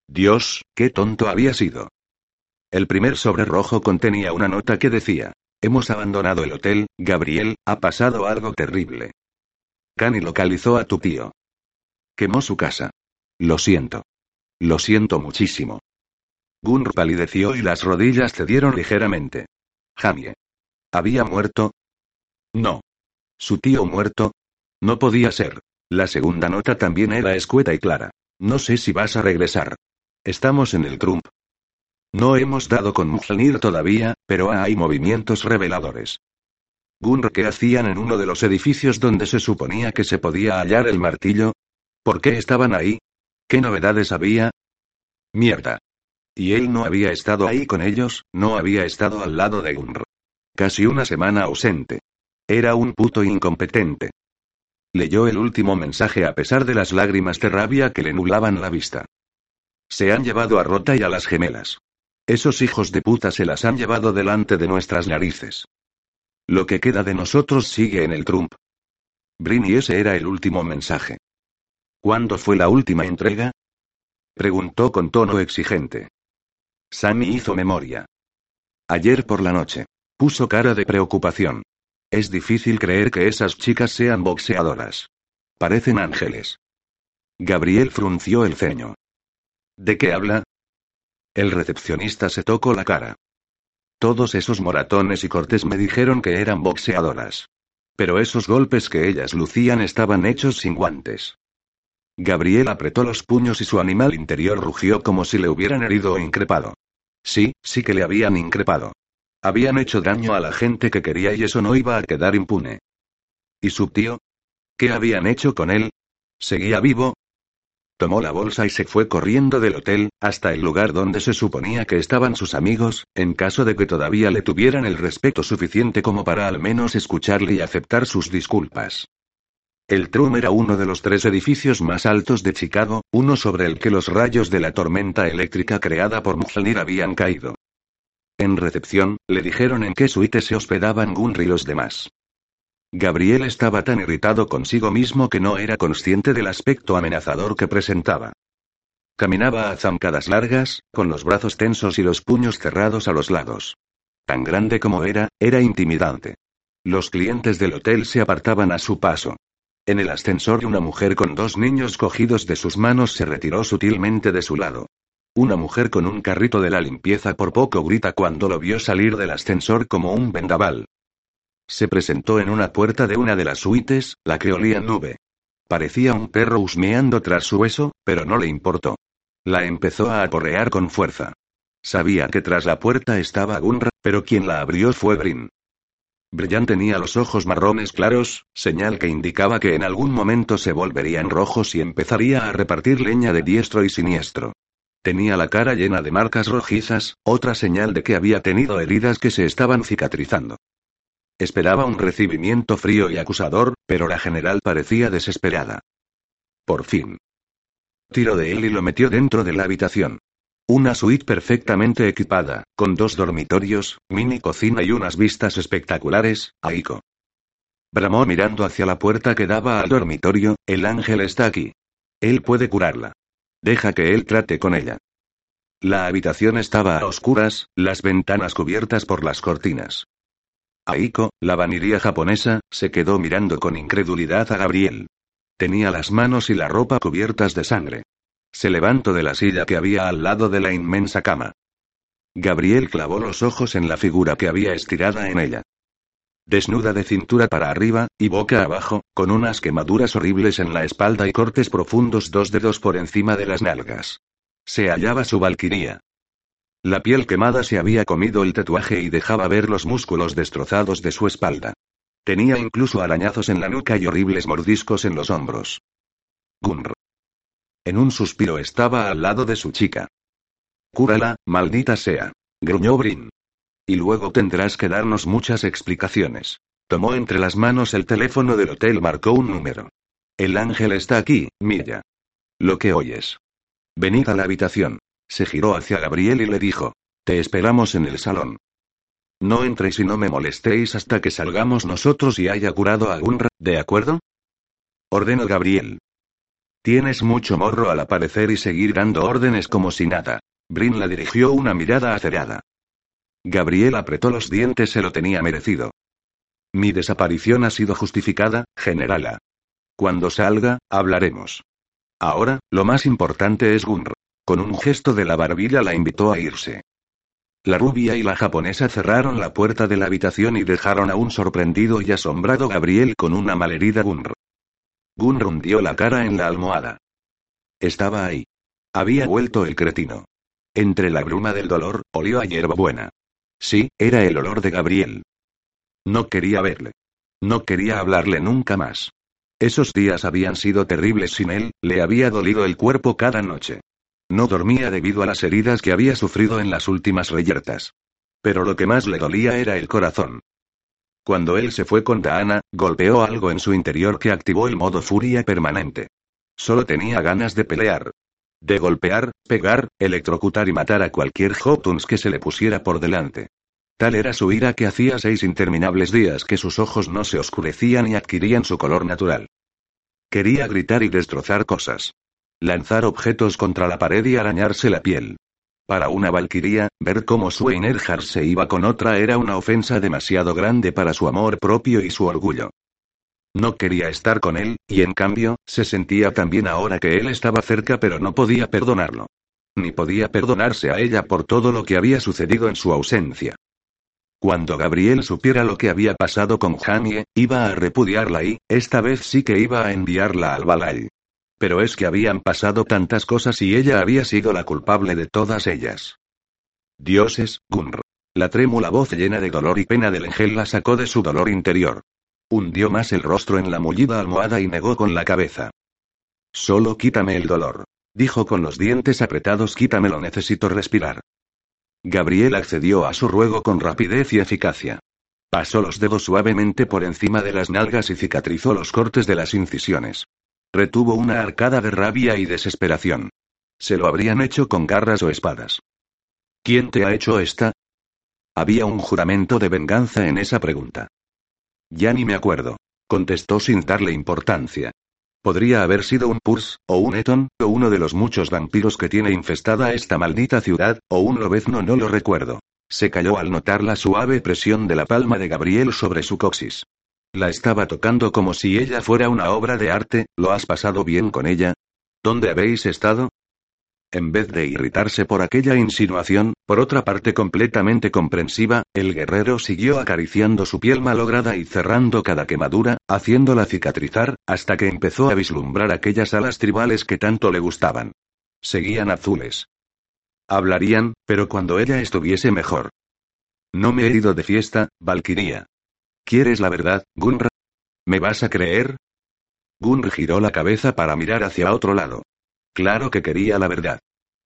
Dios, qué tonto había sido. El primer sobre rojo contenía una nota que decía, Hemos abandonado el hotel, Gabriel, ha pasado algo terrible. Cani localizó a tu tío. Quemó su casa. Lo siento. Lo siento muchísimo. Gunr palideció y las rodillas cedieron ligeramente. Jamie. ¿Había muerto? No. ¿Su tío muerto? No podía ser. La segunda nota también era escueta y clara. No sé si vas a regresar. Estamos en el Trump. No hemos dado con Mjolnir todavía, pero hay movimientos reveladores. Gunr, ¿qué hacían en uno de los edificios donde se suponía que se podía hallar el martillo? ¿Por qué estaban ahí? ¿Qué novedades había? Mierda. Y él no había estado ahí con ellos, no había estado al lado de Gunr. Casi una semana ausente. Era un puto incompetente. Leyó el último mensaje a pesar de las lágrimas de rabia que le nublaban la vista. Se han llevado a Rota y a las gemelas. Esos hijos de puta se las han llevado delante de nuestras narices. Lo que queda de nosotros sigue en el Trump. Brin y ese era el último mensaje. ¿Cuándo fue la última entrega? Preguntó con tono exigente. Sammy hizo memoria. Ayer por la noche. Puso cara de preocupación. Es difícil creer que esas chicas sean boxeadoras. Parecen ángeles. Gabriel frunció el ceño. ¿De qué habla? El recepcionista se tocó la cara. Todos esos moratones y cortes me dijeron que eran boxeadoras. Pero esos golpes que ellas lucían estaban hechos sin guantes. Gabriel apretó los puños y su animal interior rugió como si le hubieran herido o increpado. Sí, sí que le habían increpado. Habían hecho daño a la gente que quería y eso no iba a quedar impune. ¿Y su tío? ¿Qué habían hecho con él? ¿Seguía vivo? Tomó la bolsa y se fue corriendo del hotel, hasta el lugar donde se suponía que estaban sus amigos, en caso de que todavía le tuvieran el respeto suficiente como para al menos escucharle y aceptar sus disculpas. El Trum era uno de los tres edificios más altos de Chicago, uno sobre el que los rayos de la tormenta eléctrica creada por Mjolnir habían caído. En recepción, le dijeron en qué suite se hospedaban Gunr y los demás. Gabriel estaba tan irritado consigo mismo que no era consciente del aspecto amenazador que presentaba. Caminaba a zancadas largas, con los brazos tensos y los puños cerrados a los lados. Tan grande como era, era intimidante. Los clientes del hotel se apartaban a su paso. En el ascensor una mujer con dos niños cogidos de sus manos se retiró sutilmente de su lado. Una mujer con un carrito de la limpieza por poco grita cuando lo vio salir del ascensor como un vendaval. Se presentó en una puerta de una de las suites, la que nube. Parecía un perro husmeando tras su hueso, pero no le importó. La empezó a aporrear con fuerza. Sabía que tras la puerta estaba Gunra, pero quien la abrió fue Brin. Brillan tenía los ojos marrones claros, señal que indicaba que en algún momento se volverían rojos y empezaría a repartir leña de diestro y siniestro. Tenía la cara llena de marcas rojizas, otra señal de que había tenido heridas que se estaban cicatrizando. Esperaba un recibimiento frío y acusador, pero la general parecía desesperada. Por fin. Tiró de él y lo metió dentro de la habitación. Una suite perfectamente equipada, con dos dormitorios, mini cocina y unas vistas espectaculares, Aiko. Bramó mirando hacia la puerta que daba al dormitorio, el ángel está aquí. Él puede curarla. Deja que él trate con ella. La habitación estaba a oscuras, las ventanas cubiertas por las cortinas. Aiko, la vaniría japonesa, se quedó mirando con incredulidad a Gabriel. Tenía las manos y la ropa cubiertas de sangre. Se levantó de la silla que había al lado de la inmensa cama. Gabriel clavó los ojos en la figura que había estirada en ella. Desnuda de cintura para arriba, y boca abajo, con unas quemaduras horribles en la espalda y cortes profundos dos dedos por encima de las nalgas. Se hallaba su valquiría. La piel quemada se había comido el tatuaje y dejaba ver los músculos destrozados de su espalda. Tenía incluso arañazos en la nuca y horribles mordiscos en los hombros. Gunr. En un suspiro estaba al lado de su chica. Cúrala, maldita sea. Gruñó Brin. Y luego tendrás que darnos muchas explicaciones. Tomó entre las manos el teléfono del hotel, marcó un número. El ángel está aquí, Milla. Lo que oyes. Venid a la habitación. Se giró hacia Gabriel y le dijo. Te esperamos en el salón. No entréis y no me molestéis hasta que salgamos nosotros y haya curado a Gunra, ¿de acuerdo? Ordenó Gabriel. Tienes mucho morro al aparecer y seguir dando órdenes como si nada. Brin la dirigió una mirada acerada. Gabriel apretó los dientes, se lo tenía merecido. Mi desaparición ha sido justificada, generala. Cuando salga, hablaremos. Ahora, lo más importante es Gunr. Con un gesto de la barbilla la invitó a irse. La rubia y la japonesa cerraron la puerta de la habitación y dejaron a un sorprendido y asombrado Gabriel con una malherida Gunr. Gun hundió la cara en la almohada. Estaba ahí. Había vuelto el cretino. Entre la bruma del dolor, olió a hierbabuena. Sí, era el olor de Gabriel. No quería verle. No quería hablarle nunca más. Esos días habían sido terribles sin él, le había dolido el cuerpo cada noche. No dormía debido a las heridas que había sufrido en las últimas reyertas. Pero lo que más le dolía era el corazón. Cuando él se fue con Daana, golpeó algo en su interior que activó el modo furia permanente. Solo tenía ganas de pelear. De golpear, pegar, electrocutar y matar a cualquier Jotuns que se le pusiera por delante. Tal era su ira que hacía seis interminables días que sus ojos no se oscurecían y adquirían su color natural. Quería gritar y destrozar cosas. Lanzar objetos contra la pared y arañarse la piel. Para una valquiría, ver cómo Sweynherjar se iba con otra era una ofensa demasiado grande para su amor propio y su orgullo. No quería estar con él, y en cambio, se sentía tan bien ahora que él estaba cerca pero no podía perdonarlo. Ni podía perdonarse a ella por todo lo que había sucedido en su ausencia. Cuando Gabriel supiera lo que había pasado con Jamie, iba a repudiarla y, esta vez sí que iba a enviarla al Balay. Pero es que habían pasado tantas cosas y ella había sido la culpable de todas ellas. Dioses, Gunr. La trémula voz llena de dolor y pena del ángel la sacó de su dolor interior. Hundió más el rostro en la mullida almohada y negó con la cabeza. Solo quítame el dolor. Dijo con los dientes apretados, quítamelo, necesito respirar. Gabriel accedió a su ruego con rapidez y eficacia. Pasó los dedos suavemente por encima de las nalgas y cicatrizó los cortes de las incisiones. Retuvo una arcada de rabia y desesperación. Se lo habrían hecho con garras o espadas. ¿Quién te ha hecho esta? Había un juramento de venganza en esa pregunta. Ya ni me acuerdo. Contestó sin darle importancia. Podría haber sido un Purs, o un Eton, o uno de los muchos vampiros que tiene infestada esta maldita ciudad, o un lobezno no lo recuerdo. Se calló al notar la suave presión de la palma de Gabriel sobre su coxis. La estaba tocando como si ella fuera una obra de arte, ¿lo has pasado bien con ella? ¿Dónde habéis estado? En vez de irritarse por aquella insinuación, por otra parte completamente comprensiva, el guerrero siguió acariciando su piel malograda y cerrando cada quemadura, haciéndola cicatrizar, hasta que empezó a vislumbrar aquellas alas tribales que tanto le gustaban. Seguían azules. Hablarían, pero cuando ella estuviese mejor. No me he ido de fiesta, Valkyria. ¿Quieres la verdad, Gunr? ¿Me vas a creer? Gunr giró la cabeza para mirar hacia otro lado. Claro que quería la verdad.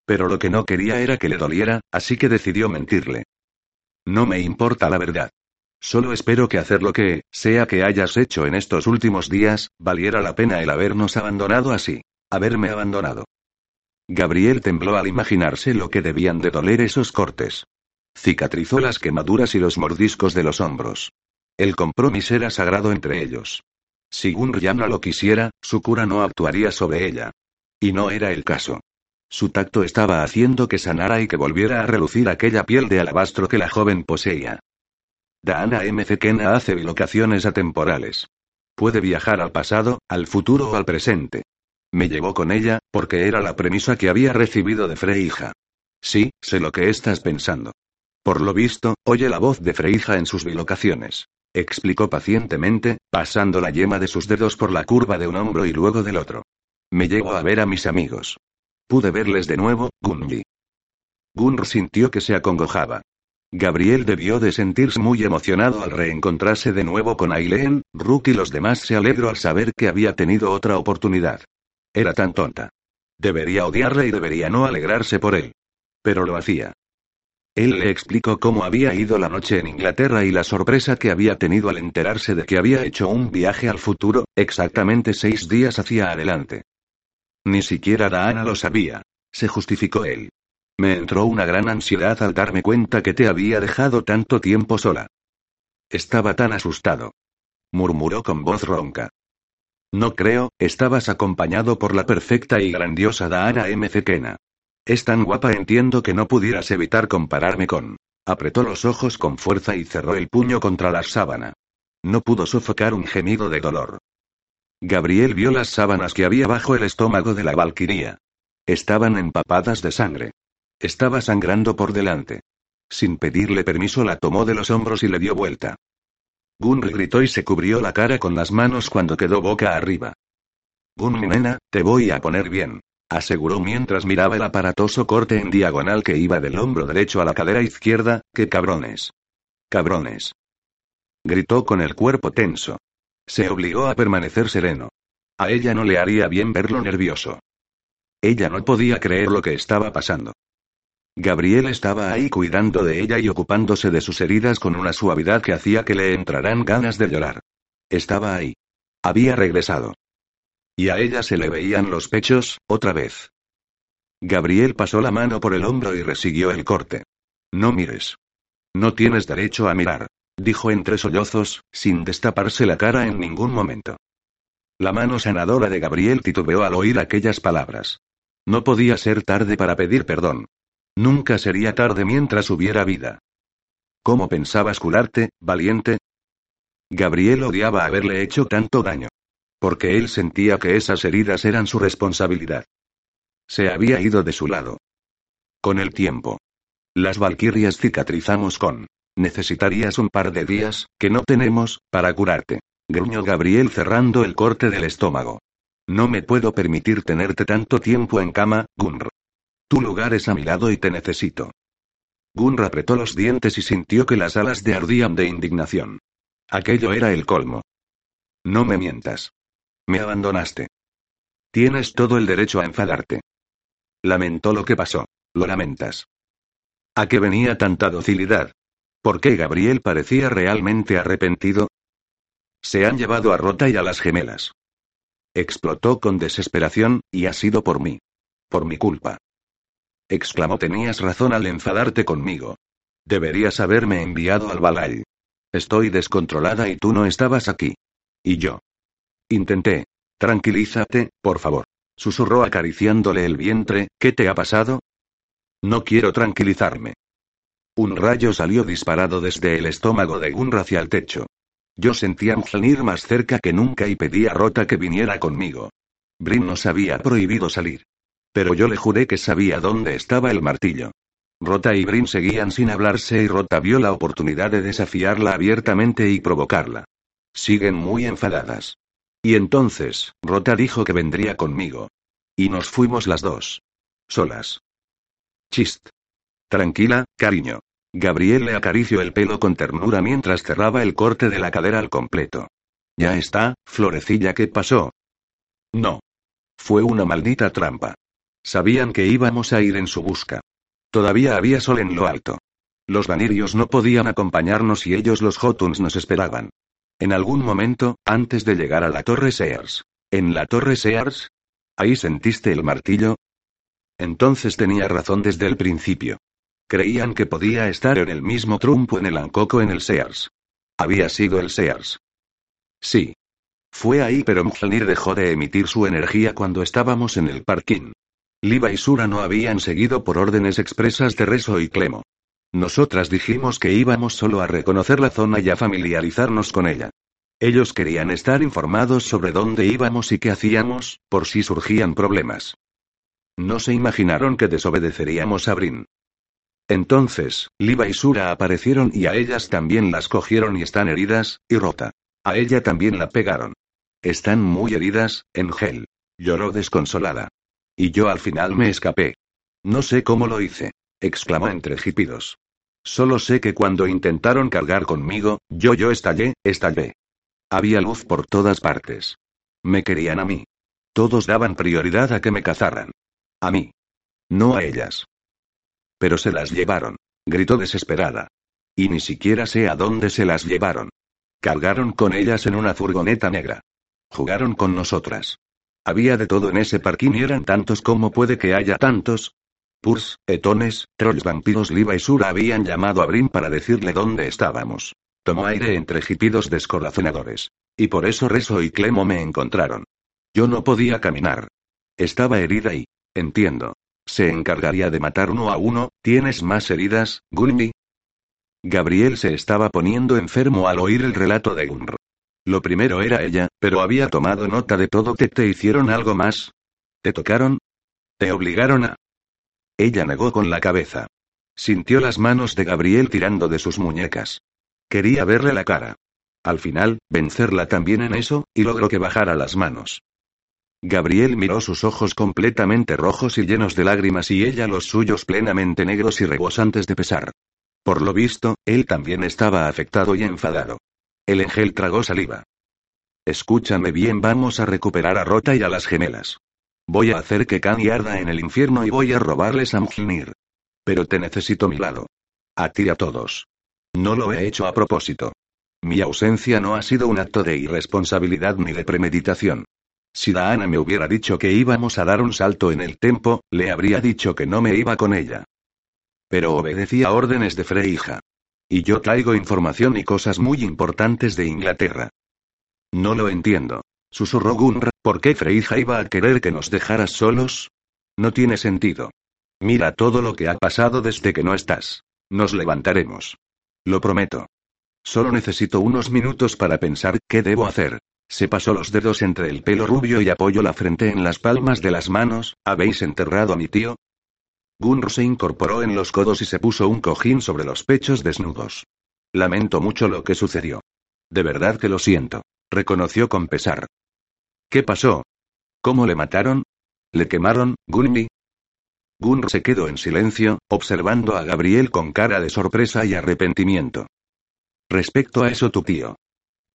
Pero lo que no quería era que le doliera, así que decidió mentirle. No me importa la verdad. Solo espero que hacer lo que, sea que hayas hecho en estos últimos días, valiera la pena el habernos abandonado así. Haberme abandonado. Gabriel tembló al imaginarse lo que debían de doler esos cortes. Cicatrizó las quemaduras y los mordiscos de los hombros. El compromiso era sagrado entre ellos. Si Gunr ya no lo quisiera, su cura no actuaría sobre ella. Y no era el caso. Su tacto estaba haciendo que sanara y que volviera a relucir aquella piel de alabastro que la joven poseía. Dana M. Kena hace bilocaciones atemporales. Puede viajar al pasado, al futuro o al presente. Me llevó con ella, porque era la premisa que había recibido de Freija. Sí, sé lo que estás pensando. Por lo visto, oye la voz de Freija en sus bilocaciones. Explicó pacientemente, pasando la yema de sus dedos por la curva de un hombro y luego del otro. Me llevo a ver a mis amigos. Pude verles de nuevo, Gunji. Gunr sintió que se acongojaba. Gabriel debió de sentirse muy emocionado al reencontrarse de nuevo con Aileen, Rook y los demás se alegró al saber que había tenido otra oportunidad. Era tan tonta. Debería odiarle y debería no alegrarse por él. Pero lo hacía. Él le explicó cómo había ido la noche en Inglaterra y la sorpresa que había tenido al enterarse de que había hecho un viaje al futuro, exactamente seis días hacia adelante. Ni siquiera Daana lo sabía. Se justificó él. Me entró una gran ansiedad al darme cuenta que te había dejado tanto tiempo sola. Estaba tan asustado. Murmuró con voz ronca. No creo, estabas acompañado por la perfecta y grandiosa Daana M. Kena. Es tan guapa entiendo que no pudieras evitar compararme con. Apretó los ojos con fuerza y cerró el puño contra la sábana. No pudo sofocar un gemido de dolor. Gabriel vio las sábanas que había bajo el estómago de la valquiría. Estaban empapadas de sangre. Estaba sangrando por delante. Sin pedirle permiso la tomó de los hombros y le dio vuelta. Gunri gritó y se cubrió la cara con las manos cuando quedó boca arriba. Gun, nena, te voy a poner bien, aseguró mientras miraba el aparatoso corte en diagonal que iba del hombro derecho a la cadera izquierda, ¡qué cabrones! ¡Cabrones! Gritó con el cuerpo tenso. Se obligó a permanecer sereno. A ella no le haría bien verlo nervioso. Ella no podía creer lo que estaba pasando. Gabriel estaba ahí cuidando de ella y ocupándose de sus heridas con una suavidad que hacía que le entraran ganas de llorar. Estaba ahí. Había regresado. Y a ella se le veían los pechos, otra vez. Gabriel pasó la mano por el hombro y resiguió el corte. No mires. No tienes derecho a mirar dijo entre sollozos, sin destaparse la cara en ningún momento. La mano sanadora de Gabriel titubeó al oír aquellas palabras. No podía ser tarde para pedir perdón. Nunca sería tarde mientras hubiera vida. ¿Cómo pensabas curarte, valiente? Gabriel odiaba haberle hecho tanto daño. Porque él sentía que esas heridas eran su responsabilidad. Se había ido de su lado. Con el tiempo. Las valquirias cicatrizamos con Necesitarías un par de días, que no tenemos, para curarte. Gruñó Gabriel cerrando el corte del estómago. No me puedo permitir tenerte tanto tiempo en cama, Gunr. Tu lugar es a mi lado y te necesito. Gunr apretó los dientes y sintió que las alas de ardían de indignación. Aquello era el colmo. No me mientas. Me abandonaste. Tienes todo el derecho a enfadarte. Lamentó lo que pasó. Lo lamentas. ¿A qué venía tanta docilidad? ¿Por qué Gabriel parecía realmente arrepentido? Se han llevado a Rota y a las gemelas. Explotó con desesperación, y ha sido por mí. Por mi culpa. Exclamó tenías razón al enfadarte conmigo. Deberías haberme enviado al Balay. Estoy descontrolada y tú no estabas aquí. Y yo. Intenté. Tranquilízate, por favor. Susurró acariciándole el vientre, ¿qué te ha pasado? No quiero tranquilizarme. Un rayo salió disparado desde el estómago de Gunra hacia el techo. Yo sentía Mjolnir más cerca que nunca y pedí a Rota que viniera conmigo. Brin nos había prohibido salir. Pero yo le juré que sabía dónde estaba el martillo. Rota y Brin seguían sin hablarse y Rota vio la oportunidad de desafiarla abiertamente y provocarla. Siguen muy enfadadas. Y entonces, Rota dijo que vendría conmigo. Y nos fuimos las dos. Solas. Chist. Tranquila, cariño. Gabriel le acarició el pelo con ternura mientras cerraba el corte de la cadera al completo. Ya está, florecilla, ¿qué pasó? No. Fue una maldita trampa. Sabían que íbamos a ir en su busca. Todavía había sol en lo alto. Los vanirios no podían acompañarnos y ellos los Jotuns nos esperaban. En algún momento, antes de llegar a la Torre Sears. ¿En la Torre Sears? ¿Ahí sentiste el martillo? Entonces tenía razón desde el principio. Creían que podía estar en el mismo trumpo en el Ancoco en el Sears. Había sido el Sears. Sí. Fue ahí, pero Mjolnir dejó de emitir su energía cuando estábamos en el parking. Liva y Sura no habían seguido por órdenes expresas de Reso y Clemo. Nosotras dijimos que íbamos solo a reconocer la zona y a familiarizarnos con ella. Ellos querían estar informados sobre dónde íbamos y qué hacíamos, por si surgían problemas. No se imaginaron que desobedeceríamos a Brin. Entonces, Liva y Sura aparecieron y a ellas también las cogieron y están heridas, y rota. A ella también la pegaron. Están muy heridas, Engel. Lloró desconsolada. Y yo al final me escapé. No sé cómo lo hice. Exclamó entre jipidos. Solo sé que cuando intentaron cargar conmigo, yo yo estallé, estallé. Había luz por todas partes. Me querían a mí. Todos daban prioridad a que me cazaran. A mí. No a ellas. Pero se las llevaron. Gritó desesperada. Y ni siquiera sé a dónde se las llevaron. Cargaron con ellas en una furgoneta negra. Jugaron con nosotras. Había de todo en ese parquín y eran tantos como puede que haya tantos. Purs, etones, trolls, vampiros, Liva y Sura habían llamado a Brim para decirle dónde estábamos. Tomó aire entre jipidos descorazonadores. Y por eso Reso y Clemo me encontraron. Yo no podía caminar. Estaba herida y... Entiendo. Se encargaría de matar uno a uno, ¿tienes más heridas, Gunmi? Gabriel se estaba poniendo enfermo al oír el relato de Gunr. Lo primero era ella, pero había tomado nota de todo que te hicieron algo más. ¿Te tocaron? ¿Te obligaron a...? Ella negó con la cabeza. Sintió las manos de Gabriel tirando de sus muñecas. Quería verle la cara. Al final, vencerla también en eso, y logró que bajara las manos. Gabriel miró sus ojos completamente rojos y llenos de lágrimas y ella los suyos plenamente negros y rebosantes de pesar. Por lo visto, él también estaba afectado y enfadado. El ángel tragó saliva. Escúchame bien, vamos a recuperar a Rota y a las gemelas. Voy a hacer que Khan arda en el infierno y voy a robarles a Mjolnir. Pero te necesito mi lado. A ti y a todos. No lo he hecho a propósito. Mi ausencia no ha sido un acto de irresponsabilidad ni de premeditación. Si Daana me hubiera dicho que íbamos a dar un salto en el tempo, le habría dicho que no me iba con ella. Pero obedecía órdenes de Freija. Y yo traigo información y cosas muy importantes de Inglaterra. No lo entiendo. Susurró Gunra, ¿por qué Freija iba a querer que nos dejaras solos? No tiene sentido. Mira todo lo que ha pasado desde que no estás. Nos levantaremos. Lo prometo. Solo necesito unos minutos para pensar qué debo hacer. Se pasó los dedos entre el pelo rubio y apoyó la frente en las palmas de las manos. ¿Habéis enterrado a mi tío? Gunr se incorporó en los codos y se puso un cojín sobre los pechos desnudos. Lamento mucho lo que sucedió. De verdad que lo siento. Reconoció con pesar. ¿Qué pasó? ¿Cómo le mataron? ¿Le quemaron, Gunmi? Gunr se quedó en silencio, observando a Gabriel con cara de sorpresa y arrepentimiento. Respecto a eso tu tío.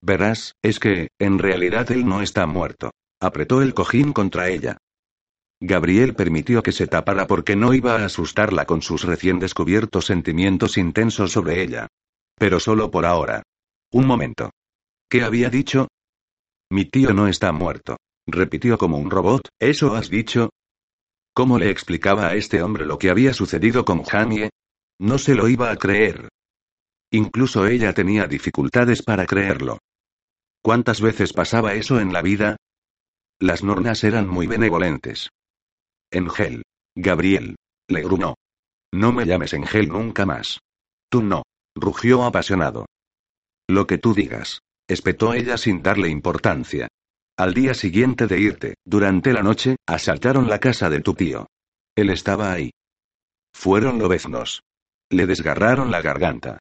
Verás, es que, en realidad él no está muerto. Apretó el cojín contra ella. Gabriel permitió que se tapara porque no iba a asustarla con sus recién descubiertos sentimientos intensos sobre ella. Pero solo por ahora. Un momento. ¿Qué había dicho? Mi tío no está muerto. Repitió como un robot, ¿eso has dicho? ¿Cómo le explicaba a este hombre lo que había sucedido con Jamie? No se lo iba a creer. Incluso ella tenía dificultades para creerlo. ¿Cuántas veces pasaba eso en la vida? Las nornas eran muy benevolentes. Engel. Gabriel. Le grunó. No me llames Engel nunca más. Tú no. Rugió apasionado. Lo que tú digas. Espetó ella sin darle importancia. Al día siguiente de irte, durante la noche, asaltaron la casa de tu tío. Él estaba ahí. Fueron lobeznos. Le desgarraron la garganta.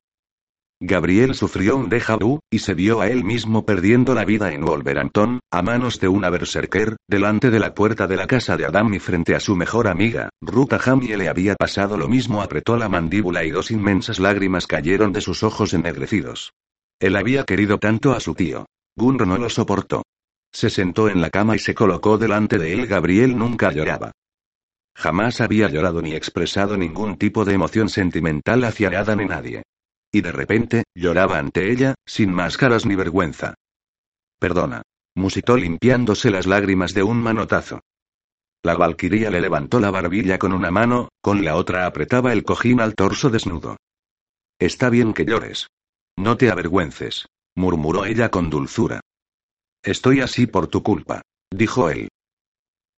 Gabriel sufrió un déjà vu, y se vio a él mismo perdiendo la vida en Wolverhampton, a manos de una berserker, delante de la puerta de la casa de Adam y frente a su mejor amiga, Ruta Jamie le había pasado lo mismo apretó la mandíbula y dos inmensas lágrimas cayeron de sus ojos ennegrecidos. Él había querido tanto a su tío. Gunro no lo soportó. Se sentó en la cama y se colocó delante de él. Gabriel nunca lloraba. Jamás había llorado ni expresado ningún tipo de emoción sentimental hacia nada ni nadie. Y de repente, lloraba ante ella, sin máscaras ni vergüenza. Perdona. Musitó limpiándose las lágrimas de un manotazo. La valquiria le levantó la barbilla con una mano, con la otra apretaba el cojín al torso desnudo. Está bien que llores. No te avergüences, murmuró ella con dulzura. Estoy así por tu culpa, dijo él.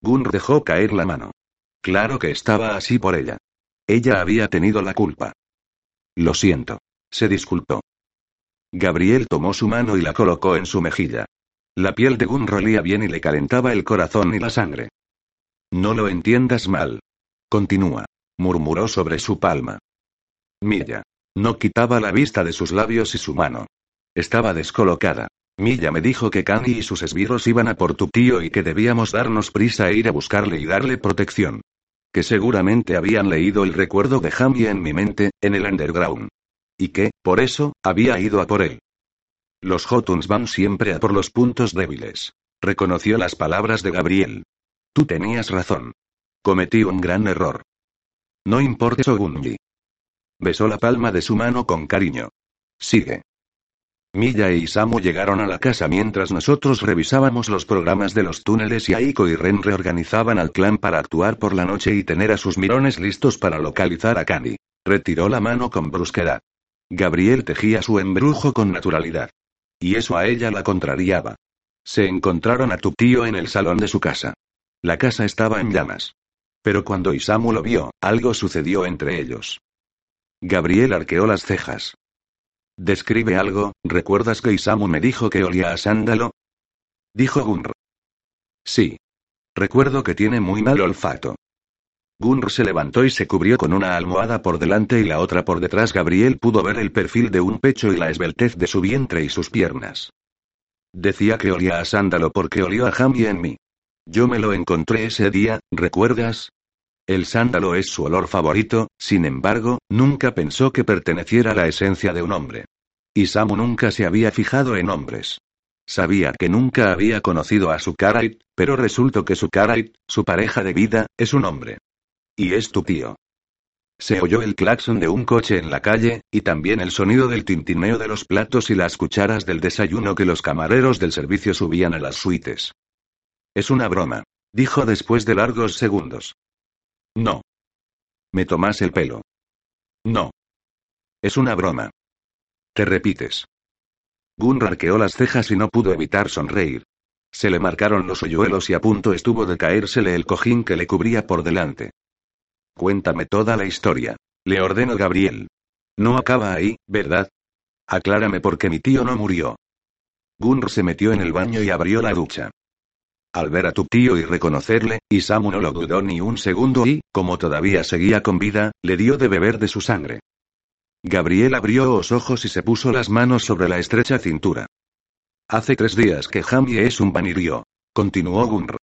Gunr dejó caer la mano. Claro que estaba así por ella. Ella había tenido la culpa. Lo siento. Se disculpó. Gabriel tomó su mano y la colocó en su mejilla. La piel de Gunn rolía bien y le calentaba el corazón y la sangre. No lo entiendas mal. Continúa. Murmuró sobre su palma. Milla. No quitaba la vista de sus labios y su mano. Estaba descolocada. Milla me dijo que Kani y sus esbirros iban a por tu tío y que debíamos darnos prisa e ir a buscarle y darle protección. Que seguramente habían leído el recuerdo de Jamie en mi mente, en el underground. Y que, por eso, había ido a por él. Los Jotuns van siempre a por los puntos débiles. Reconoció las palabras de Gabriel. Tú tenías razón. Cometí un gran error. No importa Sogunji. Besó la palma de su mano con cariño. Sigue. Milla y Isamu llegaron a la casa mientras nosotros revisábamos los programas de los túneles y Aiko y Ren reorganizaban al clan para actuar por la noche y tener a sus mirones listos para localizar a Kani. Retiró la mano con brusquedad. Gabriel tejía su embrujo con naturalidad. Y eso a ella la contrariaba. Se encontraron a tu tío en el salón de su casa. La casa estaba en llamas. Pero cuando Isamu lo vio, algo sucedió entre ellos. Gabriel arqueó las cejas. Describe algo, ¿recuerdas que Isamu me dijo que olía a sándalo? Dijo Gunr. Sí. Recuerdo que tiene muy mal olfato. Gunr se levantó y se cubrió con una almohada por delante y la otra por detrás. Gabriel pudo ver el perfil de un pecho y la esbeltez de su vientre y sus piernas. Decía que olía a sándalo porque olió a Jamie en mí. Yo me lo encontré ese día, ¿recuerdas? El sándalo es su olor favorito, sin embargo, nunca pensó que perteneciera a la esencia de un hombre. Isamu nunca se había fijado en hombres. Sabía que nunca había conocido a su Sukarait, pero resultó que su Sukarait, su pareja de vida, es un hombre. Y es tu tío. Se oyó el claxon de un coche en la calle, y también el sonido del tintineo de los platos y las cucharas del desayuno que los camareros del servicio subían a las suites. Es una broma, dijo después de largos segundos. No. Me tomas el pelo. No. Es una broma. Te repites. Gunn arqueó las cejas y no pudo evitar sonreír. Se le marcaron los hoyuelos y a punto estuvo de caérsele el cojín que le cubría por delante. Cuéntame toda la historia. Le ordeno Gabriel. No acaba ahí, ¿verdad? Aclárame por qué mi tío no murió. Gunr se metió en el baño y abrió la ducha. Al ver a tu tío y reconocerle, Isamu no lo dudó ni un segundo y, como todavía seguía con vida, le dio de beber de su sangre. Gabriel abrió los ojos y se puso las manos sobre la estrecha cintura. Hace tres días que Jamie es un vanirio. Continuó Gunr.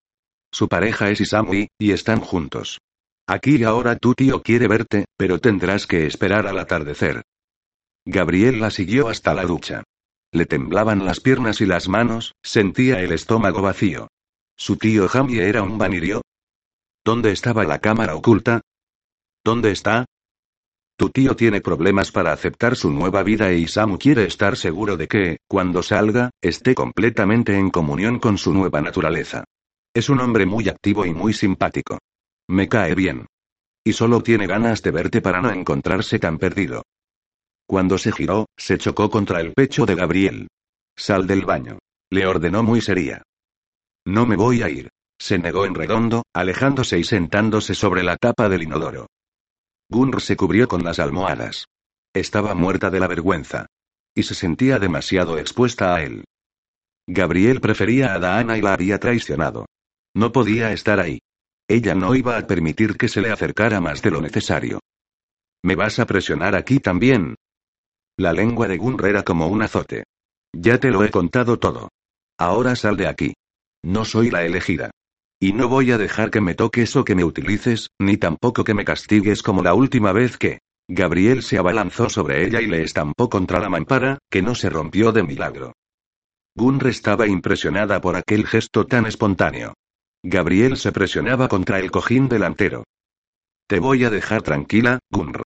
Su pareja es Isamu y están juntos. Aquí y ahora tu tío quiere verte, pero tendrás que esperar al atardecer. Gabriel la siguió hasta la ducha. Le temblaban las piernas y las manos, sentía el estómago vacío. ¿Su tío Jamie era un vanirio? ¿Dónde estaba la cámara oculta? ¿Dónde está? Tu tío tiene problemas para aceptar su nueva vida e Isamu quiere estar seguro de que, cuando salga, esté completamente en comunión con su nueva naturaleza. Es un hombre muy activo y muy simpático. Me cae bien. Y solo tiene ganas de verte para no encontrarse tan perdido. Cuando se giró, se chocó contra el pecho de Gabriel. Sal del baño. Le ordenó muy seria. No me voy a ir. Se negó en redondo, alejándose y sentándose sobre la tapa del inodoro. Gunr se cubrió con las almohadas. Estaba muerta de la vergüenza. Y se sentía demasiado expuesta a él. Gabriel prefería a Daana y la había traicionado. No podía estar ahí. Ella no iba a permitir que se le acercara más de lo necesario. ¿Me vas a presionar aquí también? La lengua de Gunr era como un azote. Ya te lo he contado todo. Ahora sal de aquí. No soy la elegida. Y no voy a dejar que me toques o que me utilices, ni tampoco que me castigues como la última vez que... Gabriel se abalanzó sobre ella y le estampó contra la mampara, que no se rompió de milagro. Gunr estaba impresionada por aquel gesto tan espontáneo. Gabriel se presionaba contra el cojín delantero. Te voy a dejar tranquila, Gunr.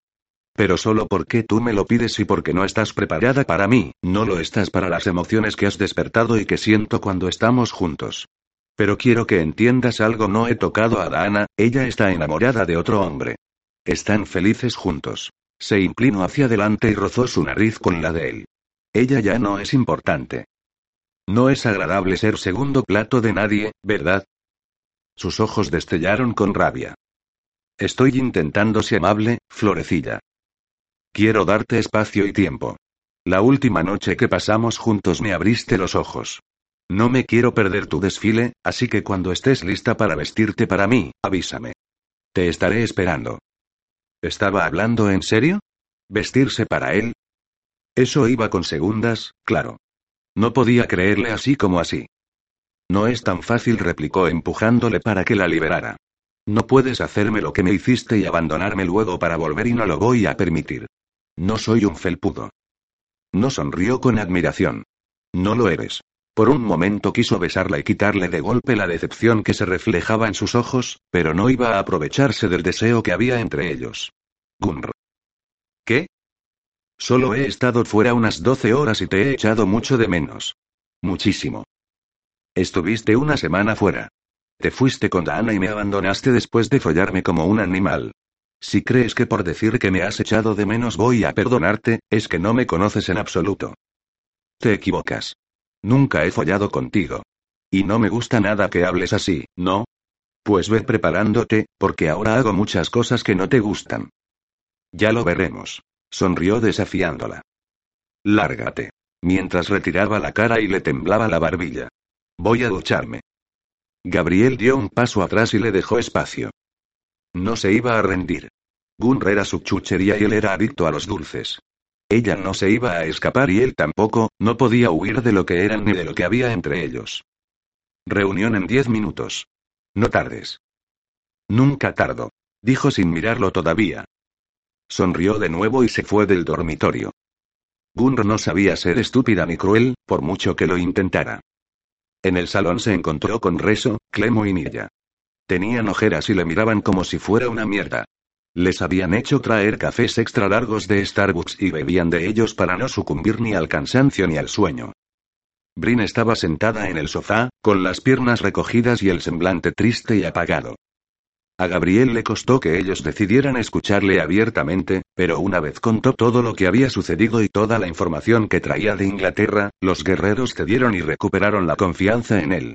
Pero solo porque tú me lo pides y porque no estás preparada para mí, no lo estás para las emociones que has despertado y que siento cuando estamos juntos. Pero quiero que entiendas algo, no he tocado a Dana, ella está enamorada de otro hombre. Están felices juntos. Se inclinó hacia adelante y rozó su nariz con la de él. Ella ya no es importante. No es agradable ser segundo plato de nadie, ¿verdad? Sus ojos destellaron con rabia. Estoy intentando ser amable, florecilla. Quiero darte espacio y tiempo. La última noche que pasamos juntos me abriste los ojos. No me quiero perder tu desfile, así que cuando estés lista para vestirte para mí, avísame. Te estaré esperando. ¿Estaba hablando en serio? ¿Vestirse para él? Eso iba con segundas, claro. No podía creerle así como así. No es tan fácil, replicó empujándole para que la liberara. No puedes hacerme lo que me hiciste y abandonarme luego para volver y no lo voy a permitir. No soy un felpudo. No sonrió con admiración. No lo eres. Por un momento quiso besarla y quitarle de golpe la decepción que se reflejaba en sus ojos, pero no iba a aprovecharse del deseo que había entre ellos. Gunr. ¿Qué? Solo he estado fuera unas doce horas y te he echado mucho de menos. Muchísimo. Estuviste una semana fuera. Te fuiste con Dana y me abandonaste después de follarme como un animal. Si crees que por decir que me has echado de menos voy a perdonarte, es que no me conoces en absoluto. Te equivocas. Nunca he follado contigo. Y no me gusta nada que hables así, ¿no? Pues ve preparándote, porque ahora hago muchas cosas que no te gustan. Ya lo veremos. Sonrió desafiándola. Lárgate. Mientras retiraba la cara y le temblaba la barbilla. Voy a ducharme. Gabriel dio un paso atrás y le dejó espacio. No se iba a rendir. Gunr era su chuchería y él era adicto a los dulces. Ella no se iba a escapar y él tampoco, no podía huir de lo que eran ni de lo que había entre ellos. Reunión en diez minutos. No tardes. Nunca tardo. Dijo sin mirarlo todavía. Sonrió de nuevo y se fue del dormitorio. Gunr no sabía ser estúpida ni cruel, por mucho que lo intentara. En el salón se encontró con Reso, Clemo y Nilla. Tenían ojeras y le miraban como si fuera una mierda. Les habían hecho traer cafés extra largos de Starbucks y bebían de ellos para no sucumbir ni al cansancio ni al sueño. Brin estaba sentada en el sofá, con las piernas recogidas y el semblante triste y apagado. A Gabriel le costó que ellos decidieran escucharle abiertamente, pero una vez contó todo lo que había sucedido y toda la información que traía de Inglaterra, los guerreros cedieron y recuperaron la confianza en él.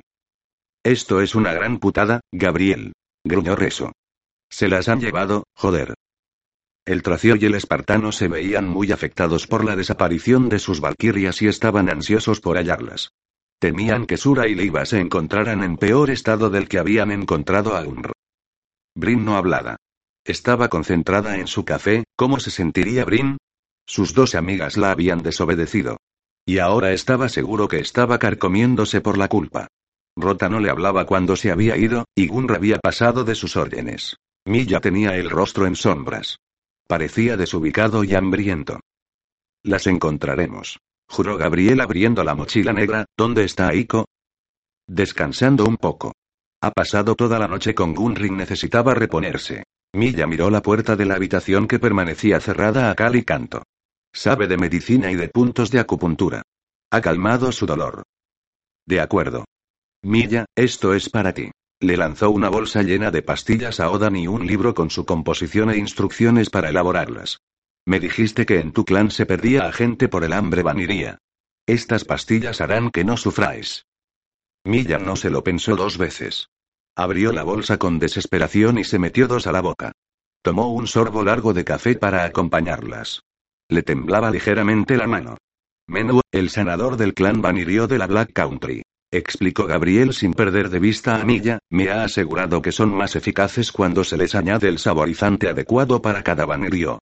Esto es una gran putada, Gabriel. Gruñó Reso. Se las han llevado, joder. El tracio y el espartano se veían muy afectados por la desaparición de sus valquirias y estaban ansiosos por hallarlas. Temían que Sura y Leiva se encontraran en peor estado del que habían encontrado a Unr. Brin no hablaba. Estaba concentrada en su café, ¿cómo se sentiría Brin? Sus dos amigas la habían desobedecido. Y ahora estaba seguro que estaba carcomiéndose por la culpa. Rota no le hablaba cuando se había ido, y Gunr había pasado de sus órdenes. Milla tenía el rostro en sombras. Parecía desubicado y hambriento. Las encontraremos. Juró Gabriel abriendo la mochila negra, ¿dónde está Aiko? Descansando un poco. Ha pasado toda la noche con Gunring, necesitaba reponerse. Milla miró la puerta de la habitación que permanecía cerrada a cal y canto. Sabe de medicina y de puntos de acupuntura. Ha calmado su dolor. De acuerdo. Milla, esto es para ti. Le lanzó una bolsa llena de pastillas a Odan y un libro con su composición e instrucciones para elaborarlas. Me dijiste que en tu clan se perdía a gente por el hambre vaniría. Estas pastillas harán que no sufráis. Milla no se lo pensó dos veces. Abrió la bolsa con desesperación y se metió dos a la boca. Tomó un sorbo largo de café para acompañarlas. Le temblaba ligeramente la mano. Menú, el sanador del clan Vanirio de la Black Country. Explicó Gabriel sin perder de vista a Milla, me ha asegurado que son más eficaces cuando se les añade el saborizante adecuado para cada Vanirio.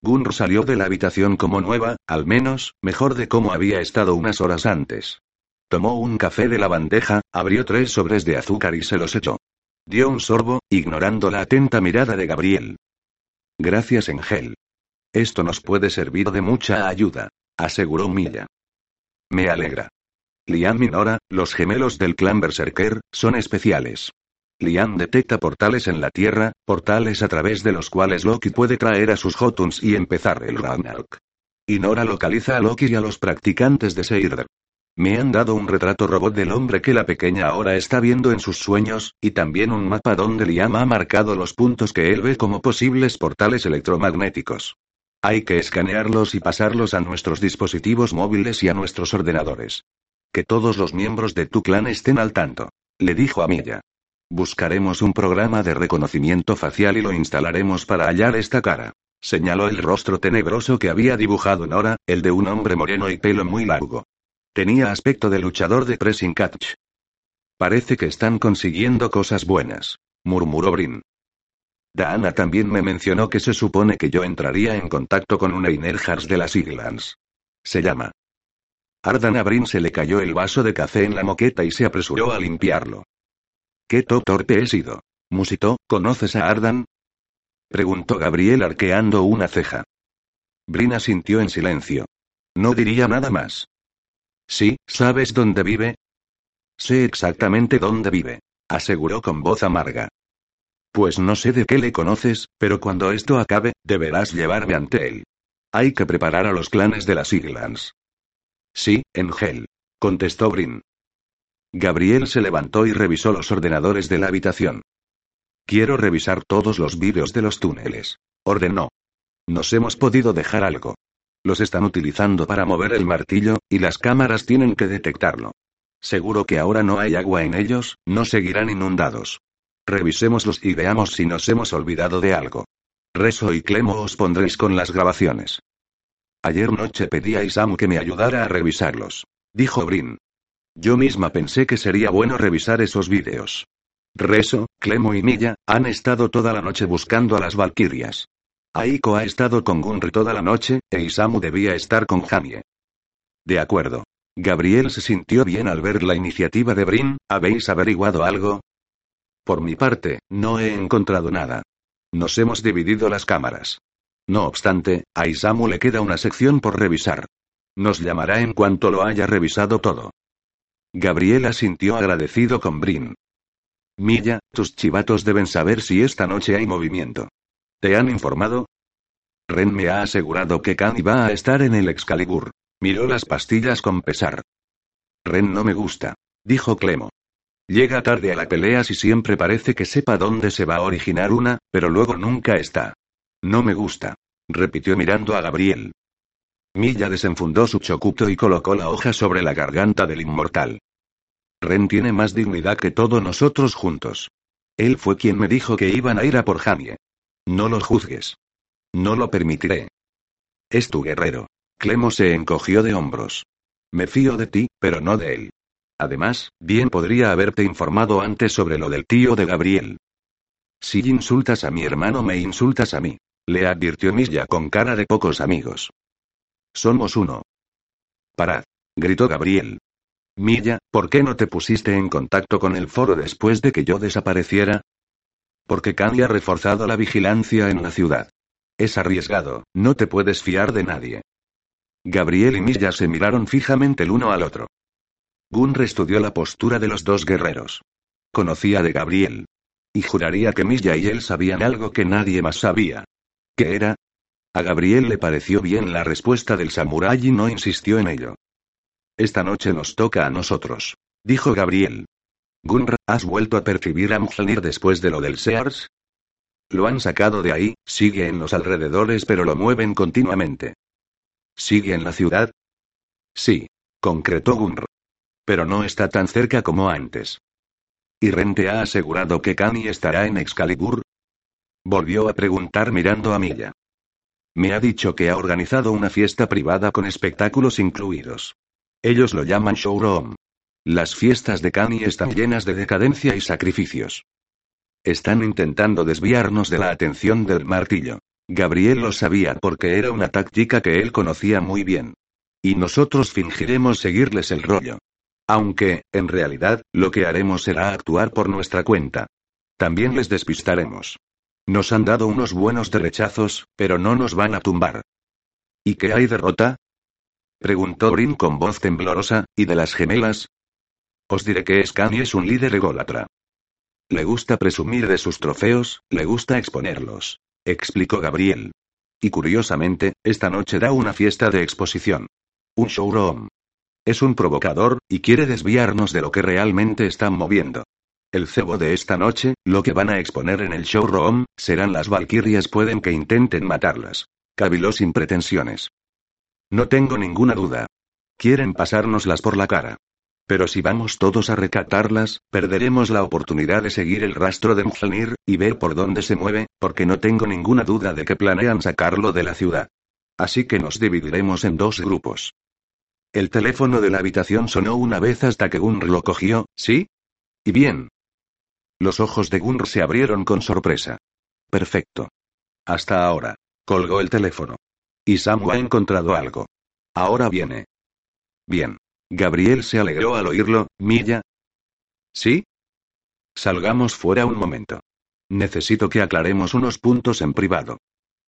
Gunr salió de la habitación como nueva, al menos, mejor de cómo había estado unas horas antes. Tomó un café de la bandeja, abrió tres sobres de azúcar y se los echó. Dio un sorbo, ignorando la atenta mirada de Gabriel. Gracias, Engel. Esto nos puede servir de mucha ayuda, aseguró Milla. Me alegra. Liam y Nora, los gemelos del clan Berserker, son especiales. Liam detecta portales en la Tierra, portales a través de los cuales Loki puede traer a sus Jotuns y empezar el Ragnarok. Y Nora localiza a Loki y a los practicantes de Seirder. Me han dado un retrato robot del hombre que la pequeña ahora está viendo en sus sueños, y también un mapa donde Liam ha marcado los puntos que él ve como posibles portales electromagnéticos. Hay que escanearlos y pasarlos a nuestros dispositivos móviles y a nuestros ordenadores. Que todos los miembros de tu clan estén al tanto. Le dijo a Milla. Buscaremos un programa de reconocimiento facial y lo instalaremos para hallar esta cara. Señaló el rostro tenebroso que había dibujado Nora, el de un hombre moreno y pelo muy largo. Tenía aspecto de luchador de pressing catch. Parece que están consiguiendo cosas buenas, murmuró Brin. Daana también me mencionó que se supone que yo entraría en contacto con una Inerhars de las Iglands. Se llama. Ardan a Brin se le cayó el vaso de café en la moqueta y se apresuró a limpiarlo. ¿Qué torpe he sido? Musito, ¿conoces a Ardan? Preguntó Gabriel arqueando una ceja. Brin asintió en silencio. No diría nada más. Sí, ¿sabes dónde vive? Sé exactamente dónde vive, aseguró con voz amarga. Pues no sé de qué le conoces, pero cuando esto acabe, deberás llevarme ante él. Hay que preparar a los clanes de las Iglands. Sí, Engel, contestó Brin. Gabriel se levantó y revisó los ordenadores de la habitación. Quiero revisar todos los vídeos de los túneles. Ordenó. Nos hemos podido dejar algo. Los están utilizando para mover el martillo, y las cámaras tienen que detectarlo. Seguro que ahora no hay agua en ellos, no seguirán inundados. Revisémoslos y veamos si nos hemos olvidado de algo. Reso y Clemo os pondréis con las grabaciones. Ayer noche pedí a Isam que me ayudara a revisarlos. Dijo Brin. Yo misma pensé que sería bueno revisar esos vídeos. Reso, Clemo y Milla, han estado toda la noche buscando a las Valquirias. Aiko ha estado con Gunri toda la noche, e Isamu debía estar con Jamie. De acuerdo. Gabriel se sintió bien al ver la iniciativa de Brin, ¿habéis averiguado algo? Por mi parte, no he encontrado nada. Nos hemos dividido las cámaras. No obstante, a Isamu le queda una sección por revisar. Nos llamará en cuanto lo haya revisado todo. Gabriel asintió agradecido con Brin. Milla, tus chivatos deben saber si esta noche hay movimiento. ¿Te han informado? Ren me ha asegurado que Khan va a estar en el Excalibur. Miró las pastillas con pesar. Ren no me gusta, dijo Clemo. Llega tarde a la pelea si siempre parece que sepa dónde se va a originar una, pero luego nunca está. No me gusta, repitió mirando a Gabriel. Milla desenfundó su chocuto y colocó la hoja sobre la garganta del inmortal. Ren tiene más dignidad que todos nosotros juntos. Él fue quien me dijo que iban a ir a por Jamie. No lo juzgues. No lo permitiré. Es tu guerrero. Clemo se encogió de hombros. Me fío de ti, pero no de él. Además, bien podría haberte informado antes sobre lo del tío de Gabriel. Si insultas a mi hermano, me insultas a mí. Le advirtió Milla con cara de pocos amigos. Somos uno. Parad. gritó Gabriel. Milla, ¿por qué no te pusiste en contacto con el foro después de que yo desapareciera? Porque Kanye ha reforzado la vigilancia en la ciudad. Es arriesgado, no te puedes fiar de nadie. Gabriel y Milla se miraron fijamente el uno al otro. Gunr estudió la postura de los dos guerreros. Conocía de Gabriel. Y juraría que Milla y él sabían algo que nadie más sabía. ¿Qué era? A Gabriel le pareció bien la respuesta del samurái y no insistió en ello. Esta noche nos toca a nosotros, dijo Gabriel. Gunr, ¿has vuelto a percibir a Mjolnir después de lo del Sears? Lo han sacado de ahí, sigue en los alrededores pero lo mueven continuamente. ¿Sigue en la ciudad? Sí, concretó Gunr. Pero no está tan cerca como antes. ¿Y Ren te ha asegurado que Kani estará en Excalibur? Volvió a preguntar mirando a Milla. Me ha dicho que ha organizado una fiesta privada con espectáculos incluidos. Ellos lo llaman showroom. Las fiestas de Kani están llenas de decadencia y sacrificios. Están intentando desviarnos de la atención del martillo. Gabriel lo sabía porque era una táctica que él conocía muy bien. Y nosotros fingiremos seguirles el rollo. Aunque, en realidad, lo que haremos será actuar por nuestra cuenta. También les despistaremos. Nos han dado unos buenos derechazos, pero no nos van a tumbar. ¿Y qué hay derrota? Preguntó Brin con voz temblorosa, ¿y de las gemelas? Os diré que Scani es un líder ególatra. Le gusta presumir de sus trofeos, le gusta exponerlos, explicó Gabriel. Y curiosamente, esta noche da una fiesta de exposición. Un showroom. Es un provocador, y quiere desviarnos de lo que realmente están moviendo. El cebo de esta noche, lo que van a exponer en el showroom, serán las valquirias pueden que intenten matarlas. Cabiló sin pretensiones. No tengo ninguna duda. Quieren pasárnoslas por la cara. Pero si vamos todos a recatarlas, perderemos la oportunidad de seguir el rastro de Mjolnir, y ver por dónde se mueve, porque no tengo ninguna duda de que planean sacarlo de la ciudad. Así que nos dividiremos en dos grupos. El teléfono de la habitación sonó una vez hasta que Gunr lo cogió, ¿sí? Y bien. Los ojos de Gunr se abrieron con sorpresa. Perfecto. Hasta ahora. Colgó el teléfono. Y Samu ha encontrado algo. Ahora viene. Bien. Gabriel se alegró al oírlo, Milla. ¿Sí? Salgamos fuera un momento. Necesito que aclaremos unos puntos en privado.